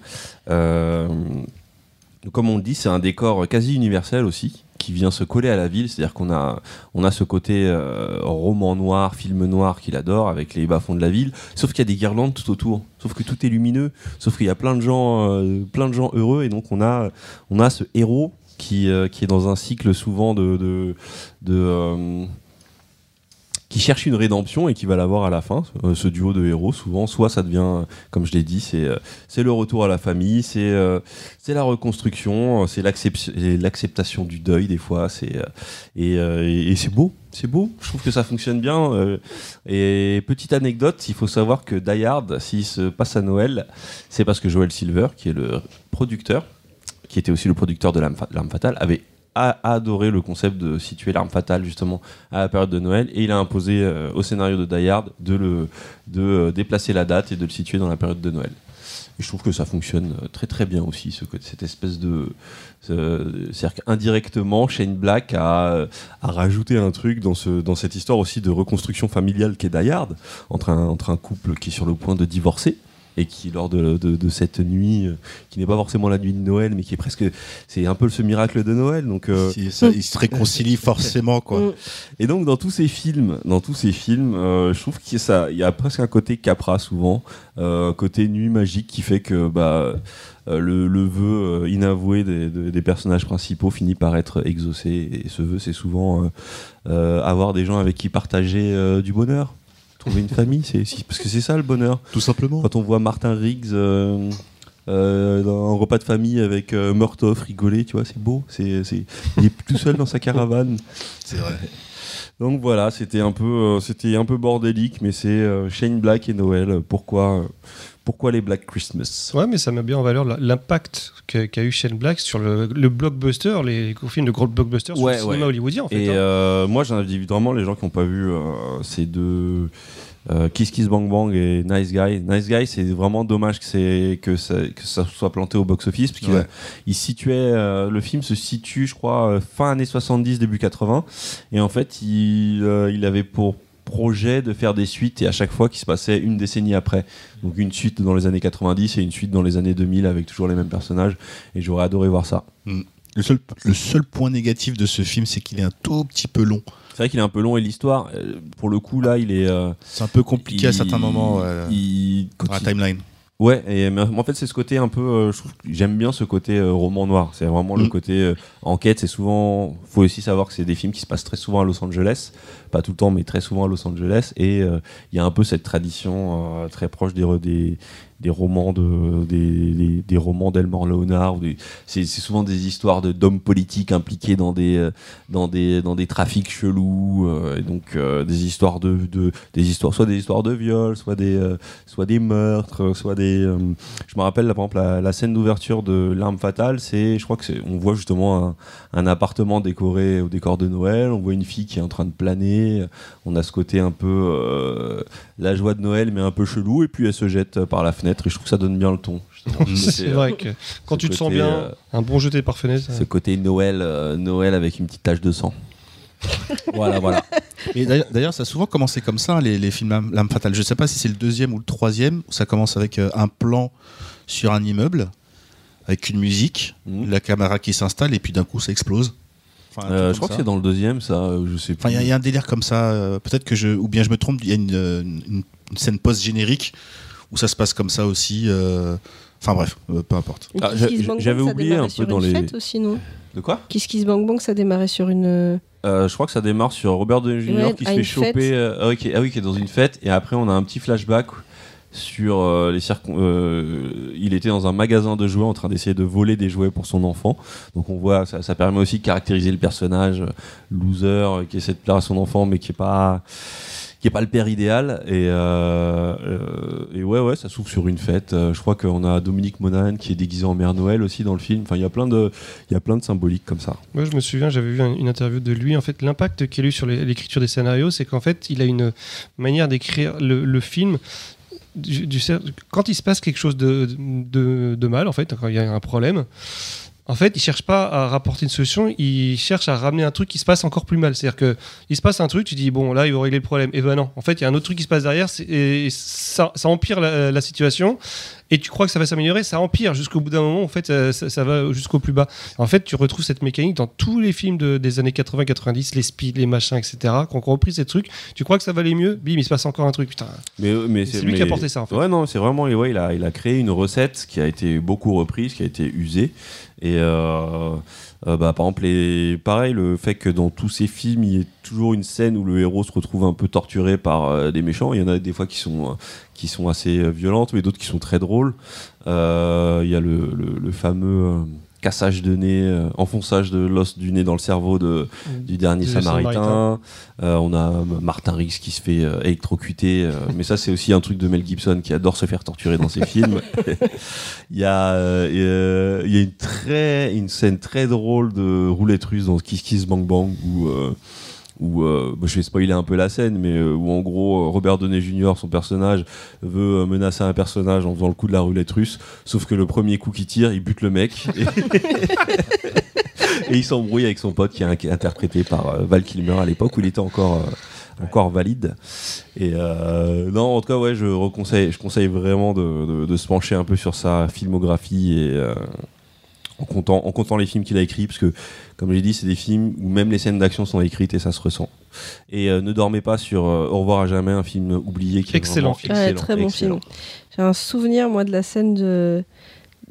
Comme on le dit, c'est un décor quasi universel aussi, qui vient se coller à la ville. C'est-à-dire qu'on a, on a ce côté euh, roman noir, film noir qu'il adore, avec les bas-fonds de la ville. Sauf qu'il y a des guirlandes tout autour. Sauf que tout est lumineux. Sauf qu'il y a plein de gens, euh, plein de gens heureux. Et donc on a, on a ce héros qui, euh, qui est dans un cycle souvent de, de, qui cherche une rédemption et qui va l'avoir à la fin. Euh, ce duo de héros, souvent, soit ça devient, comme je l'ai dit, c'est euh, c'est le retour à la famille, c'est euh, c'est la reconstruction, euh, c'est l'acceptation du deuil des fois, c'est euh, et, euh, et- c'est beau, c'est beau. Je trouve que ça fonctionne bien. euh, et petite anecdote, il faut savoir que Die Hard, s'il se passe à Noël, c'est parce que Joel Silver, qui est le producteur, qui était aussi le producteur de L'Arme Fatale, avait a adoré le concept de situer l'arme fatale justement à la période de Noël et il a imposé euh, au scénario de Die Hard de, le, de euh, déplacer la date et de le situer dans la période de Noël. Et je trouve que ça fonctionne euh, très très bien aussi, ce, cette espèce de... ce- C'est-à-dire qu'indirectement, Shane Black a, a rajouté un truc dans, ce, dans cette histoire aussi de reconstruction familiale qu'est Die Hard, entre un, entre un couple qui est sur le point de divorcer et qui, lors de, de- de cette nuit, euh, qui n'est pas forcément la nuit de Noël, mais qui est presque... C'est un peu ce miracle de Noël, donc... euh, ça, ils se réconcilient forcément, quoi. Et donc dans tous ces films, dans tous ces films, euh, je trouve qu'il y a ça, il y a presque un côté Capra souvent, euh, un côté nuit magique qui fait que bah le, le vœu inavoué des, personnages principaux finit par être exaucé. Et ce vœu, c'est souvent avoir des gens avec qui partager du bonheur, trouver une famille, c'est parce que c'est ça le bonheur. Tout simplement. Quand on voit Martin Riggs euh, euh, dans un repas de famille avec euh, Murtoff rigoler, tu vois, c'est beau. C'est, c'est- il est tout seul dans sa caravane. C'est vrai. Donc voilà, c'était un peu, euh, c'était un peu bordélique, mais c'est euh, Shane Black et Noël. Pourquoi, pourquoi les Black Christmas? Ouais, mais ça met bien en valeur l'impact qu'a qu'a eu Shane Black sur le, le blockbuster, les films de gros blockbusters sur Ouais, le cinéma hollywoodien, en fait. Et hein. euh, moi, j'invite vraiment les gens qui n'ont pas vu euh, ces deux euh, Kiss Kiss Bang Bang et Nice Guy. Nice Guy, c'est vraiment dommage que, ça, que ça soit planté au box-office, parce Ouais. il situait, euh, le film se situe, je crois, fin années 70, début 80. Et en fait, il, euh, il avait pour projet de faire des suites et à chaque fois qui se passait une décennie après. Donc une suite dans les années 90 et une suite dans les années 2000 avec toujours les mêmes personnages. Et j'aurais adoré voir ça. Le seul, le seul point négatif de ce film, c'est qu'il est un tout petit peu long. C'est vrai qu'il est un peu long et l'histoire, euh, pour le coup, là, il est. euh, C'est un peu compliqué à il- certains moments euh, il- quand dans la il- timeline. Ouais, et mais en fait, c'est ce côté un peu. euh, je trouve que j'aime bien ce côté euh, roman noir. C'est vraiment le Mm. côté euh, enquête. C'est souvent. faut aussi savoir que c'est des films qui se passent très souvent à Los Angeles. Pas tout le temps, mais très souvent à Los Angeles. Et il y a un peu cette tradition très proche des, des, des romans de des, des, romans d'Elmore Leonard. C'est souvent des histoires d'hommes politiques impliqués dans des euh, dans des dans des trafics chelous. euh, et donc euh, des histoires de, de des histoires soit des histoires de viol, soit des soit des meurtres, soit des. je me rappelle là, par exemple la, scène d'ouverture de l'arme fatale, c'est, je crois que on voit justement un, un appartement décoré au décor de Noël, on voit une fille qui est en train de planer, on a ce côté un peu la joie de Noël mais un peu chelou et puis elle se jette par la fenêtre et je trouve que ça donne bien le ton. C'est vrai euh, que quand ce tu te sens bien, euh, un bon jeté par fenêtre. ce côté Noël, euh, Noël avec une petite tache de sang. voilà, voilà. Et d'ailleurs- ça a souvent commencé comme ça, les, les films Lame Lame Fatale. Je sais pas si c'est le deuxième ou le troisième, où ça commence avec euh, un plan sur un immeuble, avec une musique, Mhm. la caméra qui s'installe, et puis d'un coup, ça explose. Enfin, Euh, je crois ça. que c'est dans le deuxième, ça. euh, Je sais plus. Enfin, il y a- il y, a un délire comme ça. euh, Peut-être que je. Ou bien je me trompe, il y a une, euh, une- une scène post-générique où ça se passe comme ça aussi. euh, Enfin bref, euh, peu importe. Ah, j'avais oublié un peu dans les- fête aussi, non? De quoi? Kiss Kiss Bang Bang, ça démarrait sur une. euh, je crois que ça démarre sur Robert Downey Jr. Ouais, qui se fait choper. euh, ah, oui, qui, ah oui, qui est dans une fête. Et après, on a un petit flashback sur euh, les circon. euh, il était dans un magasin de jouets en train d'essayer de voler des jouets pour son enfant. Donc on voit, ça, ça permet aussi de caractériser le personnage loser qui essaie de plaire à son enfant, mais qui est pas qui est pas le père idéal et, euh, euh, et ouais ouais ça s'ouvre sur une fête Euh, je crois qu'on a Dominique Monaghan qui est déguisé en Mère Noël aussi dans le film enfin il y a plein de il y a plein de symboliques comme ça Moi, je me souviens, j'avais vu un- une interview de lui. En fait, l'impact qu'il a eu sur l'écriture des scénarios, c'est qu'en fait, il a une manière d'écrire le, film. Du- quand il se passe quelque chose de, de, de mal, en fait, quand il y a un problème, en fait, il cherche pas à rapporter une solution, il cherche à ramener un truc qui se passe encore plus mal. C'est-à-dire que il se passe un truc, tu dis bon là, il va régler le problème. Et ben non, en fait, il y a un autre truc qui se passe derrière, et ça, ça empire la, la situation. Et tu crois que ça va s'améliorer, ça empire jusqu'au bout d'un moment. En fait, ça, va jusqu'au plus bas. En fait, tu retrouves cette mécanique dans tous les films de- des années 80-90, les speed, les machins, etc. Quand on repris ces trucs, tu crois que ça va aller mieux, bim, il se passe encore un truc. Putain, Mais, mais C'est lui qui a porté ça, en fait. Ouais, non, c'est vraiment. Ouais, il, a, il a créé une recette qui a été beaucoup reprise, qui a été usée. Et euh, euh, bah, par exemple, les, pareil, le fait que dans tous ces films, il y ait toujours une scène où le héros se retrouve un peu torturé par euh, des méchants. Il y en a des fois qui sont, euh, qui sont assez violentes, mais d'autres qui sont très drôles. Il y a le- le fameux. Euh, cassage de nez, euh, enfonçage de l'os du nez dans le cerveau de, du dernier Du Samaritain. Samaritain. Euh, on a Martin Riggs qui se fait euh, électrocuter, euh, mais ça c'est aussi un truc de Mel Gibson qui adore se faire torturer dans ses films. il y a, euh, euh, il y a une très, une scène très drôle de roulette russe dans Kiss Kiss Bang Bang où euh, où euh, bah, je vais spoiler un peu la scène, mais euh, où en gros euh, Robert Downey Jr. son personnage veut menacer un personnage en faisant le coup de la roulette russe, sauf que le premier coup qu'il tire, il bute le mec. Et, il s'embrouille avec son pote qui est interprété par Val Kilmer à l'époque où il était encore encore valide. Et non, en tout cas, ouais, je reconseille, je conseille vraiment de, se pencher un peu sur sa filmographie et en comptant, en comptant les films qu'il a écrits, parce que, comme j'ai dit, c'est des films où même les scènes d'action sont écrites et ça se ressent. Et euh, ne dormez pas sur euh, Au revoir à jamais, un film oublié qui est Excellent. Ouais, excellent, très bon excellent. film. J'ai un souvenir, moi, de la scène de.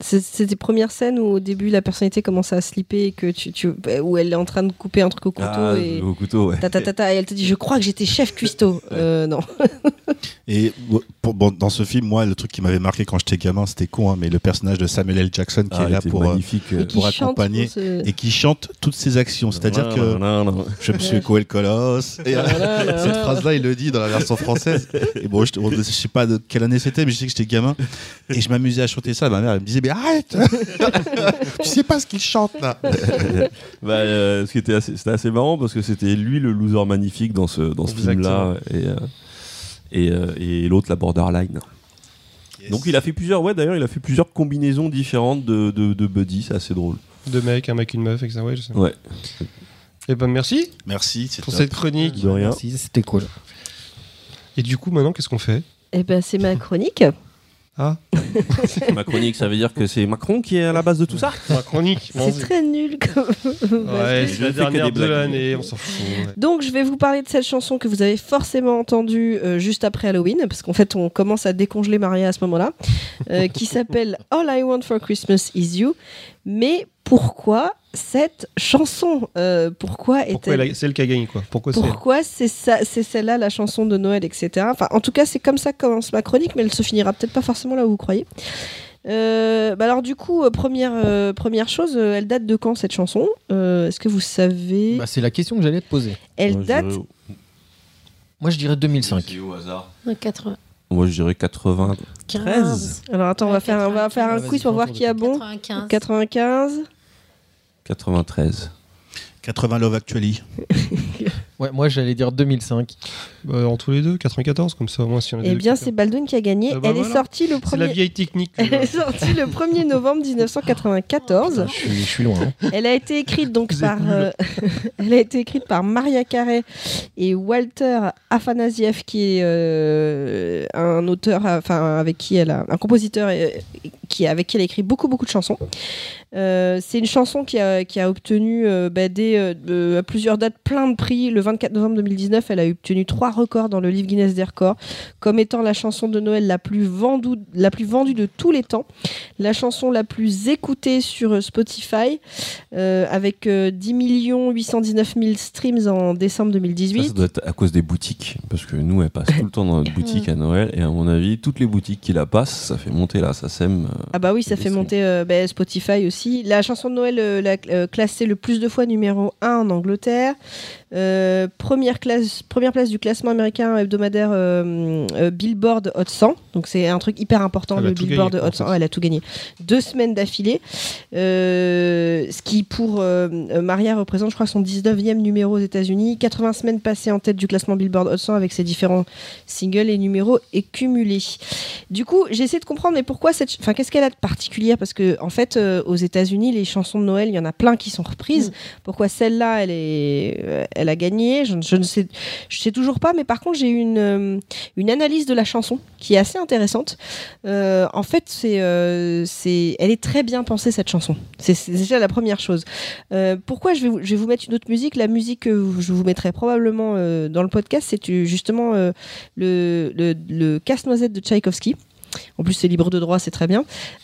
C'est des premières scènes où au début la personnalité commence à slipper et que tu, tu, où elle est en train de couper un truc au couteau Ah, et au couteau, ouais. ta, ta, ta, ta, et elle te dit je crois que j'étais chef cuistot. Euh, non. Et pour- bon, dans ce film, moi, le truc qui m'avait marqué quand j'étais gamin, c'était con, hein, mais le personnage de Samuel L. Jackson qui Ah, est là pour, euh, magnifique. euh, pour accompagner pour ce- et qui chante toutes ses actions. C'est-à-dire que Non, non, non. je me suis secoué le colosse. Et, cette phrase-là, il le dit dans la version française. Et bon, je, je sais pas de quelle année c'était, mais je sais que j'étais gamin. Et je m'amusais à chanter ça. Ma mère, elle me disait, mais arrête Tu sais pas ce qu'il chante là Bah, euh, ce qui était assez, c'était assez marrant parce que c'était lui le loser magnifique dans ce, dans ce film-là et, euh, et, euh, et l'autre la borderline. Donc il a fait plusieurs, ouais d'ailleurs il a fait plusieurs combinaisons différentes de, de, de buddy, c'est assez drôle. deux mecs, un mec, une meuf, etc. Ouais, je sais. Ouais. Et ben merci Merci, c'est pour top. cette chronique. De rien. Merci, c'était cool. Et du coup, maintenant, qu'est-ce qu'on fait? Eh ben c'est ma chronique. Ah, Ma chronique, ça veut dire que c'est Macron qui est à la base de tout ça ma chronique. Bon, C'est très nul comme. Ouais, c'est la dernière de l'année, on s'en fout. ouais. Donc je vais vous parler de cette chanson que vous avez forcément entendue euh, juste après Halloween, parce qu'en fait on commence à décongeler Maria à ce moment-là, euh, qui s'appelle All I Want for Christmas Is You. Mais pourquoi cette chanson Euh, Pourquoi est-elle elle a- c'est elle qui a gagné, quoi Pourquoi c'est elle Pourquoi c'est ça, c'est celle-là la chanson de Noël, etc. Enfin, en tout cas, c'est comme ça que commence ma chronique, mais elle se finira peut-être pas forcément là où vous croyez. Euh, bah alors du coup, euh, première, euh, première chose, elle date de quand cette chanson? Euh, Est-ce que vous savez? Bah, c'est la question que j'allais te poser. Elle Moi, date. Moi, je dirais 2005. C'est au hasard. 80. Moi je dirais 80. 15. Alors attends, on va faire, on va faire un 95. quiz pour voir qui a bon. 95. 95. 93. 80 Love Actually. Ouais, moi j'allais dire 2005. Bah, en tous les deux, 94, comme ça, au moins, si on a Eh bien, c'est Baldwin qui a gagné. Ah bah Elle est voilà. sortie le C'est la premier. vieille technique. Elle est sortie le 1er novembre 1994. Je suis, je suis loin. hein. Elle a été écrite donc Vous par, euh, elle a été écrite par Maria Carey et Walter Afanasieff, qui est euh, un auteur, enfin avec qui elle a, un compositeur euh, qui avec qui elle a écrit beaucoup beaucoup de chansons. Euh, c'est une chanson qui a, qui a obtenu euh, bah, euh, à plusieurs dates plein de prix. Le 24 novembre 2019, elle a obtenu trois records dans le livre Guinness des records, comme étant la chanson de Noël la plus vendue, la plus vendue de tous les temps, la chanson la plus écoutée sur Spotify, euh, avec euh, 10 819 000 streams en décembre Ça, 2018. ça doit être à cause des boutiques. Parce que nous, elle passe tout le temps dans notre boutique à Noël. Et à mon avis, toutes les boutiques qui la passent, ça fait monter là, ça sème. euh, Ah bah oui, ça fait streams. monter euh, bah, Spotify aussi. La chanson de Noël l'a classée le plus de fois numéro 1 en Angleterre. Euh, première, classe, première place du classement américain hebdomadaire euh, euh, Billboard Hot 100. Donc c'est un truc hyper important, Elle le Billboard gagné, Hot en 100. fait. elle a tout gagné. Deux semaines d'affilée. Euh, ce qui pour Maria représente, je crois, son 19e numéro aux États-Unis. 80 semaines passées en tête du classement Billboard Hot 100 avec ses différents singles et numéros et cumulés. Du coup, j'ai essayé de comprendre, mais pourquoi cette. Enfin, qu'est-ce qu'elle a de particulier Parce que, en fait, euh, aux États-Unis, les chansons de Noël, il y en a plein qui sont reprises. Pourquoi celle-là, elle, est, elle a gagné je, ne- ne sais, toujours pas, mais par contre, j'ai une, euh, une analyse de la chanson qui est assez intéressante. Euh, en fait, euh, c'est, elle est très bien pensée, cette chanson. C'est, déjà la première chose. Pourquoi je vais, vous, mettre une autre musique? La musique que je vous mettrai probablement dans le podcast, c'est justement le, casse-noisette de Tchaïkovski. En plus, c'est libre de droit, c'est très bien.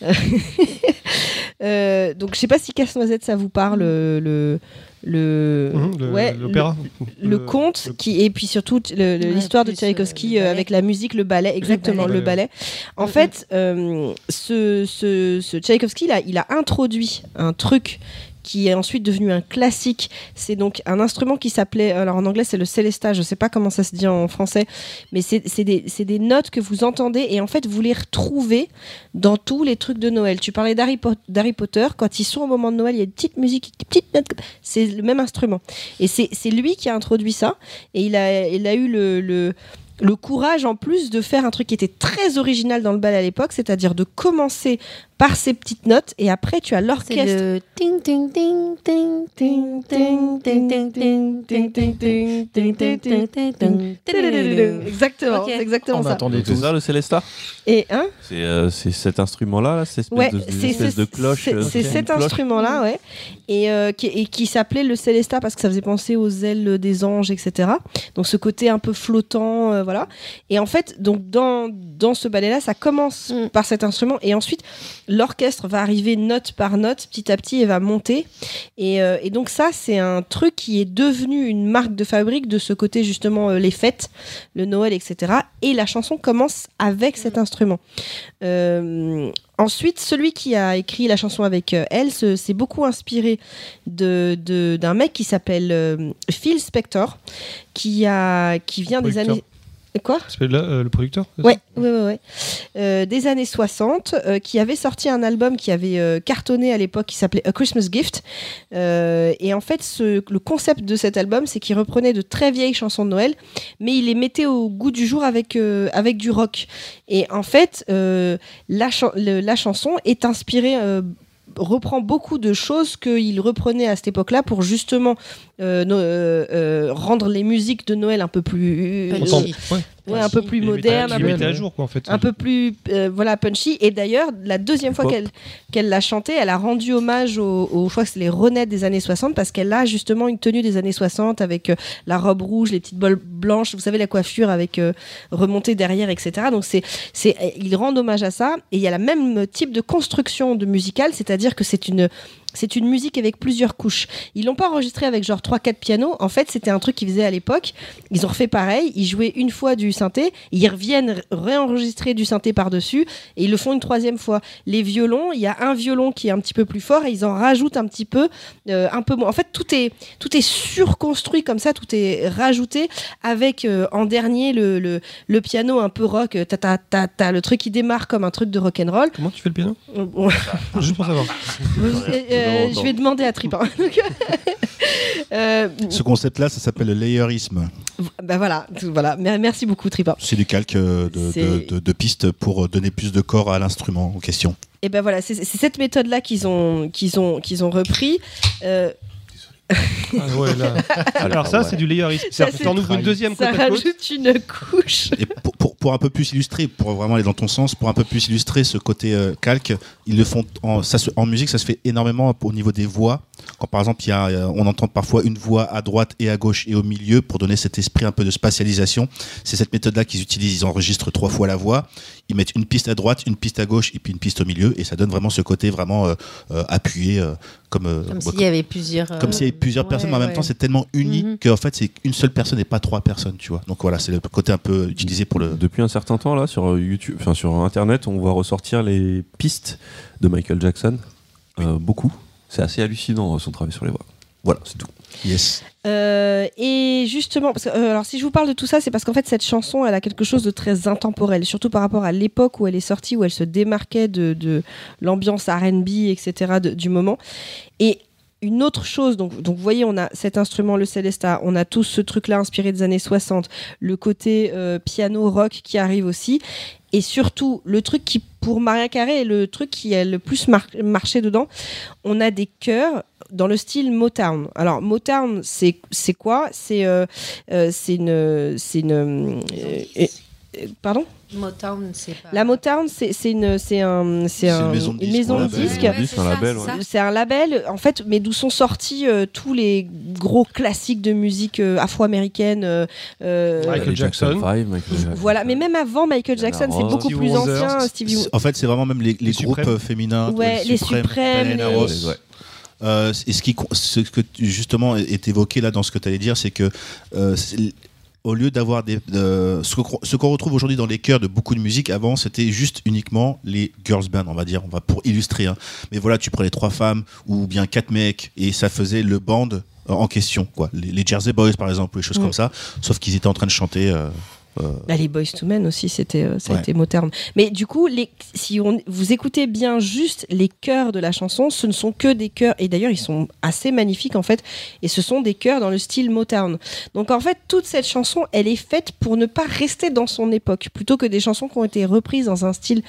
Donc, je sais pas si Casse-Noisette, ça vous parle, le, le, Mhm, le- ouais, L'opéra. le, le conte, qui, et puis surtout Ouais, l'histoire de Tchaïkovski euh, euh, avec la musique, le ballet, exactement, ballet. le ballet. En fait, euh, ce, ce, ce Tchaïkovski, là, il a introduit un truc qui est ensuite devenu un classique. C'est donc un instrument qui s'appelait, alors en anglais c'est le célesta, je sais pas comment ça se dit en français, mais c'est des, notes que vous entendez et en fait vous les retrouvez dans tous les trucs de Noël. Tu parlais d'Harry Po- d'Harry Potter, quand ils sont au moment de Noël, il y a une petite musique, des petites notes, c'est le même instrument. Et c'est lui qui a introduit ça et il a, eu le le courage en plus de faire un truc qui était très original dans le bal à l'époque, c'est-à-dire de commencer par ces petites notes et après tu as l'orchestre. Exactement, okay. exactement On ça. attendait tout ça le Célesta Et hein C'est euh, cet instrument là, là cette espèce, ouais, de, espèce ce, de cloche. C'est cet instrument là, ouais, et euh, qui, qui s'appelait le Célesta parce que ça faisait penser aux ailes des anges, etc. Donc ce côté un peu flottant, euh, voilà. Et en fait, donc dans dans ce ballet là, ça commence mm. par cet instrument et ensuite l'orchestre va arriver note par note, petit à petit, et va monter. Et, euh, et donc ça, c'est un truc qui est devenu une marque de fabrique de ce côté justement euh, les fêtes, le Noël, etc. Et la chanson commence avec cet instrument. Euh, ensuite, celui qui a écrit la chanson avec euh, elle se- s'est beaucoup inspiré de- de- d'un mec qui s'appelle euh, Phil Spector, qui, a, qui vient des années... Quoi là, euh, le producteur Ouais, ouais, ouais, ouais. Euh, des années 60, euh, qui avait sorti un album qui avait cartonné à l'époque, qui s'appelait A Christmas Gift. Et en fait, ce- le concept de cet album, c'est qu'il reprenait de très vieilles chansons de Noël, mais il les mettait au goût du jour avec, avec du rock. Et en fait, la, le- la chanson est inspirée. Reprend beaucoup de choses qu'il reprenait à cette époque-là pour justement euh, no- euh, euh, rendre les musiques de Noël un peu plus ouais. Ouais, un peu plus modernes, un peu les mettait à jour, quoi, en fait. un peu plus euh, voilà punchy. Et d'ailleurs la deuxième fois qu'elle qu'elle l'a chanté elle a rendu hommage aux, aux- je crois que c'est les Ronettes des années 60 parce qu'elle a justement une tenue des années 60 avec euh, la robe rouge les petites bols blanches vous savez la coiffure avec euh, remontée derrière etc donc c'est c'est ils rendent hommage à ça. Et il y a la même type de construction de musicale c'est-à-dire que c'est une c'est une musique avec plusieurs couches. Ils l'ont pas enregistré avec genre 3-4 pianos. En fait, c'était un truc qu'ils faisaient à l'époque. Ils ont refait pareil. Ils jouaient une fois du synthé. Ils reviennent réenregistrer du synthé par-dessus. Et ils le font une troisième fois. Les violons, il y a un violon qui est un petit peu plus fort et ils en rajoutent un petit peu, euh, un peu moins. En fait, tout est, tout est surconstruit comme ça. Tout est rajouté avec euh, en dernier le, le, le piano un peu rock. T'as, t'as, t'as, t'as le truc qui démarre comme un truc de rock'n'roll. Comment tu fais le piano? Juste pour savoir. euh, je vais demander à Trip. hein. Donc, euh, Ce concept-là, ça s'appelle le layerisme. bah voilà, tout- voilà. Mer- Merci beaucoup, Trip. C'est du calque euh, de, C'est- de- de- de pistes pour donner plus de corps à l'instrument en question. Et ben voilà, c'est cette méthode-là qu'ils ont, qu'ils ont, qu'ils ont repris. Euh, Ah ouais, là. Alors ça, ouais. c'est du layerisme. Ça, ouvres une deuxième ça côte à côte. rajoute une couche. Et pour, pour- un peu plus illustrer, pour vraiment aller dans ton sens, pour un peu plus illustrer ce côté euh, calque, ils le font en, ça en musique, ça se fait énormément au niveau des voix. Quand par exemple, y a, euh, on entend parfois une voix à droite et à gauche et au milieu pour donner cet esprit un peu de spatialisation. C'est cette méthode-là qu'ils utilisent. Ils enregistrent trois fois la voix, ils mettent une piste à droite, une piste à gauche et puis une piste au milieu, et ça donne vraiment ce côté vraiment euh, euh, appuyé, euh, comme euh, Comme bah, s'il y avait plusieurs. comme euh, s'il y avait plusieurs ouais, personnes, mais en même temps, c'est tellement uni Mhm. qu'en fait, c'est une seule personne et pas trois personnes, tu vois. Donc voilà, c'est le côté un peu utilisé pour le. Depuis un certain temps, là, sur YouTube, enfin sur Internet, on voit ressortir les pistes de Michael Jackson. Euh, beaucoup. C'est assez hallucinant son travail sur les voix. Voilà, c'est tout. Yes. Euh, et justement, euh, alors si je vous parle de tout ça, c'est parce qu'en fait cette chanson, elle a quelque chose de très intemporel, surtout par rapport à l'époque où elle est sortie, où elle se démarquait de, l'ambiance R&B, etc. du moment. Et une autre chose, donc, donc vous voyez, on a cet instrument, le Celesta, on a tous ce truc-là inspiré des années 60, le côté euh, piano rock qui arrive aussi, et surtout le truc qui, pour Maria Carey, est le truc qui a le plus mar- marché dedans, on a des chœurs dans le style Motown. Alors Motown, c'est quoi? C'est euh, euh, c'est une c'est une euh, pardon Motown, c'est pas. La Motown, c'est une c'est un c'est C'est un- une maison de disques, maison ouais, ouais. c'est un label, ouais. C'est un label, en fait, mais d'où sont sortis euh, tous les gros classiques de musique euh, afro-américaine. euh, Michael Jackson. Five, Michael Jackson. voilà, mais même avant Michael Jackson, c'est beaucoup plus Wonder. ancien. Stevie En fait, c'est vraiment même les, les Les groupes Suprêmes. féminins. Ouais, les Suprêmes, les-. Euh, et ce qui, ce que justement est évoqué là dans ce que tu allais dire, c'est que euh, c'est- au lieu d'avoir des, ce qu'on ce qu'on retrouve aujourd'hui dans les chœurs de beaucoup de musique, avant c'était juste uniquement les girls band, on va dire, on va pour illustrer. hein. Mais voilà, tu prenais trois femmes ou bien quatre mecs et ça faisait le band euh, en question, quoi. Les, les Jersey Boys par exemple, ou les choses Mm. comme ça. Sauf qu'ils étaient en train de chanter. euh, Bah, les Boys to Men aussi, c'était, euh, ça a Ouais. été moderne. Mais du coup, les, si on, vous écoutez bien juste les chœurs de la chanson, ce ne sont que des chœurs, et d'ailleurs ils sont assez magnifiques en fait, et ce sont des chœurs dans le style Motown. Donc en fait, toute cette chanson, elle est faite pour ne pas rester dans son époque, plutôt que des chansons qui ont été reprises dans un style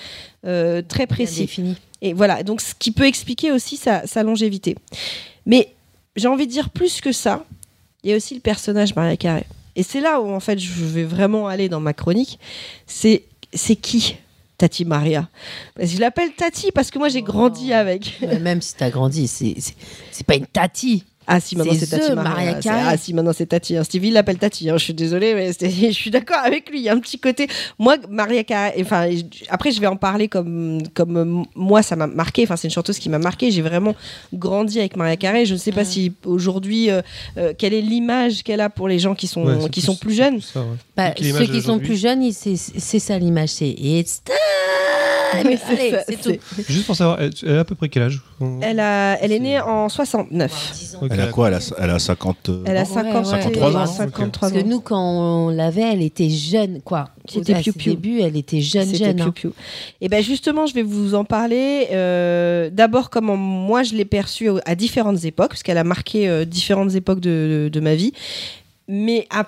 euh, très précis. défini. Et voilà, donc ce qui peut expliquer aussi sa, sa longévité. Mais j'ai envie de dire plus que ça, il y a aussi le personnage Maria Carey. Et c'est là où en fait je vais vraiment aller dans ma chronique. C'est c'est qui Tati Maria? Je l'appelle Tati parce que moi j'ai grandi avec. Mais Même si t'as grandi, c'est c'est- c'est pas une tati. Ah si maintenant C'est Tati Maria. Ah si maintenant c'est Tati. hein. Stevie l'appelle Tati. hein. Je suis désolée mais je suis d'accord avec lui. Il y a un petit côté. Moi Maria. Enfin après je vais en parler comme comme euh, moi ça m'a marqué. Enfin c'est une chanteuse qui m'a marqué. J'ai vraiment grandi avec Maria Carey. Je ne sais pas si aujourd'hui euh, euh, quelle est l'image qu'elle a pour les gens qui sont Ouais, qui sont plus jeunes. ça, ouais. Bah, ceux qui sont plus jeunes, c'est c'est ça l'image. C'est It's time. C'est tout. Juste pour savoir, elle, a à peu près quel âge? Elle a elle est née en 69. Ok, Elle a quoi elle a, elle a 50. euh, Elle a ans 50, ouais, 53 ans, 53 Parce que nous, quand on l'avait, elle était jeune, quoi. C'était piou-piou. débuts, elle était jeune, jeune. hein. piou-piou. Et ben justement, je vais vous en parler. euh, D'abord, comment moi je l'ai perçue au- à différentes époques, parce qu'elle a marqué euh, différentes époques de, de- de ma vie. Mais à-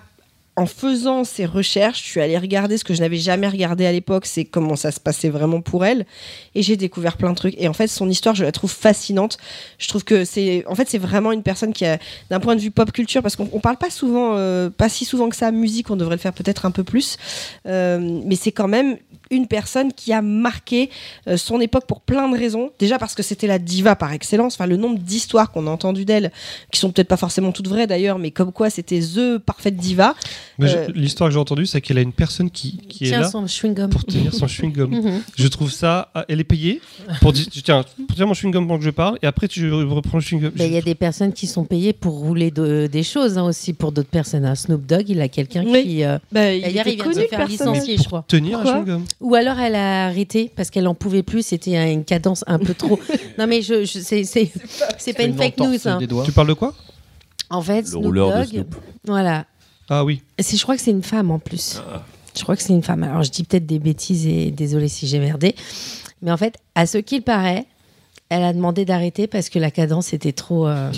en faisant ces recherches, je suis allée regarder ce que je n'avais jamais regardé à l'époque, c'est comment ça se passait vraiment pour elle. Et j'ai découvert plein de trucs. Et en fait, son histoire, je la trouve fascinante. Je trouve que c'est, en fait, c'est vraiment une personne qui a, d'un point de vue pop culture, parce qu'on on parle pas souvent, euh, pas si souvent que ça, musique, on devrait le faire peut-être un peu plus. Euh, mais c'est quand même une personne qui a marqué euh, son époque pour plein de raisons. Déjà parce que c'était la diva par excellence. Enfin, le nombre d'histoires qu'on a entendues d'elle, qui sont peut-être pas forcément toutes vraies d'ailleurs, mais comme quoi c'était the parfaite diva. Euh, L'histoire que j'ai entendue, c'est qu'elle a une personne qui, qui est Tiens là son chewing-gum. pour tenir son chewing-gum. Mhm. Je trouve ça. ah, Elle est payée pour dire tiens, pour tenir mon chewing-gum pendant que je parle, et après tu reprends le chewing-gum. Ben, Il y a des personnes qui sont payées pour rouler de- des choses hein, aussi pour d'autres personnes. Snoop Dogg, il a quelqu'un Oui. qui. euh, Bah, il il vient de se faire licencier, je crois. Tenir un Pourquoi chewing-gum. Ou alors elle a arrêté parce qu'elle en pouvait plus. C'était une cadence un peu trop. non mais je, je- c'est c'est c'est pas une fake news. hein. Tu parles de quoi? En fait, Le Snoop rouleur de Dogg, Snoop. voilà. Ah oui. C'est- Je crois que c'est une femme en plus. Je crois que c'est une femme. Alors je dis peut-être des bêtises et désolé si j'ai merdé. Mais en fait, à ce qu'il paraît, elle a demandé d'arrêter parce que la cadence était trop. euh,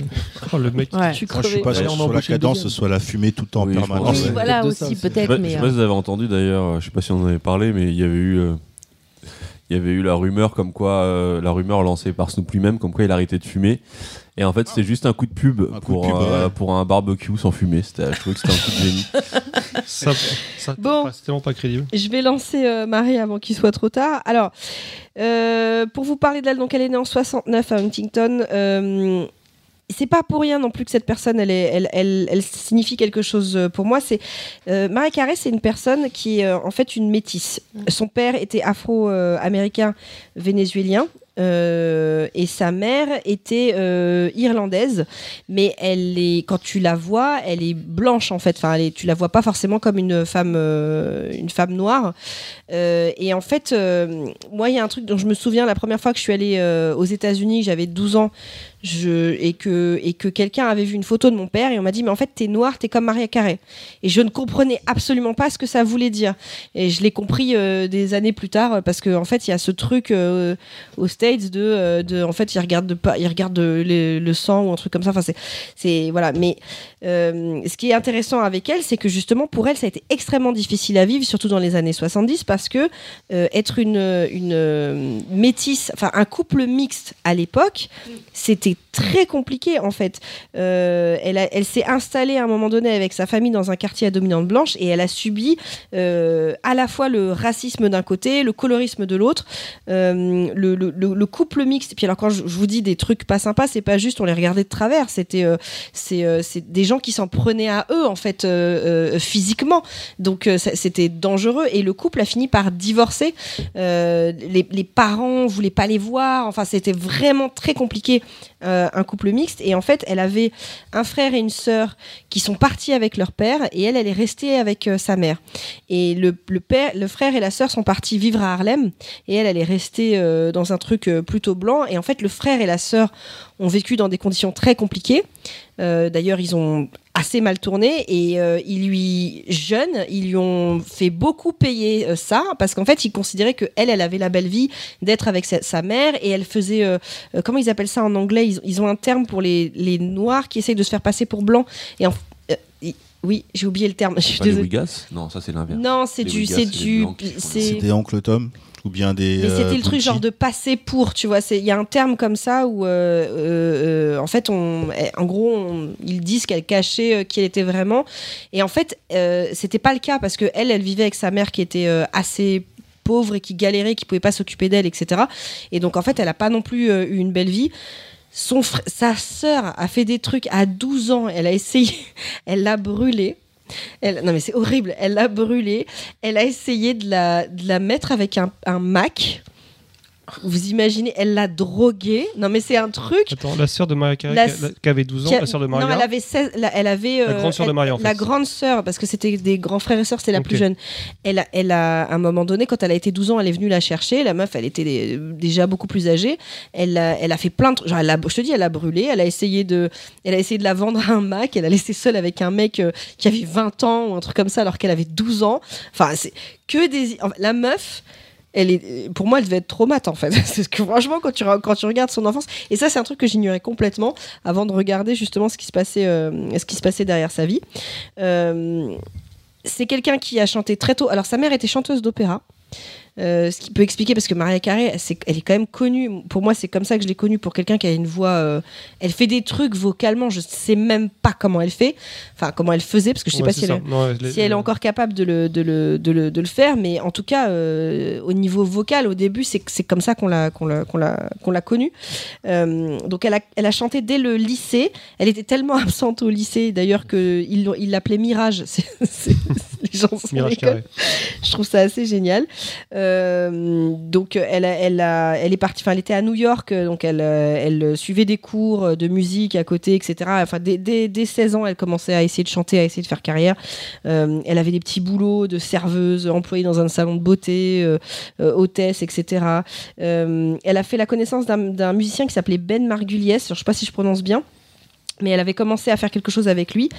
Oh, le mec. Ouais. Je suis Moi, je suis pas sûr que ce soit la cadence, soit la fumée tout le temps en Oui, je permanence. Oui, voilà peut-être de ça aussi, aussi. Je sais peut-être, pas, je mais. sais euh, pas si vous avez entendu d'ailleurs, je sais pas si on en avait parlé, mais il y avait eu, euh, il y avait eu la rumeur comme quoi, euh, la rumeur lancée par Snoop lui-même, comme quoi il arrêtait de fumer. Et en fait, c'était juste un coup de pub, Un coup de pour, pub, euh, ouais. pour un barbecue sans fumer. C'était- Je trouvais que c'était un coup de génie. Ça, ça Bon. c'est tellement pas crédible. Je vais lancer euh, Marie avant qu'il soit trop tard. Alors, euh, pour vous parler d'elle, donc elle est née en 69 à Huntington. Euh, c'est pas pour rien non plus que cette personne, elle, est, elle, elle, elle signifie quelque chose euh, pour moi. C'est euh, Marie Carré, c'est une personne qui est euh, en fait une métisse. Son père était afro-américain vénézuélien. Euh, et sa mère était euh, irlandaise, mais elle est, quand tu la vois, elle est blanche en fait. Enfin, elle tu la vois pas forcément comme une femme, euh, une femme noire. Et en fait, moi, il y a un truc dont je me souviens la première fois que je suis allée aux États-Unis, j'avais 12 ans, je, et que, et que quelqu'un avait vu une photo de mon père et on m'a dit, mais en fait, t'es noire, t'es comme Maria Carré. Et je ne comprenais absolument pas ce que ça voulait dire. Et je l'ai compris euh, des années plus tard parce qu'en en fait, il y a ce truc euh, aux States de, euh, de, en fait, ils regardent, de, pas- ils regardent de- le, sang ou un truc comme ça. Enfin, c'est, c'est voilà. Mais euh, ce qui est intéressant avec elle, c'est que justement, pour elle, ça a été extrêmement difficile à vivre, surtout dans les années 70, parce que euh, être une, une euh, métisse, enfin un couple mixte à l'époque, c'était très compliqué en fait. Euh, elle elle s'est installée à un moment donné avec sa famille dans un quartier à dominante blanche et elle a subi euh, à la fois le racisme d'un côté, le colorisme de l'autre, euh, le, le- le- le couple mixte. Et puis alors quand je, vous dis des trucs pas sympas, c'est pas juste on les regardait de travers, c'était c'est des gens qui s'en prenaient à eux en fait physiquement. Donc c'était dangereux et le couple a fini par divorcer. Les, les parents voulaient pas les voir. Enfin, c'était vraiment très compliqué euh, un couple mixte. Et en fait, elle avait un frère et une sœur qui sont partis avec leur père et elle, elle est restée avec euh, sa mère. Et le, le père, le frère et la sœur sont partis vivre à Harlem et elle, elle est restée euh, dans un truc plutôt blanc. Et en fait, le frère et la sœur ont vécu dans des conditions très compliquées. Euh, D'ailleurs, ils ont assez mal tourné et euh, ils lui jeunes, ils lui ont fait beaucoup payer euh, ça parce qu'en fait, ils considéraient que elle, elle avait la belle vie d'être avec sa, sa mère et elle faisait euh, euh, comment ils appellent ça en anglais? Ils, ils ont un terme pour les, les noirs qui essayent de se faire passer pour blancs et en- euh, oui, j'ai oublié le terme. Je suis Pas les Non, ça c'est l'inverse. Non, c'est du, c'est du, C'est des oncles Tom ou bien des. mais c'était euh, le truc genre de passer pour, tu vois. c'est- Il y a un terme comme ça où, euh, euh, en fait, on, eh, en gros, on- ils disent qu'elle cachait qui elle était vraiment. Et en fait, c'était pas le cas parce que elle, elle vivait avec sa mère qui était assez pauvre et qui galérait, qui pouvait pas s'occuper d'elle, etc. Et donc, en fait, elle a pas non plus eu une belle vie. Son fr- sa sœur a fait des trucs à 12 ans. Elle a essayé, elle l'a brûlé. Non mais c'est horrible. Elle l'a brûlée. Elle a essayé de la, mettre avec un Mac. Vous imaginez, elle l'a droguée. Non mais c'est un truc. Attends, la sœur de Maria Carey La- qui, avait 12 ans, qui a- la sœur de Maria. Non, elle avait 16 la- elle avait La euh, grande sœur de Maria, en fait. La grande sœur parce que c'était des grands frères et sœurs, c'est la plus jeune. Elle a, elle a à un moment donné quand elle a été 12 ans, elle est venue la chercher, la meuf, elle était dé- déjà beaucoup plus âgée. Elle a, elle a fait plein de trucs, genre elle a, je te dis, elle a brûlé, elle a essayé de elle a essayé de la vendre à un Mac, elle a laissé seule avec un mec euh, qui avait 20 ans ou un truc comme ça alors qu'elle avait 12 ans. Enfin, c'est que des la meuf elle est, pour moi, elle devait être traumate en fait. C'est que franchement, quand tu, quand tu regardes son enfance, et ça, c'est un truc que j'ignorais complètement avant de regarder justement ce qui se passait, euh, ce qui se passait derrière sa vie. Euh, c'est quelqu'un qui a chanté très tôt. Alors, sa mère était chanteuse d'opéra. Euh, ce qui peut expliquer parce que Maria c'est- elle est quand même connue. Pour moi, c'est comme ça que je l'ai connue pour quelqu'un qui a une voix. euh, elle fait des trucs vocalement. Je sais même pas comment elle fait. Enfin, comment elle faisait parce que je sais Ouais, pas si elle, est- Non, elle- si elle est encore capable de le, de le, de le, de le faire, mais en tout cas, euh, au niveau vocal, au début, c'est comme ça qu'on l'a qu'on l'a qu'on l'a qu'on l'a connue. Donc, elle a, elle a chanté dès le lycée. Elle était tellement absente au lycée, d'ailleurs, ils l'appelaient Mirage. C'est- les gens s'en rigolent. Je trouve ça assez génial. Euh, donc elle, a- elle, a, elle est partie, enfin elle était à New York, euh, donc elle, euh, elle suivait des cours euh, de musique à côté, etc. Enfin dès, dès, dès 16 ans, elle commençait à essayer de chanter, à essayer de faire carrière. Euh, elle avait des petits boulots de serveuse, employée dans un salon de beauté, euh, euh, hôtesse, etc. Euh, elle a fait la connaissance d'un musicien qui s'appelait Ben Margulies, je sais pas si je prononce bien. Mais elle avait commencé à faire quelque chose avec lui.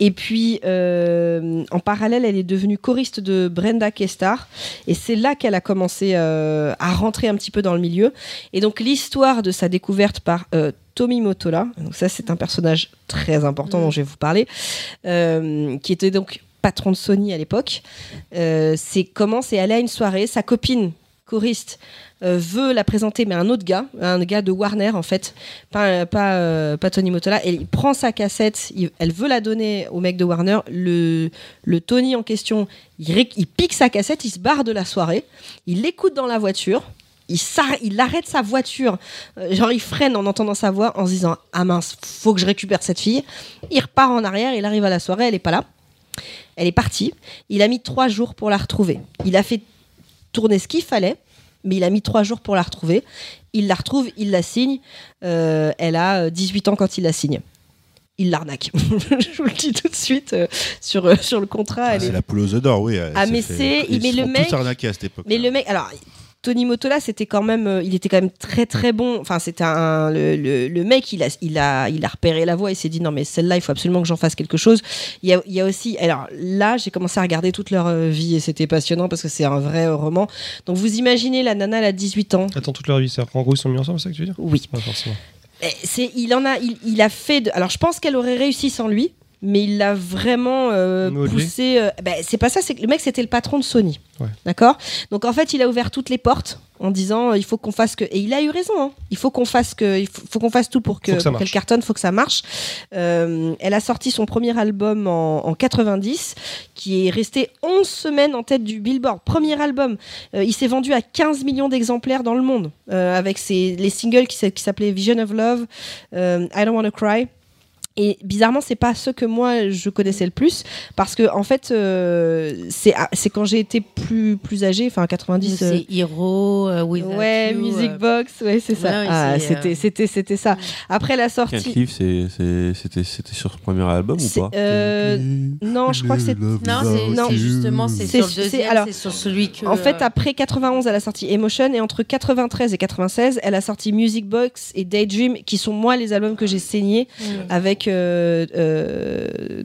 Et puis, euh, en parallèle, elle est devenue choriste de Brenda Kestar. Et c'est là qu'elle a commencé euh, à rentrer un petit peu dans le milieu. Et donc, l'histoire de sa découverte par euh, Tommy Motola, donc ça, c'est un personnage très important dont je vais vous parler, euh, qui était donc patron de Sony à l'époque. C'est comment c'est aller à une soirée, sa copine choriste euh, veut la présenter, mais un autre gars, un gars de Warner en fait, pas, pas, euh, Tony Motola, et il prend sa cassette, elle veut la donner au mec de Warner, le, le Tony en question, il, pique sa cassette, il se barre de la soirée, il l'écoute dans la voiture, il, il arrête sa voiture, euh, genre il freine en entendant sa voix en se disant ah mince, faut que je récupère cette fille. Il repart en arrière, il arrive à la soirée, elle est pas là. Elle est partie. Il a mis trois jours pour la retrouver. Il a fait tourner ce qu'il fallait, mais il a mis trois jours pour la retrouver. Il la retrouve, il la signe. Euh, elle a euh, 18 ans quand il la signe. Il l'arnaque. je vous le dis tout de suite euh, sur, euh, sur le contrat. elle c'est est- la poule aux œufs d'or, oui. elle Ah, mais fait- c'est- ils mais le mec- tous arnaquer à cette époque. Mais le mec, alors. Tony Motola, c'était quand même, euh, il était quand même très très bon. Enfin, c'était un le, le- le mec, il a, il a, il a repéré la voix. Il s'est dit non mais celle-là, il faut absolument que j'en fasse quelque chose. Il y a, il y a aussi, alors là, j'ai commencé à regarder toute leur euh, vie et c'était passionnant parce que c'est un vrai euh, roman. Donc vous imaginez la nana, elle a 18 ans. Attends, toute leur vie, c'est en gros, ils sont mis ensemble, c'est ça que tu veux dire? Oui. Pas forcément. Eh, C'est, il en a, il, il a fait. de- alors je pense qu'elle aurait réussi sans lui, mais il l'a vraiment euh, poussé. euh, ben, c'est pas ça, c'est que le mec c'était le patron de Sony, Ouais. d'accord? Donc en fait, il a ouvert toutes les portes en disant euh, il faut qu'on fasse que. Et il a eu raison. hein. Il faut qu'on fasse que. Il faut, faut qu'on fasse tout pour que, pour qu'elle cartonne, faut que ça marche. Euh, elle a sorti son premier album en, en 90, qui est resté 11 semaines en tête du Billboard. Premier album. Il s'est vendu à 15 millions d'exemplaires dans le monde, avec ses, les singles qui, s'appelaient Vision of Love, I Don't Wanna Cry. Et bizarrement, c'est pas ceux que moi je connaissais le plus, parce que en fait, euh, c'est ah, c'est quand j'ai été plus plus âgée, enfin 90. euh, C'est Hero, euh, Without ouais, You, Music euh, Box, ouais, c'est ça. ouais, Ah, c'est, c'était euh, c'était c'était ça. Après la sortie. C'était c'était sur ce premier album ou pas? euh, Non, je crois que c'est. Non, c'est Non. justement c'est sur le c'est- deuxième, alors, c'est sur celui que. En fait, euh, après 91, elle a sorti Emotion et entre 93 et 96, elle a sorti Music Box et Daydream, qui sont moi les albums que j'ai saignés mm. avec euh, euh,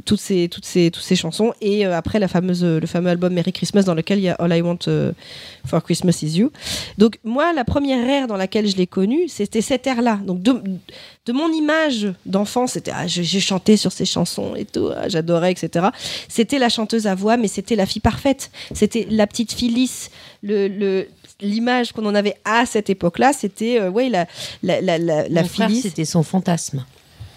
toutes ces toutes ces toutes ces chansons et euh, après la fameuse le fameux album Merry Christmas dans lequel il y a All I Want euh, for Christmas Is You. Donc moi, la première ère dans laquelle je l'ai connue, c'était cette ère-là. Donc de, de mon image d'enfant, c'était ah, j'ai chanté sur ces chansons et tout, ah, j'adorais, etc. C'était la chanteuse à voix, mais c'était la fille parfaite. C'était la petite fille lisse. Le, le- l'image qu'on en avait à cette époque-là, c'était euh, ouais la la la la, la Mon fille frère, c'était son fantasme.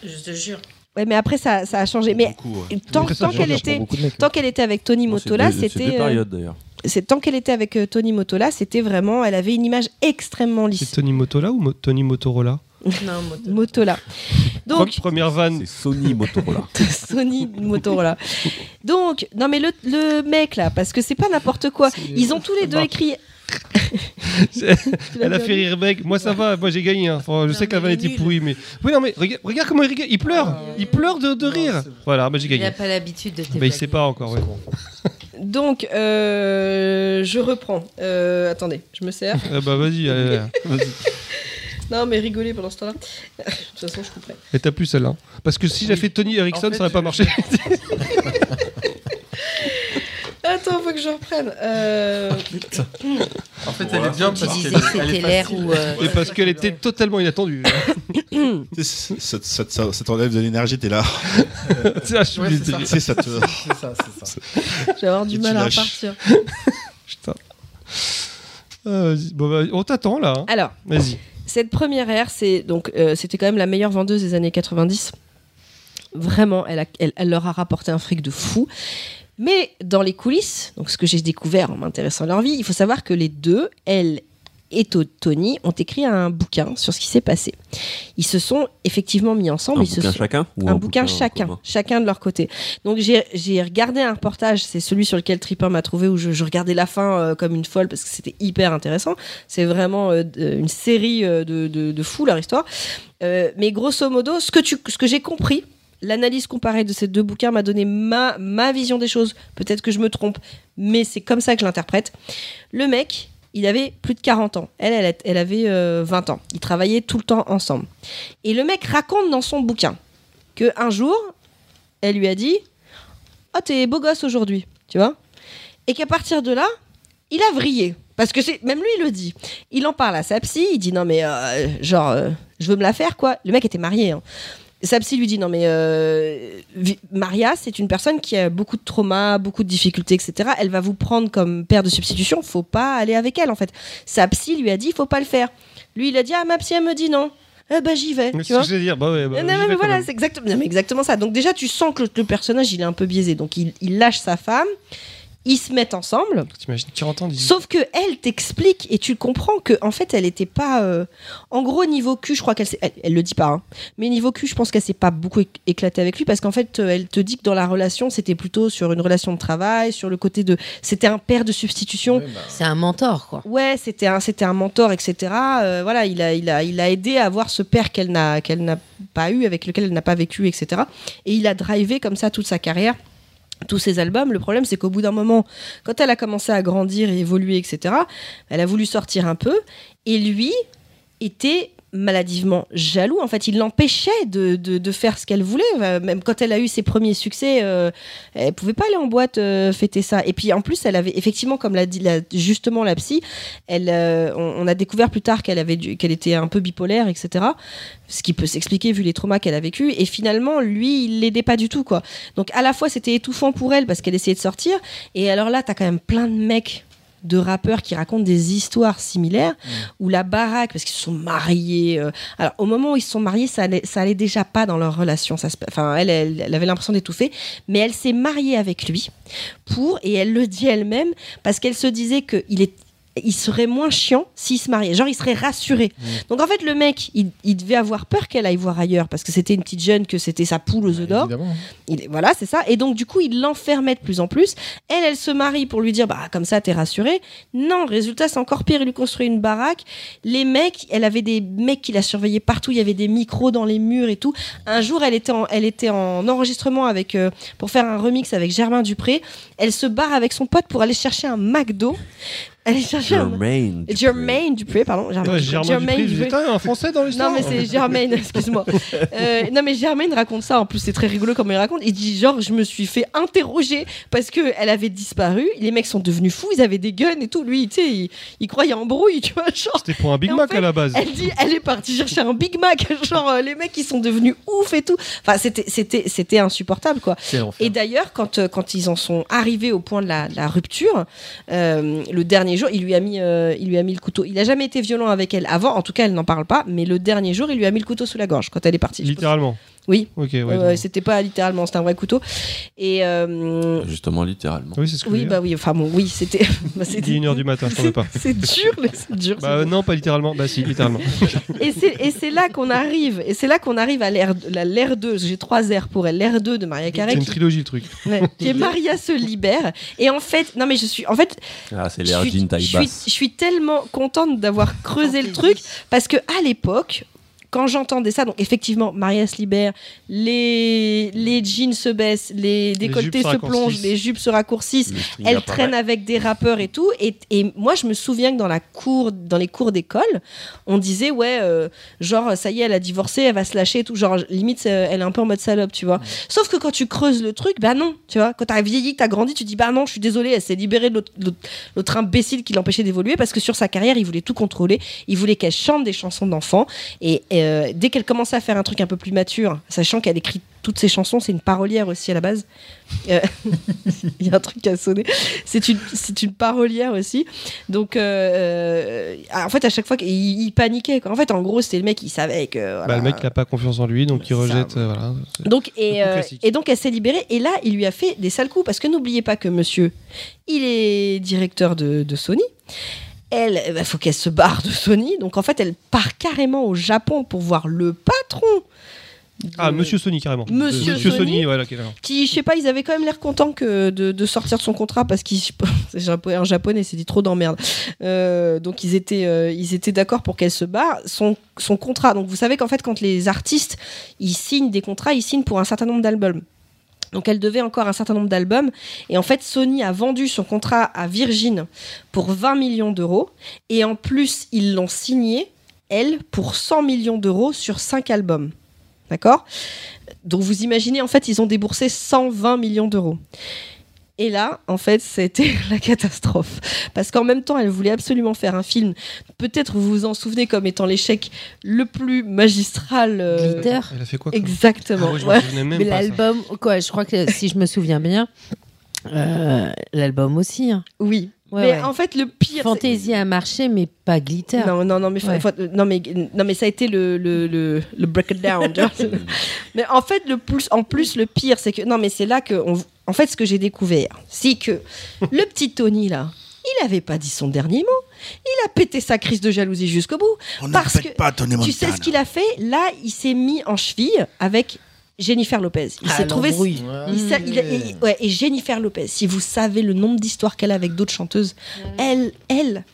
Je te jure. Ouais, mais après ça, ça a changé. Mais Beaucoup, ouais. tant, qu'elle était mecs. tant qu'elle était avec Tony c'est Motola, c'est c'était deux euh, périodes d'ailleurs. c'est tant qu'elle était avec euh, Tony Motola, c'était vraiment elle avait une image extrêmement C'est lisse. Tony Motola ou Mo- Tony Motorola? Non, moto. Motola. Donc Pre- Première vanne. C'est Sony Motorola. Sony Motorola. Donc, non mais le, le mec là, parce que c'est pas n'importe quoi. Ils ont tous les deux écrit. Elle a fait rire mec. Moi ça va, moi j'ai gagné. hein. Enfin, je Non, sais que la vanne il est était pourrie, mais. Oui, non, mais regarde, regarde comment il rigole. Il pleure. Il pleure de, de rire. Voilà, bah, j'ai Il gagné. n'a pas l'habitude de Bah, il sait pas encore, ouais. Donc, euh, je reprends. Euh, attendez, je me sers. Ah bah vas-y, allez, allez, vas-y. Non, mais rigoler pendant ce temps-là. De toute façon, je couperai. Et t'as plus celle-là. Parce que si j'ai fait Tony Erickson, En fait, ça aurait pas marché. Attends, faut que je reprenne. Euh, En fait, elle est bien Tu parce disais qu'elle que elle c'était est l'air facile. où. euh, Et parce qu'elle était totalement inattendue. Ça, ça, ça- ça t'enlève de l'énergie, t'es là. Je suis Ouais, c'est Tu sais, ça te. C'est ça, c'est ça. je vais avoir du Et mal à lâches. repartir. Putain. Vas-y. Bon, bah, on t'attend là. hein. Alors, Vas-y. cette première ère, c'est donc euh, c'était quand même la meilleure vendeuse des années 90. Vraiment, elle, a- elle, elle leur a rapporté un fric de fou. Mais dans les coulisses, donc ce que j'ai découvert en m'intéressant à leur vie, il faut savoir que les deux, elle et To- Tony, ont écrit un bouquin sur ce qui s'est passé. Ils se sont effectivement mis ensemble. Un ils se bouquin sont- chacun un, bouquin, chacun, chacun de leur côté. Donc j'ai regardé un reportage, c'est celui sur lequel Tripper m'a trouvé, où je, je regardais la fin euh, comme une folle parce que c'était hyper intéressant. C'est vraiment euh, d- une série euh, de, de, de fous leur histoire. Euh, mais grosso modo, ce que, tu, ce que j'ai compris, l'analyse comparée de ces deux bouquins m'a donné ma, ma vision des choses. Peut-être que je me trompe, mais c'est comme ça que je l'interprète. Le mec, il avait plus de 40 ans. Elle, elle, elle avait euh, 20 ans. Ils travaillaient tout le temps ensemble. Et le mec raconte dans son bouquin que un jour, elle lui a dit Oh, t'es beau gosse aujourd'hui, tu vois? Et qu'à partir de là, il a vrillé. Parce que c'est même lui, il le dit. Il en parle à sa psy, il dit Non, mais euh, genre, euh, je veux me la faire, quoi. Le mec était marié. Hein. Sa psy lui dit non mais euh, Maria c'est une personne qui a beaucoup de traumas, beaucoup de difficultés etc. Elle va vous prendre comme père de substitution, faut pas aller avec elle en fait. Sa psy lui a dit faut pas le faire. Lui il a dit ah ma psy elle me dit non. Eh ben j'y vais. Mais tu c'est vois ce que je veux dire. Bah ouais, bah, non, mais voilà, c'est exactement, exactement ça. Donc déjà, tu sens que le, le personnage, il est un peu biaisé. Donc il, il lâche sa femme, ils se mettent ensemble. T'imagines 40 ans, 18 Sauf que elle t'explique et tu comprends que en fait, elle était pas. euh, En gros, niveau cul, je crois qu'elle, s'est- elle, elle le dit pas. hein. Mais niveau cul, je pense qu'elle s'est pas beaucoup éc- éclatée avec lui parce qu'en fait, euh, elle te dit que dans la relation, c'était plutôt sur une relation de travail, sur le côté de, c'était un père de substitution. C'est un mentor, quoi. Ouais, c'était un, c'était un mentor, etc. Euh, voilà, il a, il, a, il a aidé à avoir ce père qu'elle n'a, qu'elle n'a pas eu, avec lequel elle n'a pas vécu, etc. Et il a drivé comme ça toute sa carrière, tous ses albums. Le problème, c'est qu'au bout d'un moment, quand elle a commencé à grandir et évoluer, etc., elle a voulu sortir un peu. Et lui était maladivement jaloux. En fait, il l'empêchait de, de, faire ce qu'elle voulait. Euh, Même quand elle a eu ses premiers succès, euh, elle pouvait pas aller en boîte euh, fêter ça. Et puis en plus, elle avait effectivement, comme l'a dit justement la psy, elle, euh, on, a découvert plus tard qu'elle avait qu'elle était un peu bipolaire, etc. Ce qui peut s'expliquer vu les traumas qu'elle a vécu. Et finalement, lui, il l'aidait pas du tout, quoi. Donc à la fois, c'était étouffant pour elle parce qu'elle essayait de sortir. Et alors là, t'as quand même plein de mecs de rappeurs qui racontent des histoires similaires où la baraque parce qu'ils se sont mariés euh, alors au moment où ils se sont mariés ça allait, ça allait déjà pas dans leur relation ça se- enfin elle, elle, elle avait l'impression d'étouffer mais elle s'est mariée avec lui pour et elle le dit elle-même parce qu'elle se disait que il est il serait moins chiant s'il se mariait. Genre, il serait rassuré. Donc, en fait, le mec, il, il devait avoir peur qu'elle aille voir ailleurs parce que c'était une petite jeune, que c'était sa poule aux œufs d'or. Voilà, c'est ça. Et donc, du coup, il l'enfermait de plus en plus. Elle, elle se marie pour lui dire, bah, comme ça, t'es rassuré. Non, résultat, c'est encore pire. Il lui construit une baraque. Les mecs, elle avait des mecs qui la surveillaient partout. Il y avait des micros dans les murs et tout. Un jour, elle était en, elle était en enregistrement avec, euh, pour faire un remix avec Germain Dupré. Elle se barre avec son pote pour aller chercher un McDo. Chercher. Germaine. Dupré. Germain Dupré, pardon. Germain Ouais. Germain Germain Dupré, Dupré. putain, un français dans l'histoire Non, mais c'est Germaine, excuse-moi. Euh, non, mais Germaine raconte ça. En plus, c'est très rigolo comme il raconte. Il dit genre, je me suis fait interroger parce que elle avait disparu. Les mecs sont devenus fous. Ils avaient des guns et tout. Lui, tu sais, il, il croyait en brouille, tu vois. Genre, C'était pour un Big Mac fait, à la base. elle dit, elle est partie chercher un Big Mac. Genre, euh, les mecs, ils sont devenus ouf et tout. Enfin, c'était, c'était, c'était insupportable, quoi. Et d'ailleurs, quand, euh, quand ils en sont arrivés au point de la, la rupture, euh, le dernier il lui a mis, euh, il lui a mis le couteau. Il n'a jamais été violent avec elle avant, en tout cas, elle n'en parle pas. Mais le dernier jour, il lui a mis le couteau sous la gorge quand elle est partie. Littéralement. Oui. Ok, ouais. Ouais, c'était pas littéralement, c'était un vrai couteau. Et euh, Justement, littéralement. Oui, c'est ce que oui, bah dire. oui, enfin bon, oui, c'était. bah, Il c'était- est 1h du matin, je pas. C'est dur, mais c'est dur. Bah euh, non, pas littéralement. Bah si, littéralement. Et c'est et c'est là qu'on arrive, et c'est là qu'on arrive à l'ère la- l'ère 2. J'ai trois airs pour elle. L'ère 2 de Maria C'est Carey. une qui- trilogie le truc. ouais, qui est Maria se libère. Et en fait, non mais je suis, en fait, Ah, c'est je l'air suis, jean taille je suis- basse. je suis tellement contente d'avoir creusé le truc parce que à l'époque. Quand j'entendais ça, donc effectivement, Maria se libère, les, les jeans se baissent, les décolletés jupes se se plongent, les jupes se raccourcissent, elle traîne avec des rappeurs et tout. Et, et moi, je me souviens que dans la cour, dans les cours d'école, on disait ouais, euh, genre ça y est, elle a divorcé, elle va se lâcher et tout. Genre limite, c'est- elle est un peu en mode salope, tu vois. Sauf que quand tu creuses le truc, bah non, tu vois. Quand t'as vieilli, que t'as grandi, tu dis bah non, je suis désolée, elle s'est libérée de l'autre- imbécile qui l'empêchait d'évoluer parce que sur sa carrière, il voulait tout contrôler. Il voulait qu'elle chante des chansons d'enfants. Et euh, dès qu'elle commençait à faire un truc un peu plus mature, sachant qu'elle écrit toutes ses chansons, c'est une parolière aussi à la base. Euh, Il y a un truc qui a sonné. C'est une, c'est une parolière aussi. Donc, euh, en fait, à chaque fois qu'il il paniquait. quoi. En fait, en gros, c'était le mec, il savait que. voilà. Bah, le mec, il a pas confiance en lui, donc il rejette. voilà. Donc, et, donc, elle s'est libérée. Et là, il lui a fait des sales coups. Parce que n'oubliez pas que monsieur, il est directeur de, de Sony. Elle, il faut qu'elle se barre de Sony. Donc, en fait, elle part carrément au Japon pour voir le patron. de- Ah, Monsieur Sony, carrément. Monsieur Monsieur Sony. Sony, ouais, là, qui, je sais pas, ils avaient quand même l'air contents que de, de sortir de son contrat parce qu'il c'est japo- un japonais s'est dit trop d'emmerde. Euh, donc ils étaient euh, ils étaient d'accord pour qu'elle se barre. Son son contrat. Donc vous savez qu'en fait quand les artistes ils signent des contrats, ils signent pour un certain nombre d'albums. Donc elle devait encore un certain nombre d'albums. Et en fait, Sony a vendu son contrat à Virgin pour 20 millions d'euros. Et en plus, ils l'ont signé, elle, pour 100 millions d'euros sur 5 albums. D'accord? Donc vous imaginez, en fait, ils ont déboursé 120 millions d'euros. Et là, en fait, c'était la catastrophe. Parce qu'en même temps, elle voulait absolument faire un film. Peut-être vous vous en souvenez comme étant l'échec le plus magistral. euh, Glitter. Elle a fait quoi Exactement. Ah ouais, je Ouais. me souvenais même Mais l'album, quoi, je crois que si je me souviens bien, euh, l'album aussi. hein. Oui. Ouais, mais ouais. en fait, le pire. Fantasy a marché, mais pas Glitter. Non, non, non, mais, faut- Ouais. faut- non, mais, non, mais ça a été le, le, le, le break it down. tu vois. mais en fait, le plus, en plus, le pire, c'est que. Non, mais c'est là que. En fait, ce que j'ai découvert, c'est que le petit Tony, là, il avait pas dit son dernier mot. Il a pété sa crise de jalousie jusqu'au bout. On Parce que pas Tony Tu sais ce qu'il a fait? Là, il s'est mis en cheville avec Jennifer Lopez. Il Ah, s'est trouvé. l'embrouille. il s'est- il a- et, ouais, et Jennifer Lopez, si vous savez le nombre d'histoires qu'elle a avec d'autres chanteuses, elle, elle,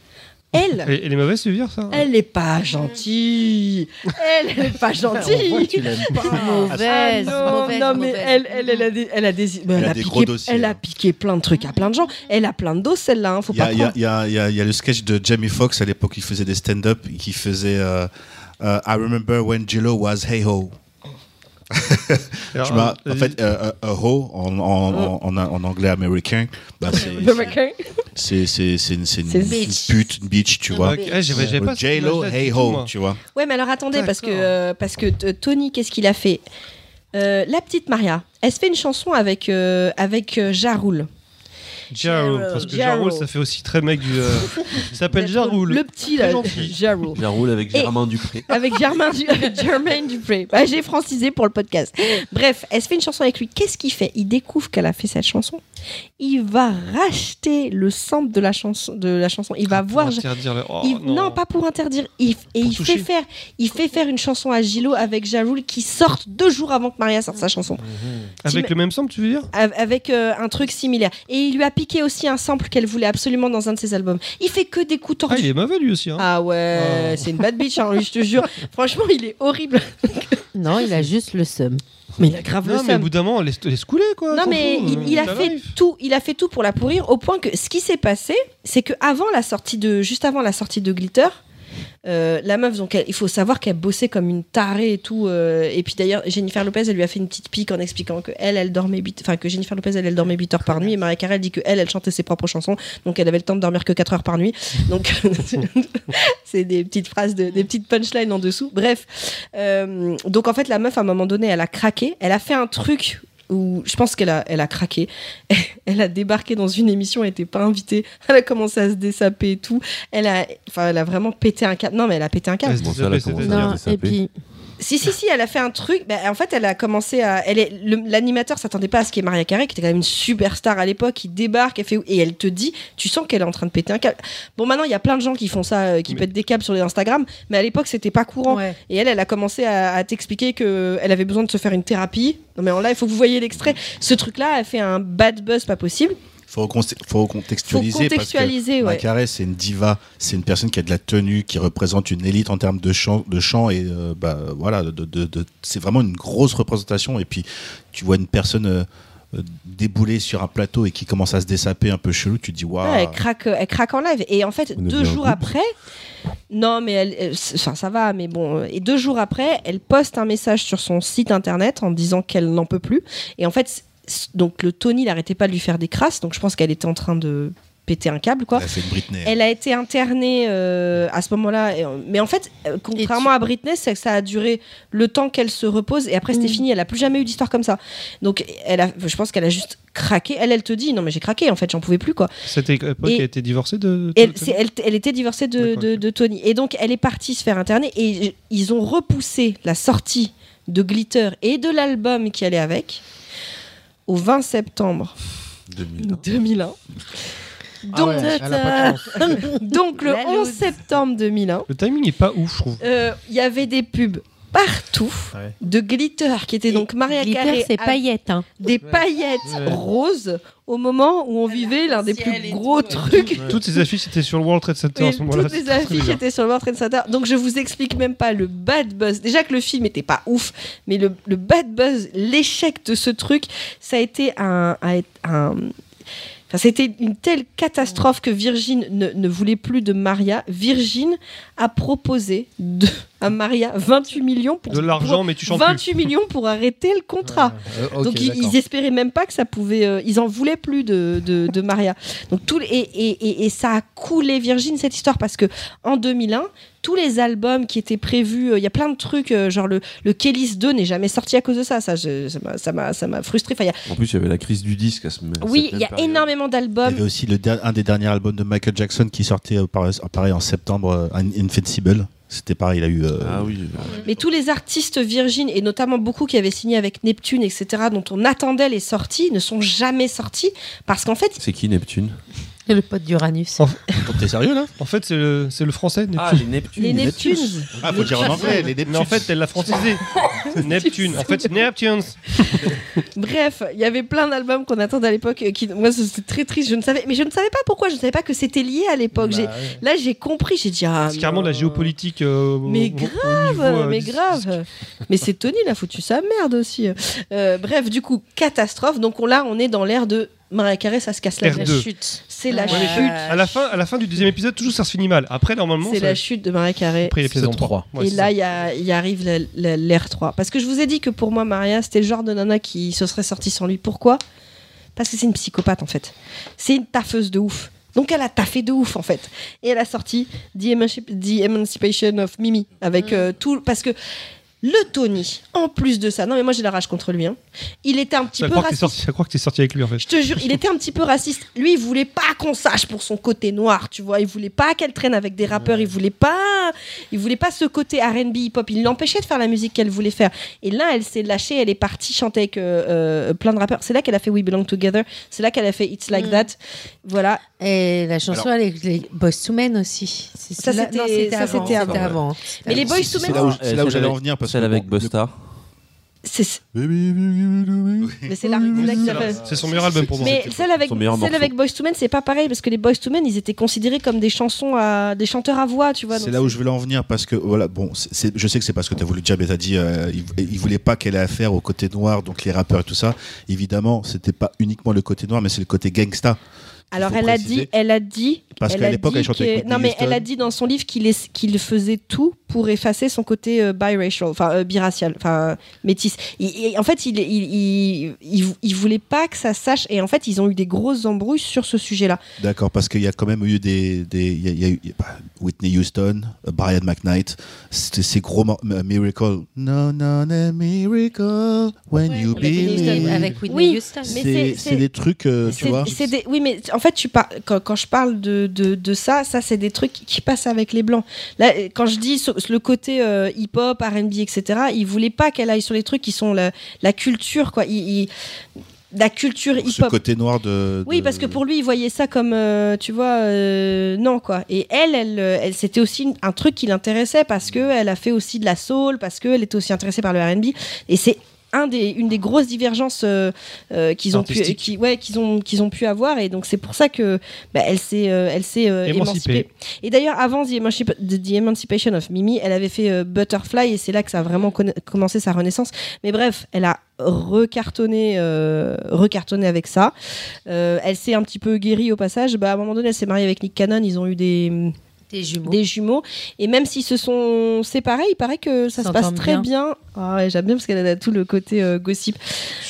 elle, Elle, elle est mauvaise, tu veux dire ça elle n'est pas gentille. Elle, elle est pas gentille. tu l'aimes pas. Mauvaise, Ah non, mauvaise, non, mais mauvaise. elle, elle, elle a des, elle a des, Elle elle a a des piqué, gros dossiers, elle a hein. piqué plein de trucs à plein de gens. Elle a plein de dos celle-là, hein, faut Il y, a, pas il y a- croire. il y a- il y a- il y a le sketch de Jamie Foxx à l'époque, il faisait des stand-up, qui faisait euh, euh, I remember when Jello was hey ho. Je en fait, euh, euh, a ho en, en, en, en- en anglais américain, bah, c'est- une, une bitch. pute, une bitch, tu vois. ouais, J-Lo, hey ho, tu vois. Ouais, mais alors attendez, parce que, euh, parce que Tony, qu'est-ce qu'il a fait? Euh, La petite Maria, elle se fait une chanson avec, euh, avec euh, Ja Rule. Jarul, Jarul. parce que Jarul. Jarul, ça fait aussi très mec du. euh, Il s'appelle Jarul. Le petit, là, Très gentil. Ja Rule. Je roule avec Germain Dupré. Avec Germain, du... avec Jermaine Dupré. Bah, J'ai francisé pour le podcast. Bref, elle se fait une chanson avec lui. Qu'est-ce qu'il fait? Il découvre qu'elle a fait cette chanson. Il va racheter le sample de la chanson. De la chanson. Il va Ah, Pour voir. interdire le- oh, Il- non. non. pas pour interdire. Il, et Pour il toucher. fait faire, il fait faire une chanson à Gilo avec Jarul qui sortent deux jours avant que Maria sorte sa chanson, Avec le même sample, tu veux dire? Av- avec euh, un truc similaire. Et il lui a piqué aussi un sample qu'elle voulait absolument dans un de ses albums. Il fait que des coups Ah, tordus. il est mauvais lui aussi. Hein. Ah ouais, Oh. c'est une bad bitch, hein, lui, je te jure. Franchement, il est horrible. Non, il a juste le seum. Mais il a grave le non, mais au bout d'un moment, laisse, laisse couler quoi. Non mais il, euh, il a fait tout, il a fait tout pour la pourrir au point que ce qui s'est passé, c'est que avant la sortie de, juste avant la sortie de Glitter, euh, la meuf, donc il faut savoir qu'elle bossait comme une tarée et tout. euh, et puis d'ailleurs, Jennifer Lopez, elle lui a fait une petite pique en expliquant que elle, elle dormait, enfin que Jennifer Lopez, elle, elle dormait 8 heures par nuit. Et Maria Carey, elle dit que elle, elle chantait ses propres chansons, donc elle avait le temps de dormir que 4 heures par nuit. Donc c'est des petites phrases, de- des petites punchlines en dessous. Bref, euh, donc en fait, la meuf, à un moment donné, elle a craqué. Elle a fait un truc où je pense qu'elle a, elle a craqué. Elle a débarqué dans une émission, elle n'était pas invitée. Elle a commencé à se dessaper et tout. Elle a, enfin, elle a vraiment pété un câble. Non, mais elle a pété un câble. Ouais, Bon, ça, là, comment ça C'est-à-dire Non, et puis, Si, si, si, elle a fait un truc. Bah, en fait, elle a commencé à. Elle est le- l'animateur s'attendait pas à ce qu'il y ait Maria Carey, qui était quand même une superstar à l'époque. Il débarque, elle fait et elle te dit, tu sens qu'elle est en train de péter un câble. Bon, maintenant, il y a plein de gens qui font ça, euh, qui Mais- pètent des câbles sur les Instagram, mais à l'époque, c'était pas courant. ouais. Et elle, elle a commencé à, à t'expliquer que elle avait besoin de se faire une thérapie. Non, mais en là, il faut que vous voyez l'extrait. Ce truc-là a fait un bad buzz pas possible. Faut, faut contextualiser. Faut contextualiser, parce ouais. que Macaré, c'est une diva, c'est une personne qui a de la tenue, qui représente une élite en termes de chant, de chant et euh, bah, voilà, de, de- de- c'est vraiment une grosse représentation. Et puis, tu vois une personne euh, débouler sur un plateau et qui commence à se dessaper un peu chelou, tu te dis waouh. Ouais, elle, craque, elle craque en live. Et en fait, On deux jours après, non, mais elle, elle- enfin, ça va, mais bon. euh, Et deux jours après, elle poste un message sur son site internet en disant qu'elle n'en peut plus. Et en fait, donc le Tony n'arrêtait pas de lui faire des crasses. Donc je pense qu'elle était en train de péter un câble, quoi. Elle Britney. Elle a été internée euh, à ce moment-là. euh, Mais en fait, euh, contrairement à Britney, c'est que ça a duré le temps qu'elle se repose et après c'était Mm. fini. Elle a plus jamais eu d'histoire comme ça. Donc, elle a, je pense qu'elle a juste craqué. Elle, elle te dit non mais j'ai craqué. En fait, j'en pouvais plus quoi. Cette époque Et- a été divorcée de. Elle, elle, elle était divorcée de, de Tony. Et donc, elle est partie se faire interner. Et ils ont repoussé la sortie de Glitter et de l'album qui allait avec au 20 septembre 2001. 2001. Ah Donc, ouais, elle a pas de chance. donc le La 11 loose. septembre 2001, Le timing est pas ouf, je trouve. euh, il y avait des pubs partout Ouais. de Glitter qui était donc Maria Glitter, c'est avec paillettes. Hein. des paillettes Ouais. roses au moment où on vivait l'un des plus gros trucs Toutes ces affiches étaient sur le World Trade Center Oui, à ce moment-là. toutes les affiches étaient sur le World Trade Center. Donc je vous explique même pas le bad buzz. Déjà que le film était pas ouf, mais le, le bad buzz, l'échec de ce truc, ça a été un, un- un- Enfin, c'était une telle catastrophe que Virgin ne, ne voulait plus de Maria. Virgin a proposé de, à Maria 28 millions pour De l'argent, mais tu chantes plus. 28 millions pour arrêter le contrat. Euh, Donc ils, espéraient même pas que ça pouvait. euh, ils en voulaient plus de, de, de Maria. Donc tout et, et, et, et ça a coulé Virgin cette histoire parce que en 2001 tous les albums qui étaient prévus, euh, il y a plein de trucs, euh, genre le, le Kellys 2 n'est jamais sorti à cause de ça. Ça, je- ça m'a- ça m'a ça m'a frustré. Enfin, il y a- En plus, il y avait la crise du disque à ce à oui, il y a période. énormément Il y d'albums. avait aussi le un des derniers albums de Michael Jackson qui sortait euh, par- pareil en septembre, euh, Invincible. C'était pareil, il a eu. euh, Ah oui. Mais tous les artistes Virgin, et notamment beaucoup qui avaient signé avec Neptune, etc., dont on attendait les sorties, ne sont jamais sortis parce qu'en fait, C'est qui Neptune? Le pote d'Uranus. T'es sérieux là En fait, c'est le, c'est le français. Neptune. les Neptunes. les Neptunes. Ah, faut dire en anglais, les Mais en fait, elle l'a francisé. Neptune. En fait, c'est Neptunes. Bref, il y avait plein d'albums qu'on attendait à l'époque. euh, Qui, moi, c'était très triste. Je ne savais, mais je ne savais pas pourquoi. Je ne savais pas que c'était lié à l'époque. Bah, J'ai- ouais. Là, j'ai compris. J'ai dit ah. C'est carrément de la géopolitique. euh, Mais au- au grave, niveau, euh, mais grave. Mais c'est Tony, il a foutu sa merde aussi. Euh, bref, du coup, catastrophe. Donc on, là, on est dans l'ère de Mariah Carey, ça se casse la R2. gueule. La chute. C'est la Ouais, chute. à la fin, à la fin du deuxième épisode, toujours ça se finit mal. Après, normalement, C'est ça- la chute de Mariah Carey. après l'épisode Saison 3. 3. et là, il arrive l'ère 3. Parce que je vous ai dit que pour moi, Maria, c'était le genre de nana qui se serait sortie sans lui. Pourquoi? Parce que c'est une psychopathe, en fait. C'est une taffeuse de ouf. Donc elle a taffé de ouf, en fait. Et elle a sorti The, Emanci- The Emancipation of Mimi. Avec Mm. euh, tout... Parce que le Tony, en plus de ça... Non, mais moi, j'ai la rage contre lui. hein. Il était un petit Ça peu raciste. sorti, ça croit que t'es sorti avec lui en fait. Je te jure, il était un petit peu raciste. Lui, il voulait pas qu'on sache pour son côté noir, tu vois. Il voulait pas qu'elle traîne avec des rappeurs. Il voulait pas, il voulait pas ce côté R&B hip-hop. Il l'empêchait de faire la musique qu'elle voulait faire. Et là, elle s'est lâchée. Elle est partie chanter avec euh, euh, plein de rappeurs. C'est là qu'elle a fait We Belong Together. C'est là qu'elle a fait It's Like Mm. That. Voilà. Et la chanson avec les Boys to Men aussi. Ça, c'était- avant. avant. Mais les Boys to C'est Men, là où, c'est là où j'allais en venir parce Celle avec Busta. c'est mais son meilleur album pour moi. Mais celle avec, celle Boys to Men, c'est pas pareil parce que les Boys to Men, ils étaient considérés comme des chansons à des chanteurs à voix, tu vois. C'est là où je voulais en venir parce que voilà bon je sais que c'est parce que tu as voulu dire mais t'as dit euh, il, il voulait pas qu'elle ait affaire au côté noir donc les rappeurs et tout ça évidemment c'était pas uniquement le côté noir mais c'est le côté gangsta Alors elle a dit, elle a dit, Parce qu'à l'époque, elle chantait que- non mais Houston. elle a dit dans son livre qu'il est- qu'il faisait tout pour effacer son côté euh, biracial, enfin euh, biracial, enfin métis. Et, et en fait, il, il, il, il, il voulait pas que ça sache. Et en fait, ils ont eu des grosses embrouilles sur ce sujet-là. d'accord parce qu'il y a quand même eu des des il y a, il y a eu il y a pas- Whitney Houston euh, Brian McKnight c'était ces gros euh, Miracle no no no miracle when you Avec Whitney Houston, believe avec Whitney Oui, Houston. mais c'est des trucs euh, tu vois c'est des- oui, mais en fait, tu par- quand, quand je parle de, de, de ça, ça c'est des trucs qui passent avec les blancs. Là, euh, quand je dis so- le côté euh, hip-hop, R&B, etc., ils voulaient pas qu'elle aille sur les trucs qui sont la, la culture, quoi. La culture ce hip-hop. côté noir de, Oui, parce que pour lui, il voyait ça comme, euh, tu vois, euh, non quoi. Et elle, elle, elle c'était aussi un truc qui l'intéressait parce que elle a fait aussi de la soul, parce qu'elle était aussi intéressée par le R&B. Et c'est un des, une des grosses divergences euh, euh, qu'ils ont pu, Artistique. qui, ouais, qu'ils ont, qu'ils ont pu avoir. Et donc c'est pour ça que bah, elle s'est, euh, elle s'est Émancipée. émancipée. Et d'ailleurs, avant The, Emancip- The Emancipation of Mimi, elle avait fait Butterfly et c'est là que ça a vraiment commencé sa renaissance. Mais bref, elle a recartonné, euh, recartonné avec ça. Euh, elle s'est un petit peu guérie au passage. Bah, à un moment donné, elle s'est mariée avec Nick Cannon. Ils ont eu des, Des jumeaux. des jumeaux. Et même s'ils se sont séparés, il paraît que ça se passe très bien. bien. Ah ouais, j'aime bien parce qu'elle a tout le côté euh, gossip.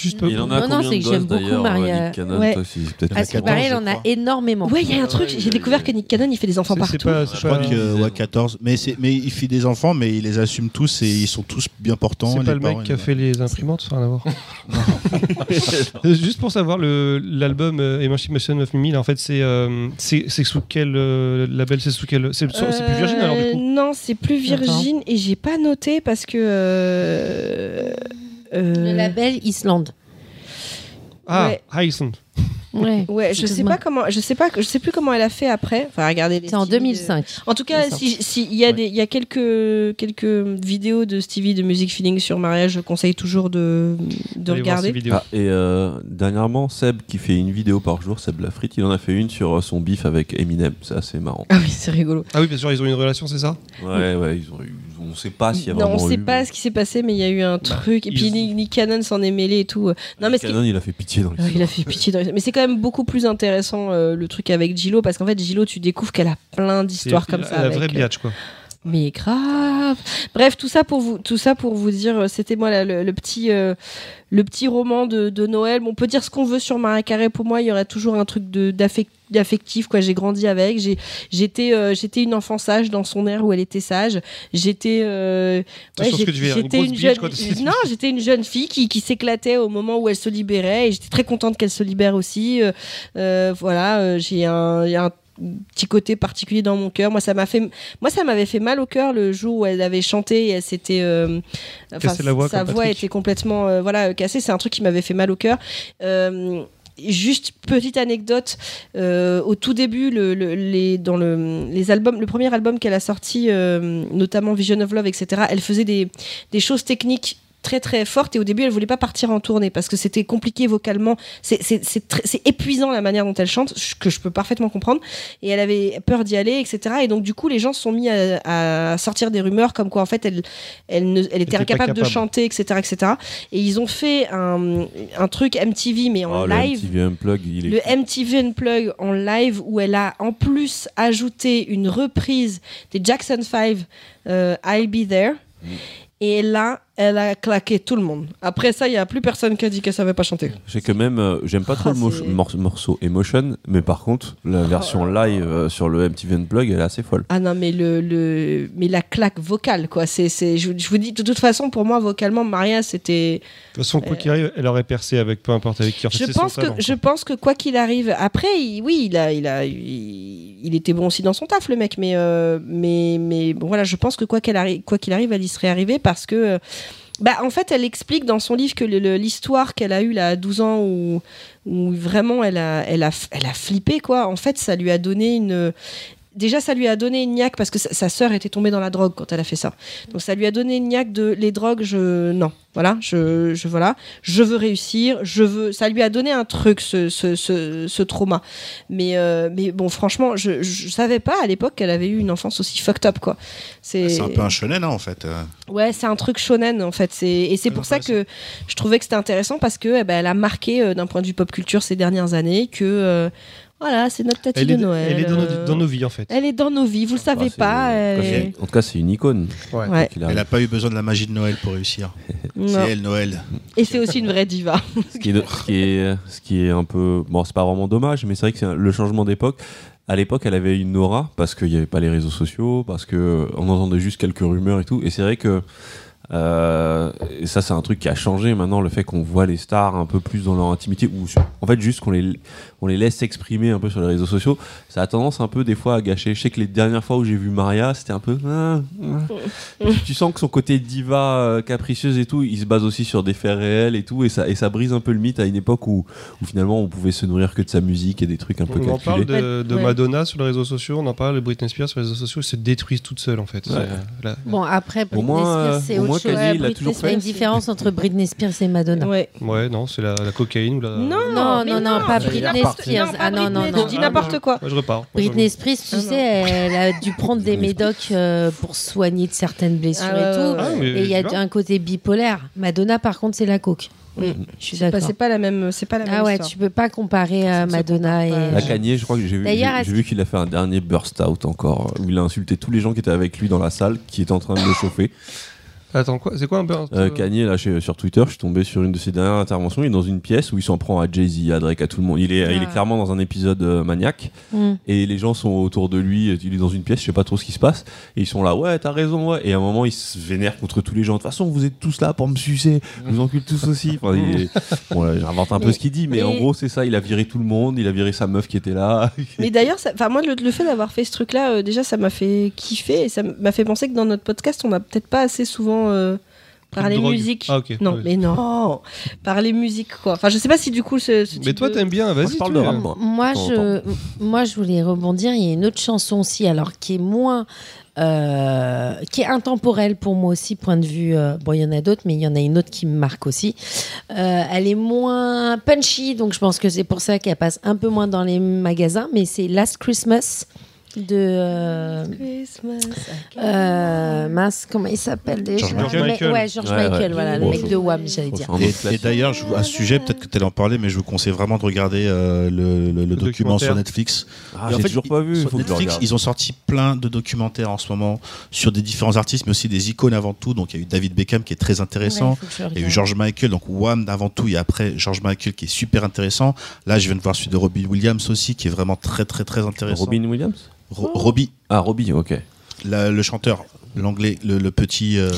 Juste Il en a Non, non, combien c'est de que j'aime gosses beaucoup d'ailleurs Maria- Nick Cannon, Ouais. toi, c'est peut-être À ce qui paraît, je en a énormément. Ouais, il y a un truc. ouais, J'ai découvert que Nick Cannon, il fait des enfants C'est- c'est partout. pas- c'est Je crois pas- que ouais, 14, mais, c'est- mais il fait des enfants, mais il les assume tous et ils sont tous bien portants. C'est pas le mec qui a fait les imprimantes, rien à voir. Juste pour savoir, l'album euh, Emancipation of Mimi, là, en fait, c'est euh, c'est c'est sous quel euh, label C'est sous quel C'est plus Virgin alors du Euh, coup Non, c'est plus Virgin et j'ai pas noté parce que. euh, euh, Le label Island. Ah, ouais. Iceland. Ouais. Ouais, je sais pas comment, je sais pas, je sais plus comment elle a fait après. Enfin, regardez. C'est en Stevie de- 2005. En tout cas, Il est si si- il y a des, il y a quelques quelques vidéos de Stevie de Music Feeling sur mariage, je conseille toujours de de regarder. Ah, et euh, dernièrement, Seb qui fait une vidéo par jour, Seb Lafrite, il en a fait une sur euh, son bif avec Eminem. C'est assez marrant. Ah oui, c'est rigolo. Ah oui, bien sûr, ils ont une relation, c'est ça? Ouais, ouais, ils ont eu- on sait pas s'il y a Non, vraiment on sait eu, pas mais- ce qui s'est passé, mais il y a eu un truc. Et puis Nick, Nick Cannon s'en est mêlé et tout. Non, mais ce qui- Cannon, il a fait pitié dans il a fait pitié. dans Mais c'est quand même beaucoup plus intéressant euh, le truc avec Gillo parce qu'en fait Gillo, tu découvres qu'elle a plein d'histoires comme ça. la avec, vraie euh, biatch, quoi. Mais grave. Bref, tout ça pour vous, tout ça pour vous dire, euh, c'était moi là, le, le petit, euh, le petit roman de, de Noël. Bon, on peut dire ce qu'on veut sur Maria Carré. Pour moi, il y aurait toujours un truc de d'affect- d'affectif quoi. J'ai grandi avec. J'ai j'étais euh, j'étais une enfant sage dans son air où elle était sage. J'étais euh, une j'étais une jeune non j'étais une jeune fille qui, qui s'éclatait au moment où elle se libérait et j'étais très contente qu'elle se libère aussi. Euh, voilà j'ai un, un petit côté particulier dans mon cœur. Moi ça m'a fait moi ça m'avait fait mal au cœur le jour où elle avait chanté et elle s'était euh, enfin, sa voix Patrick. était complètement euh, voilà cassée. C'est un truc qui m'avait fait mal au cœur. Euh, Juste petite anecdote, euh, au tout début, le, dans le, les albums, le premier album qu'elle a sorti, euh, notamment Vision of Love, etc., elle faisait des choses techniques très très fortes et au début elle voulait pas partir en tournée parce que c'était compliqué vocalement. C'est c'est- c'est très- c'est épuisant la manière dont elle chante que je peux parfaitement comprendre. Et elle avait peur d'y aller etc et donc du coup les gens se sont mis à, à sortir des rumeurs comme quoi en fait elle elle, ne- elle était incapable de chanter etc etc et ils ont fait un, un truc MTV mais en Oh, le live. MTV Unplug, il est le MTV Unplug en live où elle a en plus ajouté une reprise des Jackson 5 euh, I'll Be There. Mm. et là elle a claqué tout le monde après ça il y a plus personne qui a dit qu'elle savait pas chanter sais que même, euh, j'aime pas trop Ah, le c'est- mor- morceau Emotion, mais par contre, la version live euh, sur le MTV Unplug, elle est assez folle. ah non mais le, le mais la claque vocale quoi c'est c'est je, je vous dis de toute façon pour moi vocalement Maria c'était De toute façon, quoi qu'il arrive, elle aurait percé avec peu importe avec qui. Je c'est son pense que talent, je pense que quoi qu'il arrive après il- oui il a il a il, il était bon aussi dans son taf le mec mais euh, mais mais bon voilà je pense que quoi qu'elle arrive quoi qu'il arrive elle y serait arrivée parce que euh, bah, en fait, elle explique dans son livre que l'histoire qu'elle a eue à 12 ans, où, où vraiment elle a, elle, a, elle a flippé, quoi. En fait, ça lui a donné une. Déjà, ça lui a donné une niaque parce que sa, sa sœur était tombée dans la drogue quand elle a fait ça. Donc, ça lui a donné une niaque de les drogues, je. Non. Voilà, je, je, voilà, je veux réussir, je veux. Ça lui a donné un truc, ce, ce, ce, ce trauma. Mais, euh, mais bon, franchement, je, je savais pas à l'époque qu'elle avait eu une enfance aussi fucked up, quoi. C'est un peu un shonen, hein, en fait. euh. Ouais, c'est un truc shonen en fait. C'est- Et c'est pour ça que je trouvais que c'était intéressant parce que eh ben, elle a marqué euh, d'un point de vue pop culture ces dernières années que euh, voilà, c'est notre Elle de Noël. elle est dans, nos, euh, dans nos vies en fait. Elle est dans nos vies, vous le savez Ah, c'est- pas. elle en tout cas, est- c'est- une icône. Ouais. Ouais. qu'il Elle n'a pas eu besoin de la magie de Noël pour réussir. C'est elle, Noël. Et c'est aussi une vraie diva. ce qui, est, ce, qui est, ce qui est un peu. Bon, c'est pas vraiment dommage, mais c'est vrai que c'est le changement d'époque. À l'époque, elle avait une aura parce qu'il n'y avait pas les réseaux sociaux, parce que on entendait juste quelques rumeurs et tout. Et c'est vrai que. Euh, et ça, c'est un truc qui a changé maintenant, le fait qu'on voit les stars un peu plus dans leur intimité, ou sur- en fait, juste qu'on les, on les laisse s'exprimer un peu sur les réseaux sociaux. Ça a tendance un peu, des fois, à gâcher. Je sais que les dernières fois où j'ai vu Maria, c'était un peu. ah, ah. tu sens que son côté diva euh, capricieuse et tout, il se base aussi sur des faits réels et tout, et ça, et ça brise un peu le mythe à une époque où, où finalement on pouvait se nourrir que de sa musique et des trucs un peu On en parle de, de Ouais. Madonna sur les réseaux sociaux, on en parle de Britney Spears sur les réseaux sociaux, se détruisent toutes seules en fait. Ouais. Là- Bon, après, Au Britney moins, Spears, euh, c'est au autre. Kanye, il l'a toujours Il y a une différence entre Britney Spears et Madonna. Ouais. Ouais, non, c'est la, la cocaïne ou la. Non, Non, non, non, pas Britney. Spears. Non, pas Ah non, non, non. je dis n'importe quoi. Je repars. Britney Spears, tu Ah, sais, elle a dû prendre des médocs euh, pour soigner de certaines blessures Ah, et tout. Ah, Et il y a un côté bipolaire. Madonna, par contre, c'est la coke. Mm. Je suis d'accord. c'est pas la même, c'est pas la même Ah ouais, histoire. tu peux pas comparer euh, Madonna et. La Kanye, je crois que j'ai vu, D'ailleurs, j'ai- est-ce j'ai vu qu'il a fait un dernier burst out encore, où il a insulté tous les gens qui étaient avec lui dans la salle, qui étaient en train de le chauffer. Attends, quoi C'est quoi un peu un- Euh, Kanye, là, chez- sur Twitter, je suis tombé sur une de ses dernières interventions. Il est dans une pièce où il s'en prend à Jay-Z, à Drake, à tout le monde. Il est, il est Ah. clairement dans un épisode euh, maniaque. Mm. Et les gens sont autour de lui. Il est dans une pièce, je sais pas trop ce qui se passe. Et ils sont là, ouais, t'as raison, ouais. Et à un moment, il se vénère contre tous les gens. De toute façon, vous êtes tous là pour me sucer. Je vous encule tous aussi. Enfin, il est- Bon, là, j'invente un peu Mais- ce qu'il dit, mais, mais- en gros, c'est ça. Il a viré tout le monde. Il a viré sa meuf qui était là. Mais d'ailleurs, ça- enfin moi, le, le fait d'avoir fait ce truc-là, euh, déjà, ça m'a fait kiffer et ça m'a fait penser que dans notre podcast, on n'a peut-être pas assez souvent euh, parlé drogue. musique. Ah, ok. Non, Ouais. mais non, parler musique quoi. Enfin, je sais pas si du coup, ce, ce Mais type toi, de- t'aimes bien, vas-y. je parle de rap, moi. Moi, je, moi, je voulais rebondir. Il y a une autre chanson aussi, alors qui est moins, euh, qui est intemporelle pour moi aussi, point de vue. euh, bon, il y en a d'autres, mais il y en a une autre qui me marque aussi. Euh, elle est moins punchy, donc je pense que c'est pour ça qu'elle passe un peu moins dans les magasins. Mais c'est Last Christmas de. euh, euh, mince, comment il s'appelle déjà? George Michael. Ouais, George Ouais, ouais. Michael, voilà, le mec de Wham, j'allais dire. Et, d'ailleurs, je vous- à ce sujet, peut-être que tu allais en parler, mais je vous conseille vraiment de regarder euh, le, le- le document documentaire. sur Netflix. Ah, j'ai fait, toujours ils- pas vu, Sur Netflix, ils ont sorti plein de documentaires en ce moment sur des différents artistes, mais aussi des icônes avant tout. Donc il y a eu David Beckham qui est très intéressant. Ouais, Il y a eu. George Michael, donc Wham avant tout, et après George Michael qui est super intéressant. Là, je viens de voir celui de Robbie Williams aussi, qui est vraiment très très très intéressant. Robin Williams? Ro- Robbie, Ah, Robbie, ok. la- le chanteur, l'anglais, le, le petit, euh,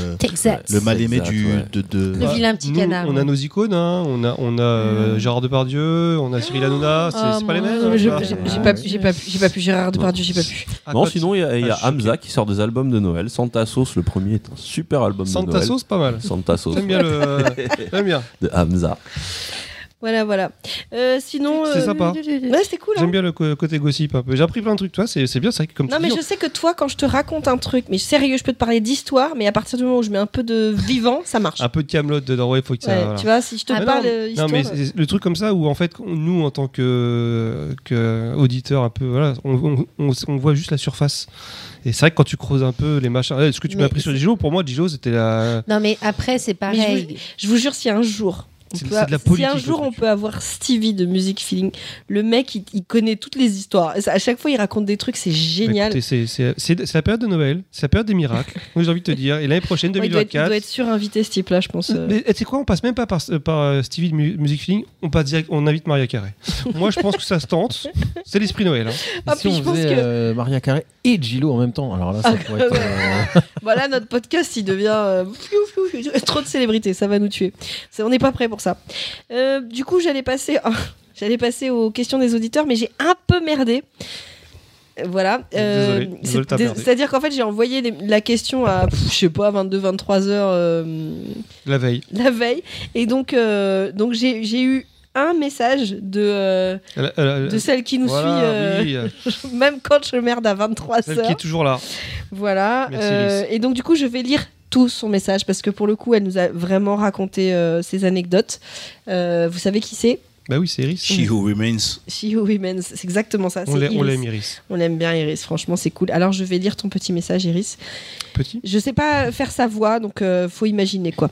le mal aimé Exact, du, ouais. de, de- Le vilain petit Nous, canard. On a nos icônes, hein. on a, on a euh, Mm. Gérard Depardieu, on a Cyril Hanouna, c'est Oh, pas les mêmes hein, J'ai pas, j'ai pas, pu- j'ai pas pu. Gérard Depardieu, j'ai pas pu. Ah, non, sinon, il y a, y a Ah, Hamza qui sort des albums de Noël. Santa Sauce, le premier est un super album de Santa Noël. Sauce, pas mal. Santa Sauce. J'aime bien le. J'aime bien. De Hamza. Voilà, voilà. Euh, sinon. C'est euh, sympa. Ouais, c'était cool. hein. J'aime bien le côté gossip un peu. J'ai appris plein de trucs, toi, c'est c'est bien, c'est comme Non, mais dis, je sais que toi, quand je te raconte un truc, mais sérieux, je peux te parler d'histoire, mais à partir du moment où je mets un peu de vivant, ça marche. un peu de Camelot dedans, ouais, faut que ça. Ouais, voilà. Tu vois, si je te Ah, parle non, euh, Non, mais c'est le truc comme ça où en fait nous en tant que, que auditeur un peu voilà on, on- on- on voit juste la surface et c'est vrai que quand tu creuses un peu les machins eh, ce que tu m'as appris sur c'est- Gilo pour moi Gilo c'était la Non, mais après, c'est Mais je pareil. vous, je vous jure, si un jour. On C'est- peut- c'est de la si un jour on peut avoir Stevie de Music Feeling, le mec il, il connaît toutes les histoires. À chaque fois il raconte des trucs, c'est Bah, génial. c'est- la période de Noël c'est la période des miracles moi j'ai envie de te dire et l'année prochaine Ouais, il, doit être, 2024 être surinvité ce type là, je pense. euh. mais tu sais quoi, on passe même pas par, par euh, Stevie de Mu- Music Feeling, on passe direct, on invite Maria Carré. Moi, je pense que ça se tente. C'est l'esprit Noël. hein. Ah, si puis on je pense faisait que- euh, Maria Carré et Gilo en même temps, alors là, ça Ah, pourrait être. euh, Voilà, notre podcast, il devient euh, trop de célébrités, ça va nous tuer. On n'est pas prêt pour ça. Euh, du coup, j'allais passer, j'allais passer aux questions des auditeurs, mais j'ai un peu merdé. Voilà. Euh. C'est-à-dire qu'en fait, j'ai envoyé les- la question à, pff, je sais pas, 22-23 heures euh, La veille. la veille. Et donc, euh, donc j'ai eu un message de, euh, Elle- elle- de celle qui nous voilà, suit, euh, oui, même quand je merde à 23 celle qui est toujours là. Voilà. Merci, euh, et donc, du coup, je vais lire tout son message parce que pour le coup, elle nous a vraiment raconté ses anecdotes. Vous savez qui c'est? Bah oui, c'est Iris. She Who Remains. She Who Remains. C'est exactement ça. On l'aime, Iris. On l'aime bien, Iris. Franchement, c'est cool. Alors, je vais lire ton petit message, Iris. Petit? Je sais pas faire sa voix, donc euh, faut imaginer quoi.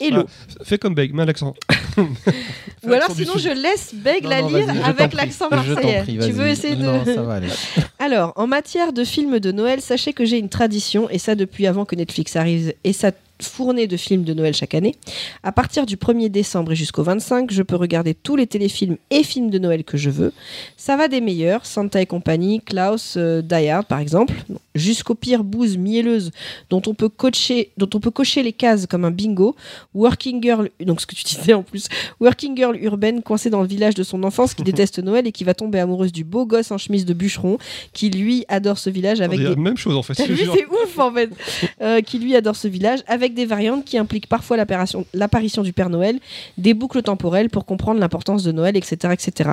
Hello. Ah, fais comme Beg, mets un accent. Ou alors, sinon, je laisse Beg la non, lire avec l'accent marseillais. prie, Tu veux essayer de. Non, ça va aller. Alors, en matière de films de Noël, sachez que j'ai une tradition, et ça depuis avant que Netflix arrive, et ça fournée de films de Noël chaque année. À partir du 1er décembre et jusqu'au 25, je peux regarder tous les téléfilms et films de Noël que je veux. Ça va des meilleurs, Santa et compagnie, Klaus, euh, Die Hard par exemple, jusqu'aux pires bouses mielleuses dont on peut coacher, dont on peut cocher les cases comme un bingo. Working Girl, donc ce que tu disais en plus, Working Girl urbaine coincée dans le village de son enfance qui déteste Noël et qui va tomber amoureuse du beau gosse en chemise de bûcheron qui lui adore ce village avec des la même chose en fait. C'est ouf en fait. Euh, qui lui adore ce village, avec des variantes qui impliquent parfois l'apparition du Père Noël, des boucles temporelles pour comprendre l'importance de Noël, etc. etc.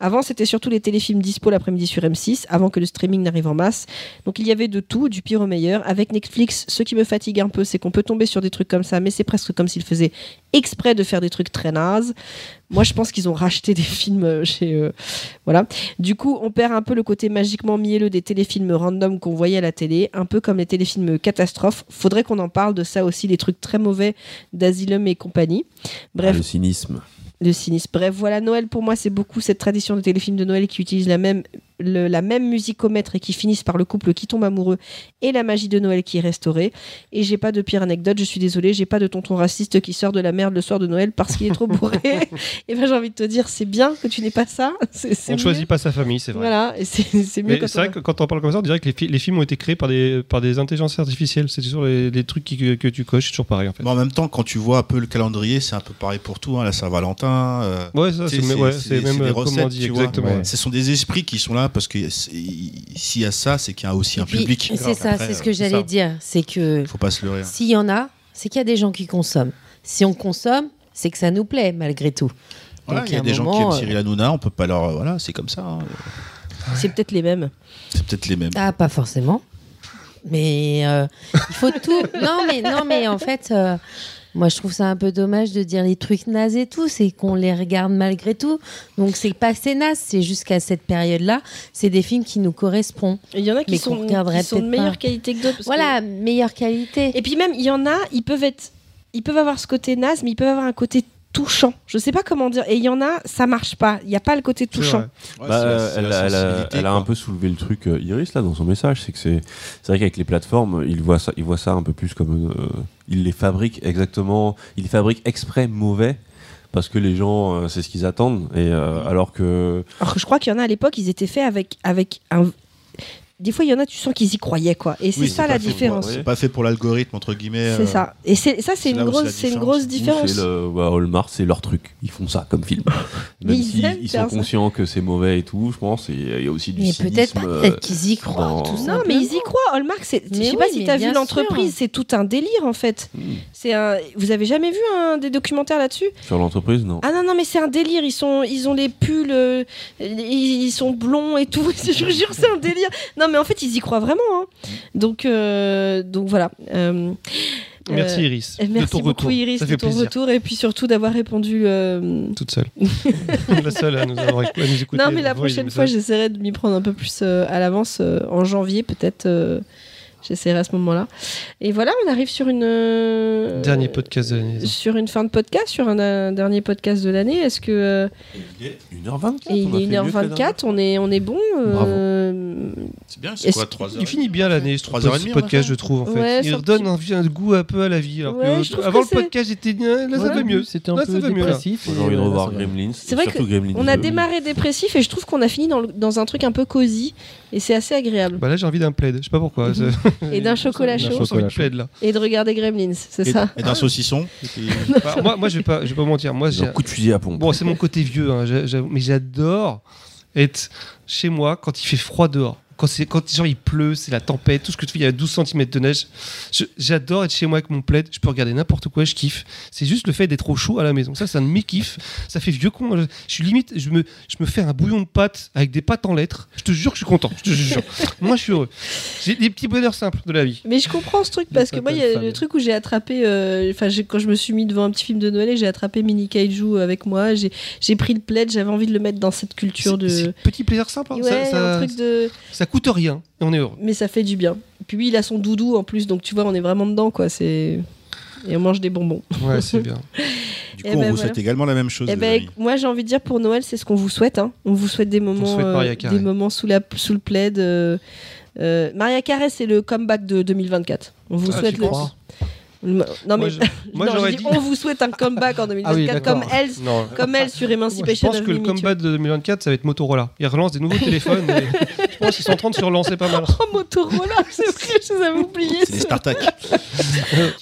Avant, c'était surtout les téléfilms dispo l'après-midi sur M6, avant que le streaming n'arrive en masse. Donc il y avait de tout, du pire au meilleur. Avec Netflix, ce qui me fatigue un peu, c'est qu'on peut tomber sur des trucs comme ça, mais c'est presque comme s'ils faisaient exprès de faire des trucs très nazes. Moi, je pense qu'ils ont racheté des films euh, chez. euh, voilà. Du coup, on perd un peu le côté magiquement mielleux des téléfilms random qu'on voyait à la télé, un peu comme les téléfilms catastrophes. Faudrait qu'on en parle de ça aussi, les trucs très mauvais d'Asylum et compagnie. Bref, Ah, le cynisme. le cynisme. Bref, voilà, Noël pour moi, c'est beaucoup cette tradition de téléfilms de Noël qui utilisent la même, le- la même musique au maître et qui finissent par le couple qui tombe amoureux et la magie de Noël qui est restaurée. Et j'ai pas de pire anecdote, je suis désolée, j'ai pas de tonton raciste qui sort de la merde le soir de Noël parce qu'il est trop bourré. et ben j'ai envie de te dire, c'est bien que tu n'aies pas ça. On ne mieux. choisit pas sa famille, c'est vrai. Voilà, et c'est, mieux c'est vrai a- que quand on parle comme ça, on dirait que les, fi- les films ont été créés par des, par des intelligences artificielles. C'est toujours les, les trucs qui- que, que tu coches, c'est toujours pareil en fait. En même temps, quand tu vois un peu le calendrier, c'est un peu pareil pour tout. Hein, la Saint-Valentin. euh, Ouais, ça, c'est ouais, même des comment recettes, on dit exactement. Ouais. Ce sont des esprits qui sont là parce que s'il y a ça, c'est qu'il y a aussi un puis, public. C'est ça, c'est ce euh, que j'allais ça. dire. C'est que Faut pas se leurrer. hein. s'il y en a, c'est qu'il y a des gens qui consomment. Si on consomme, c'est que ça nous plaît malgré tout. Il y à a des gens qui aiment Cyril Hanouna, on peut pas leur. Voilà, c'est comme ça. hein. C'est peut-être les mêmes. C'est peut-être les mêmes. Ah, pas forcément. Mais euh, il faut tout. Non, mais non, mais en fait, euh, Moi, je trouve ça un peu dommage de dire les trucs nazes et tout. C'est qu'on les regarde malgré tout. Donc, c'est pas c'est naze. C'est jusqu'à cette période-là. C'est des films qui nous correspondent. Il y en a qui sont, qui sont de meilleure pas. qualité que d'autres. Voilà, meilleure qualité. Et puis même, il y en a, ils peuvent être, ils peuvent avoir ce côté naze, mais ils peuvent avoir un côté touchant. Je sais pas comment dire. Et il y en a, ça marche pas. Il y a pas le côté touchant. Ouais, Bah, la- elle, a, elle un peu soulevé le truc euh, Iris là dans son message, c'est que c'est c'est vrai qu'avec les plateformes, ils voient ça, ils voient ça un peu plus comme euh, ils les fabriquent exactement, ils les fabriquent exprès mauvais parce que les gens euh, c'est ce qu'ils attendent et euh, alors que Alors que je crois qu'il y en a à l'époque, ils étaient faits avec, avec un. Des fois, il y en a, tu sens qu'ils y croyaient, quoi. Et c'est Oui, ça la différence. C'est pas fait pour l'algorithme, entre guillemets. C'est euh, ça. Et c'est ça, c'est une grosse, c'est une différence. grosse différence. c'est le bah, Hallmark, c'est leur truc, ils font ça comme film. Même ils s'ils aiment ils sont ça. conscients que c'est mauvais et tout, je pense, il y a aussi du Mais peut-être cynisme. pas. euh, Peut-être qu'ils y croient. dans- tout Non, mais ils y croient. Hallmark. Je sais pas si tu as vu l'entreprise, c'est tout un délire en fait. hmm, C'est un. Vous avez jamais vu un des documentaires là-dessus? Sur l'entreprise, non. Ah non non, mais c'est un délire. Ils sont, ils ont les pulls, euh, ils, sont blonds et tout. Je vous jure, c'est un délire. Non, mais en fait, ils y croient vraiment. hein. Donc, euh, donc voilà. Euh, Merci euh, Iris. et de Merci ton beaucoup retour. Iris Ça de fait ton plaisir. retour et puis surtout d'avoir répondu. Toute seule. la seule à nous, avoir, à nous écouter. Non, mais la prochaine fois, j'essaierai de m'y prendre un peu plus à l'avance, en janvier peut-être. Euh, j'essaierai à ce moment-là. Et voilà, on arrive sur une. euh, Dernier podcast de l'année. Sur une fin de podcast, sur un, euh, dernier podcast de l'année. Est-ce que. euh, Il est 1h24. et on a il est fait mieux que la dernière 1h24, on est, on est bon. euh, C'est bien, c'est quoi, 3 heures Il finit bien l'année, ce, Trois heures et ce podcast, je trouve, en fait. Ouais, il redonne petit- un, un goût un peu à la vie. Alors Ouais, que je trouve avant que le podcast, j'étais là, ça va mieux. C'était un Là, peu là. dépressif. J'ai envie de là, revoir. Gremlins. C'est vrai surtout Gremlins on a 2. démarré dépressif et je trouve qu'on a fini dans un truc un peu cosy et c'est assez agréable. Bah là, j'ai envie d'un plaid. Je sais pas pourquoi. Et d'un chocolat chaud envie Chocolat de plaid là. et de regarder Gremlins, c'est ça et d'un saucisson. Bah, moi, moi, je vais pas, je vais pas mentir. Moi, j'ai Un coup de fusil à pompe. Bon, c'est mon côté vieux, hein, mais j'adore être chez moi quand il fait froid dehors. Quand, c'est, quand genre, il pleut, c'est la tempête, tout ce que tu fais, il y a 12 cm de neige. J'adore être chez moi avec mon plaid, je peux regarder n'importe quoi, je kiffe. C'est juste le fait d'être au chaud à la maison. Ça, c'est un de mes kiffs. Ça fait vieux con. Je, je suis limite, je me, je me fais un bouillon de pâtes avec des pâtes en lettres. Je te jure que je suis content. Je te jure. moi, je suis heureux. J'ai des petits bonheurs simples de la vie. Mais je comprends ce truc parce que moi, il y a le truc où j'ai attrapé, euh, enfin, quand je me suis mis devant un petit film de Noël, j'ai attrapé Mini Kaiju avec moi. J'ai j'ai pris le plaid, j'avais envie de le mettre dans cette culture de. petit plaisir simple. hein. Ouais, ça, ça- un truc de. ça coûte rien et on est heureux. Mais ça fait du bien. Puis lui, il a son doudou en plus, donc tu vois, on est vraiment dedans, quoi. C'est. Et on mange des bonbons. Ouais, c'est bien. Du Eh coup, on ben vous voilà. souhaite également la même chose. Eh ben, moi, j'ai envie de dire pour Noël, c'est ce qu'on vous souhaite. hein. On vous souhaite des moments, souhaite euh, des moments sous, la, sous le plaid. euh, euh, Maria Carey, c'est le comeback de 2024. On vous Ah, souhaite le. crois? Non mais Moi, je- moi, non, dit, dit- on vous souhaite un comeback en 2024 Ah oui, comme elle, Non. comme elle sur Je Emancipation pense of que le combat de 2024, ça va être Motorola. Ils relancent des nouveaux téléphones. et je pense qu'ils sont en train de se relancer pas mal. Oh Motorola, c'est vrai, je les avais oubliés. C'est des ça. Spartak.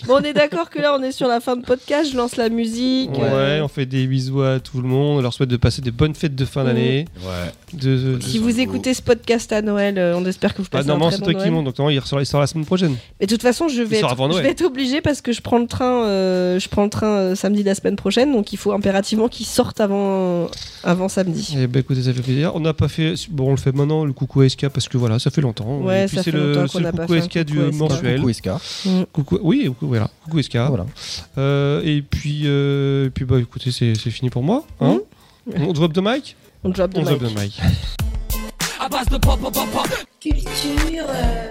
Bon, on est d'accord que là, on est sur la fin de podcast. Je lance la musique. Ouais, euh, on fait des bisous à tout le monde. On leur souhaite de passer des bonnes fêtes de fin d'année. Ouais. De, de- Si vous écoutez ce podcast à Noël, euh, on espère que vous Bah, passez un normalement, très c'est toi qui monte. Donc, normalement, il ressort, il sort la semaine prochaine. Mais de toute façon, je vais, être, je vais être obligée parce que je prends le train, euh, je prends le train euh, samedi de la semaine prochaine, donc il faut impérativement qu'il sorte avant, avant samedi. Eh ben, écoutez, ça fait plaisir. On n'a pas fait. Bon, on le fait maintenant, le coucou SK, parce que voilà, ça fait longtemps. Ouais, Et puis, ça c'est fait le longtemps qu'on seul n'a pas coucou fait un SK du coucou SK. mensuel. Coucou SK. Coucou, oui, coucou, voilà. Coucou SK. Voilà. Euh, et puis, euh, et puis bah, écoutez, c'est c'est fini pour moi. Hein On drop de mic On drop de On mic. drop de mic. Culture. euh,